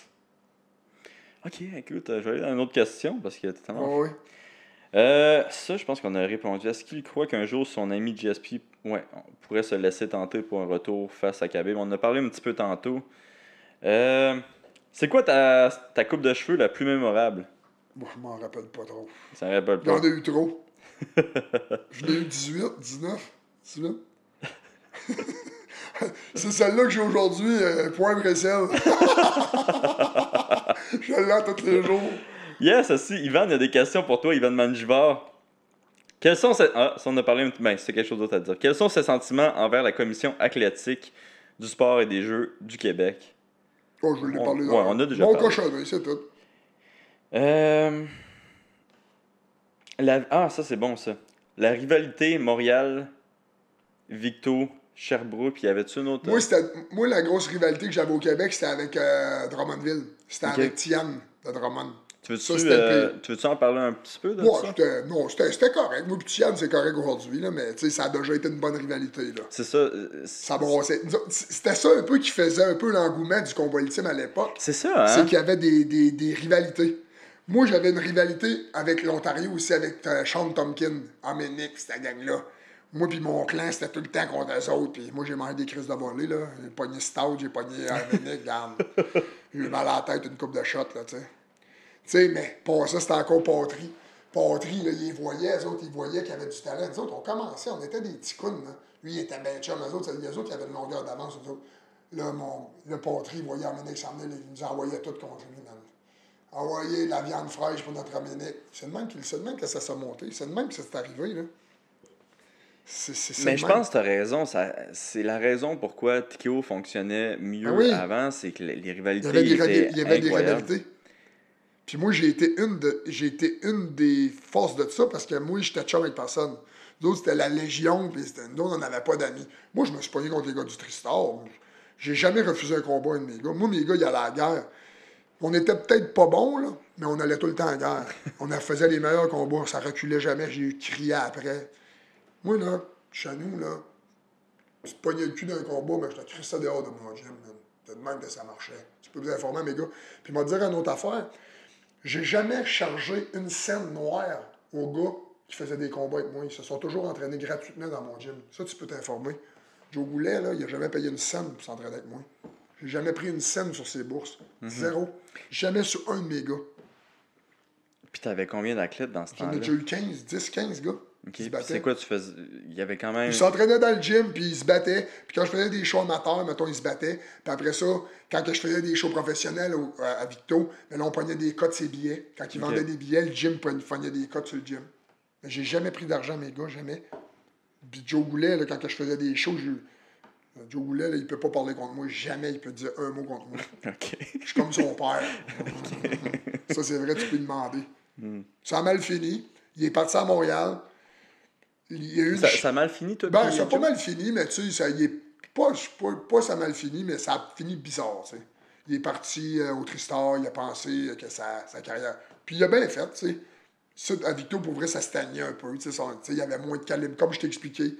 Ok, écoute, euh, je vais aller dans une autre question parce que t'es tellement. oui. Euh, ça, je pense qu'on a répondu. Est-ce qu'il croit qu'un jour son ami GSP ouais, on pourrait se laisser tenter pour un retour face à Khabib On en a parlé un petit peu tantôt. Euh, c'est quoi ta, ta coupe de cheveux la plus mémorable? Moi, je m'en rappelle pas trop. Ça me rappelle Il y en pas. a eu trop. [LAUGHS] J'en ai eu 18, 19, 18. C'est celle-là que j'ai aujourd'hui, euh, poivre et sel. je l'ai tous les jours. Yes, aussi, Ivan, il y a des questions pour toi, Ivan Manjivar. Quels sont ces... Ah, ça on a parlé un petit... Ben, c'est quelque chose d'autre à dire. Quels sont ses sentiments envers la commission athlétique du sport et des jeux du Québec? Oh, je l'ai On- parlé ouais, on a déjà Mon parlé. cochonnerie, c'est tout. Euh... la- Ah, ça c'est bon ça. La rivalité Montréal-Victo Sherbrooke, puis y avait-tu une autre? Moi, c'était, moi, la grosse rivalité que j'avais au Québec, c'était avec euh, Drummondville. C'était avec Tian de Drummond. Tu veux-tu euh, veux-tu en parler un petit peu de Ouais, ça? non, c'était, correct. Moi, puis Tian, c'est correct aujourd'hui, mais ça a déjà été une bonne rivalité. C'est ça. euh, Ça C'était ça un peu qui faisait un peu l'engouement du combat ultime à l'époque. C'est ça, c'est hein? qu'il y avait des, des, des rivalités. Moi, j'avais une rivalité avec l'Ontario aussi, avec euh, Sean Tompkin, Aménic, cette gang-là. Moi puis mon clan, c'était tout le temps contre eux autres. Puis moi, j'ai mangé des crises de volée, là. J'ai pogné Stout, j'ai pogné Aménic, [LAUGHS] regarde. J'ai eu mal à la tête une coupe de shots, là, tu sais. Tu sais, mais pour ça, c'était encore Patry. Patry, là, il les voyait, eux autres, ils voyaient qu'il y avait du talent. Nous autres, on commençait, on était des petits counes, là. Lui, il était bien chum, eux autres, les autres, ils avaient une longueur d'avance, eux autres. Là, mon, le Patry, il voyait s'en venir, il nous envoyait tout contre lui. Envoyer la viande fraîche pour notre Aménic. C'est le même, que ça s'est monté. C'est le même que ça s'est arrivé, là. Mais je pense que tu as raison. C'est la raison pourquoi TKO fonctionnait mieux Ah oui. avant, c'est que les, les Il rivalités y avait des, étaient il y avait des rivalités. Puis moi, j'ai été une j'ai été une des forces de ça parce que moi, j'étais chum avec personne. Nous autres, c'était la Légion, puis c'était- nous on n'avait pas d'amis. Moi, je me suis pogné contre les gars du Tristar. J'ai jamais refusé un combat, un de mes gars. Moi, mes gars, ils allaient à la guerre. On était peut-être pas bons, là, mais on allait tout le temps à la guerre. On faisait les meilleurs combats, ça reculait jamais, j'ai crié après. Moi, là, chez nous, là, te pognais le cul d'un combat, mais je te crissais dehors de mon gym, man. C'est de que ça marchait. Tu peux vous informer, mes gars. Puis, m'a dire une autre affaire. J'ai jamais chargé une scène noire aux gars qui faisaient des combats avec moi. Ils se sont toujours entraînés gratuitement dans mon gym. Ça, tu peux t'informer. Joe Goulet, là, il a jamais payé une scène pour s'entraîner avec moi. J'ai jamais pris une scène sur ses bourses. Zéro. Jamais sur un de mes gars. Puis t'avais combien d'athlètes dans ce J'en ai temps-là? déjà eu 15, 10, 15 gars. C'est quoi tu faisais? Il y avait quand même. Ils s'entraînaient dans le gym, puis ils se battaient. Puis quand je faisais des shows amateurs, mettons, ils se battaient. Puis après ça, quand je faisais des shows professionnels au- à, Victo, ben là, on pognait des cotes ses billets. Quand ils Ok. vendaient des billets, le gym pognait des cotes sur le gym. Mais j'ai jamais pris d'argent, mes gars, jamais. Puis Joe Goulet, là, quand je faisais des shows, je- Joe Goulet, là, il peut pas parler contre moi. Jamais il peut dire un mot contre moi. [LAUGHS] Je suis comme son père. [LAUGHS] ça, c'est vrai, tu peux lui demander. Ça a mal fini. Il est parti à Montréal. Il y a eu une ça, ça a mal fini, toi? ben, ça a pas mal fini, mais tu sais, ça y est pas, pas, pas ça a mal fini, mais ça a fini bizarre, tu sais. Il est parti euh, au Tristar, il a pensé euh, que sa, sa carrière. Puis il a bien fait, tu sais. Ça, à Victo, pour vrai, ça stagnait un peu, tu sais. son- tu sais, Il y avait moins de calibre. Comme je t'ai expliqué,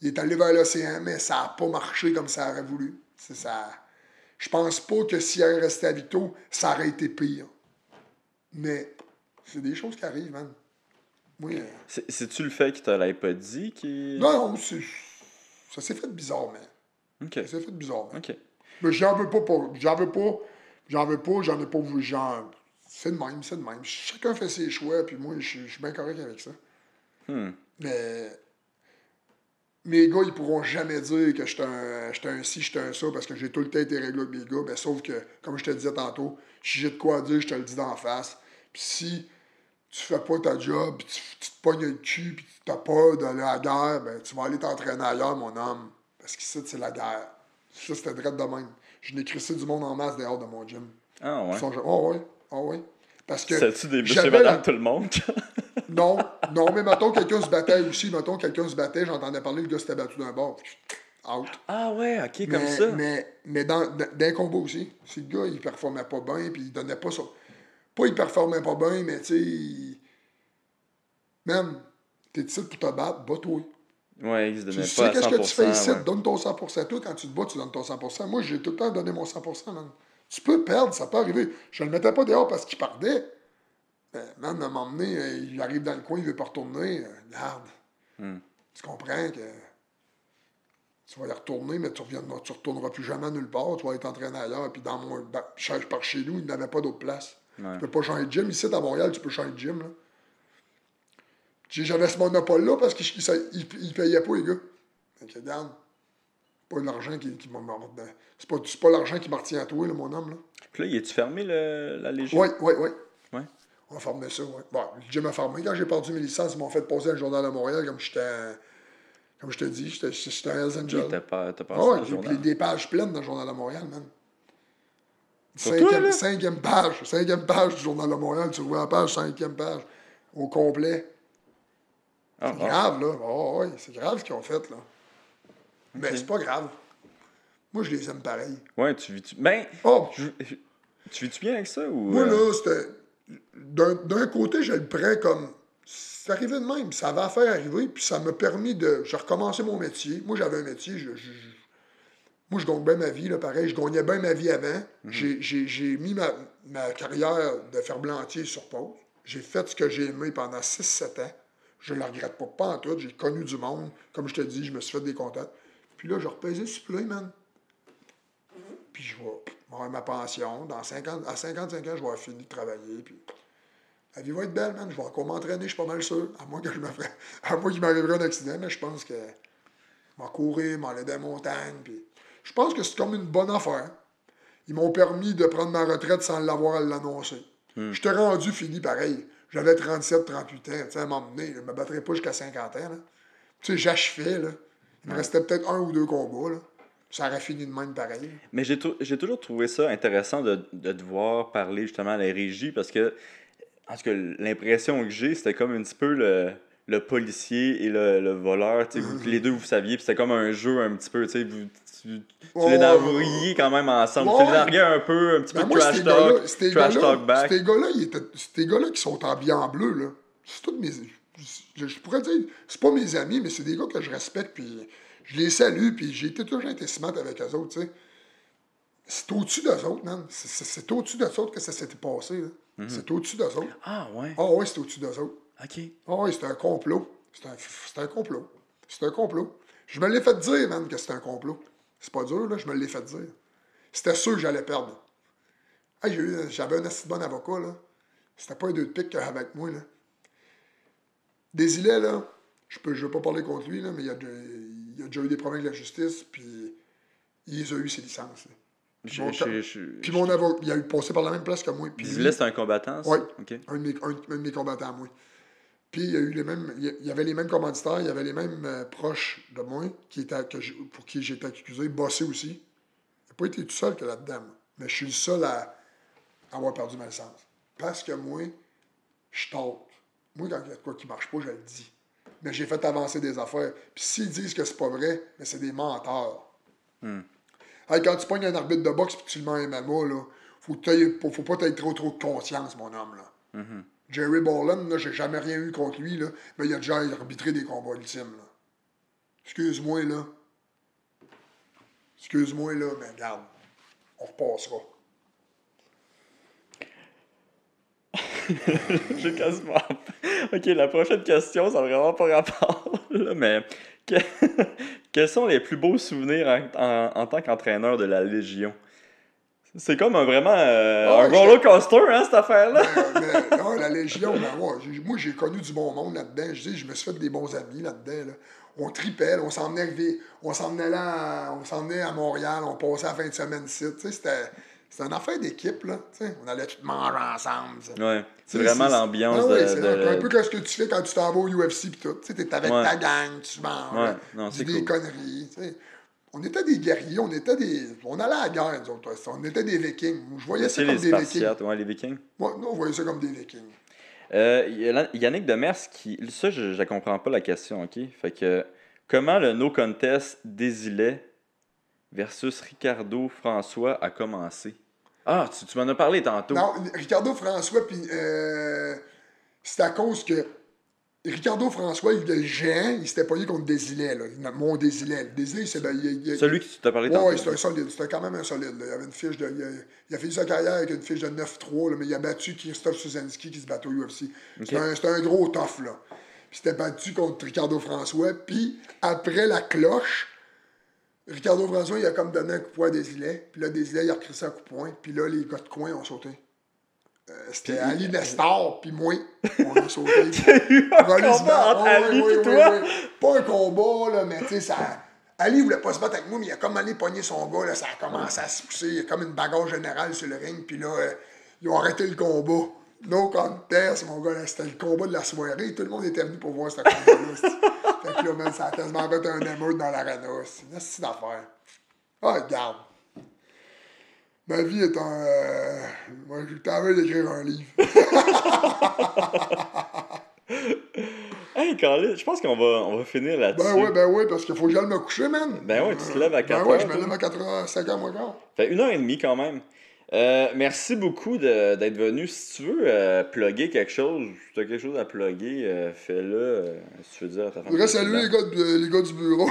il est allé vers l'océan, mais ça n'a pas marché comme ça aurait voulu. C'est ça. Je pense pas que s'il avait resté à Victo, ça aurait été pire. Mais c'est des choses qui arrivent, man. C'est- C'est-tu le fait qu'il te l'ait pas dit qui. non, non, c'est- ça s'est fait bizarrement. Ok. Ça s'est fait bizarrement. Ok. Mais j'en veux pas, pour- j'en veux pas, j'en veux pas, j'en ai pas voulu, genre, c'est de même, c'est de même. Chacun fait ses choix, puis moi, je je suis bien correct avec ça. Hmm. Mais mes gars, ils pourront jamais dire que j'étais un, j'étais un ci, j'étais un ça, parce que j'ai tout le temps été réglé avec mes gars, ben, sauf que, comme je te disais tantôt, si j'ai de quoi dire, je te le dis d'en face. Puis si tu fais pas ta job, puis tu, tu te pognes le cul, puis tu as peur d'aller à la guerre, ben, tu vas aller t'entraîner ailleurs, mon homme. Parce qu'ici, c'est la guerre. Ça, c'était direct de même. Je n'ai crissé du monde en masse dehors de mon gym. Ah ouais. Sont- Oh, ouais. Oh, ouais. Parce que. C'est-tu des madame la- tout le monde? [LAUGHS] Non, non, mais mettons quelqu'un se battait aussi. Mettons quelqu'un se battait, j'entendais parler, le gars s'était battu d'un bord. Out. ah ouais, ok, comme mais, ça. Mais, mais dans, dans, dans un combat aussi. Si le gars, il performait pas bien, puis il donnait pas ça. Pas il performait pas bien, mais tu sais. Même, t'es ici pour te battre, bats-toi. Ouais, il se Tu sais pas qu'est-ce que tu fais 100%, ici, ouais. donne ton 100%. Toi, quand tu te bats, tu donnes ton 100%. Moi, j'ai tout le temps donné mon 100%, man. Tu peux perdre, ça peut arriver. Je le mettais pas dehors parce qu'il perdait. Ben, man, à un moment donné, euh, il arrive dans le coin, il veut pas retourner. euh, Regarde. Hmm. Tu comprends que tu vas y retourner, mais tu ne tu retourneras plus jamais nulle part. Tu vas être entraîné ailleurs. Puis dans mon. ben, par chez nous, il n'avait pas d'autre place. Ouais. Tu peux pas changer de gym. Ici, à Montréal, tu peux changer de gym. Là. J'ai- J'avais ce monopole-là parce qu'il il, il payait pas, les gars. Que, regarde, pas l'argent qui, qui m'a. C'est pas, c'est pas l'argent qui me retient à toi, là, mon homme. Là. Puis là, il est-tu fermé le, la Légion? Oui, oui, oui. Ouais. On a fermé ça, oui. Bon, le gym a fermé. Quand j'ai perdu mes licences, ils m'ont fait poser à le Journal de Montréal comme j'étais. Comme je te dis, j'étais un Hells Angel. Ok, T'as pas, Ah passé ouais, j'ai des pages pleines dans le Journal de Montréal, man. Cinquième page. Cinquième page du Journal de Montréal. Tu vois la page, cinquième page. Au complet. Ah, C'est ah. grave, là. Oh, ouais, c'est grave ce qu'ils ont fait, là. Mais c'est pas grave. Moi, je les aime pareil. Ouais, tu vis-tu. Ben, Oh, je- tu vis-tu bien avec ça ou. moi, euh, là, c'était. D'un d'un côté, je le prends comme. C'est arrivé de même, ça va faire arriver, puis ça m'a permis de. J'ai recommencé mon métier. Moi, j'avais un métier, je, moi, je gagne bien ma vie, là, pareil. Je gagnais bien ma vie avant. J'ai- J'ai j'ai mis ma, ma carrière de ferblantier sur pause. J'ai fait ce que j'ai aimé pendant 6-7 ans. Je ne le regrette pas, pas en tout. J'ai connu du monde. Comme je te dis, je me suis fait des contacts. Puis là, je repaisais sur plein, man. Puis je vais avoir ma pension. Dans 50, à 55 ans, je vais avoir fini de travailler. Puis la vie va être belle, man. Je vais encore m'entraîner, je suis pas mal sûr. À moins que je me ferais- [LAUGHS] à moins qu'il m'arriverait un accident, mais je pense que je vais courir, m'aller dans les montagnes. Puis je pense que c'est comme une bonne affaire. Ils m'ont permis de prendre ma retraite sans l'avoir à l'annoncer. Je t'ai rendu fini pareil. J'avais 37, 38 ans. Tu sais, à un moment donné, je ne me battrais pas jusqu'à 50 ans. Là. Tu sais, j'achevais. Là. Il me restait peut-être un ou deux combats. Là. Ça aurait fini de même pareil. Mais j'ai tou- j'ai toujours trouvé ça intéressant de, de te voir parler justement à la régie parce que, en tout cas, l'impression que j'ai, c'était comme un petit peu le, le policier et le, le voleur. tu sais, vous- les deux, vous saviez, puis c'était comme un jeu un petit peu. tu sais, Vous, tu, tu Oh, les narguiez quand même ensemble. ouais, tu les ouais. narguais un peu, un petit Ben peu trash talk, trash gars-là, talk back. ces gars-là, gars-là qui sont habillés en bleu, là, c'est tous mes. Je, je pourrais dire, c'est pas mes amis, mais c'est des gars que je respecte, puis je les salue, puis j'ai été toujours smart avec eux autres, tu sais. C'est au-dessus d'eux autres, man. C'est- au-dessus d'eux autres que ça s'était passé, là. Mhm. C'est au-dessus d'eux autres. Ah, ouais. Ah oui, c'est au-dessus d'eux autres. Ok. Ah oui, c'est un complot. C'est un, complot. C'est un complot. Je me l'ai fait dire, man, que c'est un complot. C'est pas dur, là, je me l'ai fait dire. C'était sûr que j'allais perdre. Hey, J'avais un assez bon avocat, là. C'était pas un deux de pique qu'il avait avec moi, là. Desilets, là, je je veux pas parler contre lui, là, mais il a, déjà- il a déjà eu des problèmes avec la justice, puis il a eu, ses licences. là. Je- Bon, je- je- Puis mon avocat, il a eu passé par la même place que moi. Puis Disais, c'est un combattant, ça? Ok. un de mes, un- un de mes combattants à moi. Puis il y a eu les mêmes. Il y avait les mêmes commanditaires, il y avait les mêmes euh, proches de moi qui étaient, que j'ai- pour qui j'étais accusé, bossé aussi. N'a pas été tout seul que là-dedans. Mais je suis le seul à avoir perdu ma licence. Parce que moi, je tente. Moi, quand il y a de quoi qui marche pas, je le dis. Mais j'ai fait avancer des affaires. Puis s'ils disent que c'est pas vrai, mais c'est des menteurs. Hey, quand tu pognes un arbitre de boxe puis tu le mets en MMA, là, faut, faut, pas t'aies trop trop de conscience, mon homme. Là. Jerry Boland, là, j'ai jamais rien eu contre lui, là, mais il a déjà arbitré des combats ultimes. Là. Excuse-moi, là. Excuse-moi, là, mais regarde, on repassera. [LAUGHS] J'ai quasiment. [LAUGHS] Ok, la prochaine question, ça n'a vraiment pas rapport, là, mais que- [LAUGHS] quels sont les plus beaux souvenirs en, en- en tant qu'entraîneur de la Légion? C'est comme un, vraiment euh, Ah, un roller coaster, hein, cette affaire-là? Non, la Légion, ben, ouais, moi, j'ai connu du bon monde là-dedans. Je dis, je me suis fait des bons amis là-dedans. là. On tripait, là, on s'emmenait vi- on s'emmenait là, à- on s'emmenait à Montréal, on passait la fin de semaine ici. C'était c'était une affaire d'équipe, là. On allait tout manger ensemble. Ouais, c'est vraiment l'ambiance Ah ouais, de. c'est de- un peu comme ce que tu fais quand tu t'en vas au UFC pis tout. Tu t'es avec Ouais. ta gang, tu manges, Ouais, non, c'est des cool. conneries. On était des guerriers, on était des. On allait à la guerre, nous autres. On était des vikings. Je voyais ça comme les des vikings. Ouais, les Vikings. Moi, nous, on voyait ça comme des vikings. Euh, Yannick Demers qui. Ça, je ne comprends pas la question, ok? Fait que. Comment le no contest Désilet versus Ricardo François a commencé? Ah, tu, tu m'en as parlé tantôt. Non, Ricardo François, puis euh, c'est à cause que Ricardo François, il est géant, il s'était pogné contre Désilet, là. Mon Désilet. Désilet, c'est. il- il- Celui que tu t'as parlé ouais, c'était un solide. C'était quand même un solide. là. Il avait une fiche de. Il a, il a fait sa carrière avec une fiche de 9-3, là, mais il a battu Christophe Suzanski qui se battait au UFC. C'était un, c'était un gros tough, là. Puis il s'était battu contre Ricardo François. Puis après la cloche, Ricardo François, il a comme donné un coup de poing à Desilets. Puis là, Desilets, il a recrissé un coup de poing. Puis là, les gars de coin ont sauté. Euh, C'était Ali Nestor, puis moi. On a [LAUGHS] sauté. combat entre Ouais, Ali ouais, et toi? ouais, ouais. Pas un combat, là, mais tu sais, ça. Ali voulait pas se battre avec moi, mais il a comme allé pogner son gars, là, ça a commencé à se pousser. Il y a comme une bagarre générale sur le ring, puis là, euh, ils ont arrêté le combat. No contest, mon gars, là, c'était le combat de la soirée. Tout le monde était venu pour voir ce combat-là. fait que là, man, ça a quasiment fait un émeute dans l'arena. C'est une astuce d'affaire. Ah, regarde. Ma vie est un. Euh... Moi, envie d'écrire un livre. [LAUGHS] Hey, Carlis, je pense qu'on va, on va finir là-dessus. Ben ouais, ben ouais, parce qu'il faut que j'aille me coucher, man. Ben ouais, tu te lèves à 4 Ben ouais, heures, je me lève à 4 h 5 h moins quart. Fait une heure et demie quand même. Euh, merci beaucoup de- d'être venu. Si tu veux euh, plugger quelque chose, si tu as quelque chose à plugger, euh, fais-le. si tu veux dire à ta femme. es saluer les gars, de- les gars du bureau.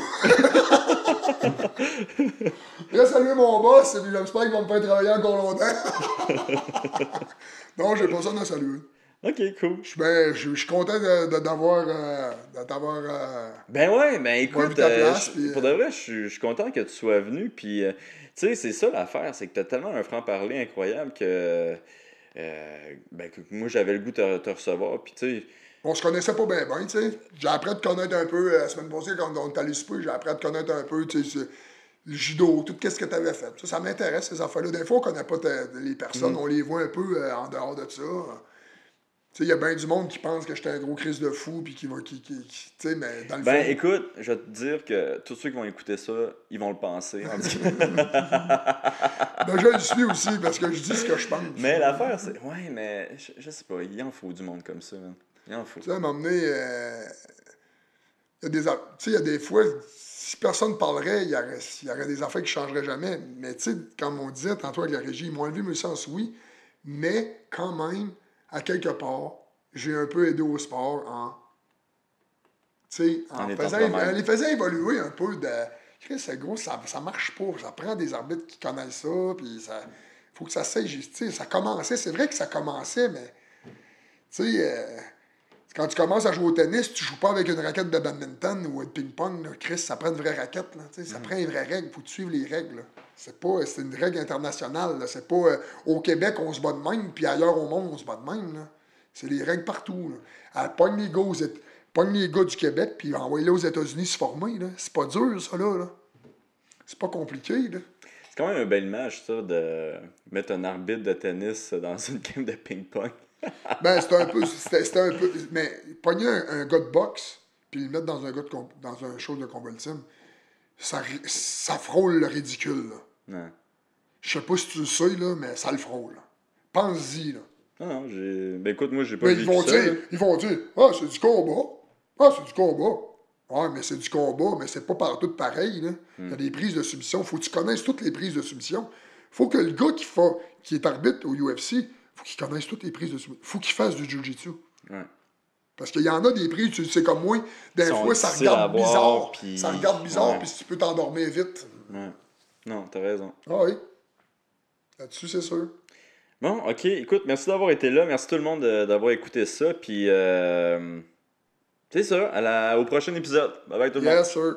Voudrais saluer mon boss, et puis j'espère qu'ils vont me faire travailler encore longtemps. non, j'ai pas ça à saluer. Ok, cool. Je suis ben, je- je suis content d'avoir. euh, euh, Ben ouais, ben écoute, euh, pour de vrai, je suis- je suis content que tu sois venu. Puis, tu sais, c'est ça l'affaire, c'est que t'as tellement un franc-parler incroyable que, euh, ben, que moi j'avais le goût de te, recevoir. Puis, tu sais, On se connaissait pas bien, bien, tu sais. J'ai appris à te connaître un peu, euh, la semaine passée, quand on est allé souper, j'ai appris à te connaître un peu, tu sais, le judo, tout ce que tu avais fait. Ça, ça m'intéresse, ces affaires-là. Des fois, on connaît pas les personnes, on les voit un peu euh, en dehors de ça. Il y a bien du monde qui pense que j'étais un gros crise de fou, puis qui va. Qui, qui, qui- tu sais, mais dans le ben fond. écoute, je vais te dire que tous ceux qui vont écouter ça, ils vont le penser. en. [LAUGHS] Ben, je le suis aussi, parce que je dis ce que je pense. mais l'affaire, c'est. Ouais, mais je, je sais pas, il en faut du monde comme ça, man. Il en faut. Tu sais, à un moment donné, euh, il y a des, tu sais, il y a des fois, si personne parlerait, il y aurait, il y aurait des affaires qui ne changeraient jamais. Mais tu sais, comme on disait tantôt avec la régie, ils m'ont enlevé mes sens, oui, mais quand même, à quelque part, j'ai un peu aidé au sport en, tu sais, en, En faisant, en les faisant évoluer un peu de... C'est gros, ça, ça marche pas. Ça prend des arbitres qui connaissent ça, puis ça... faut que ça sais, ça commençait, c'est vrai que ça commençait, mais... Tu sais... euh, quand tu commences à jouer au tennis, tu joues pas avec une raquette de badminton ou de ping-pong. Chris, ça prend une vraie raquette. Là, ça Mm. prend une vraie règle. faut suives les règles. C'est pas c'est une règle internationale. C'est pas euh, au Québec, on se bat de même, puis ailleurs au monde, on se bat de même. là. C'est les règles partout. Là. Elle pogne les gars, aux Éta- pogne les gars du Québec, puis envoie-les aux États-Unis se former. là. C'est pas dur, ça. là. là. C'est pas compliqué. Là. C'est quand même une belle image, ça, de mettre un arbitre de tennis dans une game de ping-pong. [LAUGHS] Ben, c'était un peu. C'était un peu. Mais pogner un, un gars de boxe, puis le mettre dans un, gars de com- dans un show de combat ultime, ça, ça frôle le ridicule. là. Je sais pas si tu le sais, là, mais ça le frôle. Pense-y. Là. Non, non, j'ai. Ben écoute, moi, j'ai pas Mais vécu ils vont, ça. dire, là. ils vont dire Ah, c'est du combat. Ah, c'est du combat. Ouais, mais c'est du combat, mais c'est pas partout pareil. Là. Il y a des prises de submission. Faut que tu connaisses toutes les prises de submission. Faut que le gars qui, qui est arbitre au UFC, faut qu'il connaisse toutes les prises de submission. Faut qu'il fasse du jiu-jitsu. Ouais. Parce qu'il y en a des prises, tu sais comme moi, des Ils fois ça regarde bizarre. Ça regarde bizarre, ouais. puis tu peux t'endormir vite. Ouais. Non, t'as raison. Ah oui. Là-dessus, c'est sûr. Bon, ok, écoute, merci d'avoir été là. Merci tout le monde de- d'avoir écouté ça. Puis, euh, c'est ça, à la- au prochain épisode. Bye bye tout le monde. Yes, sir.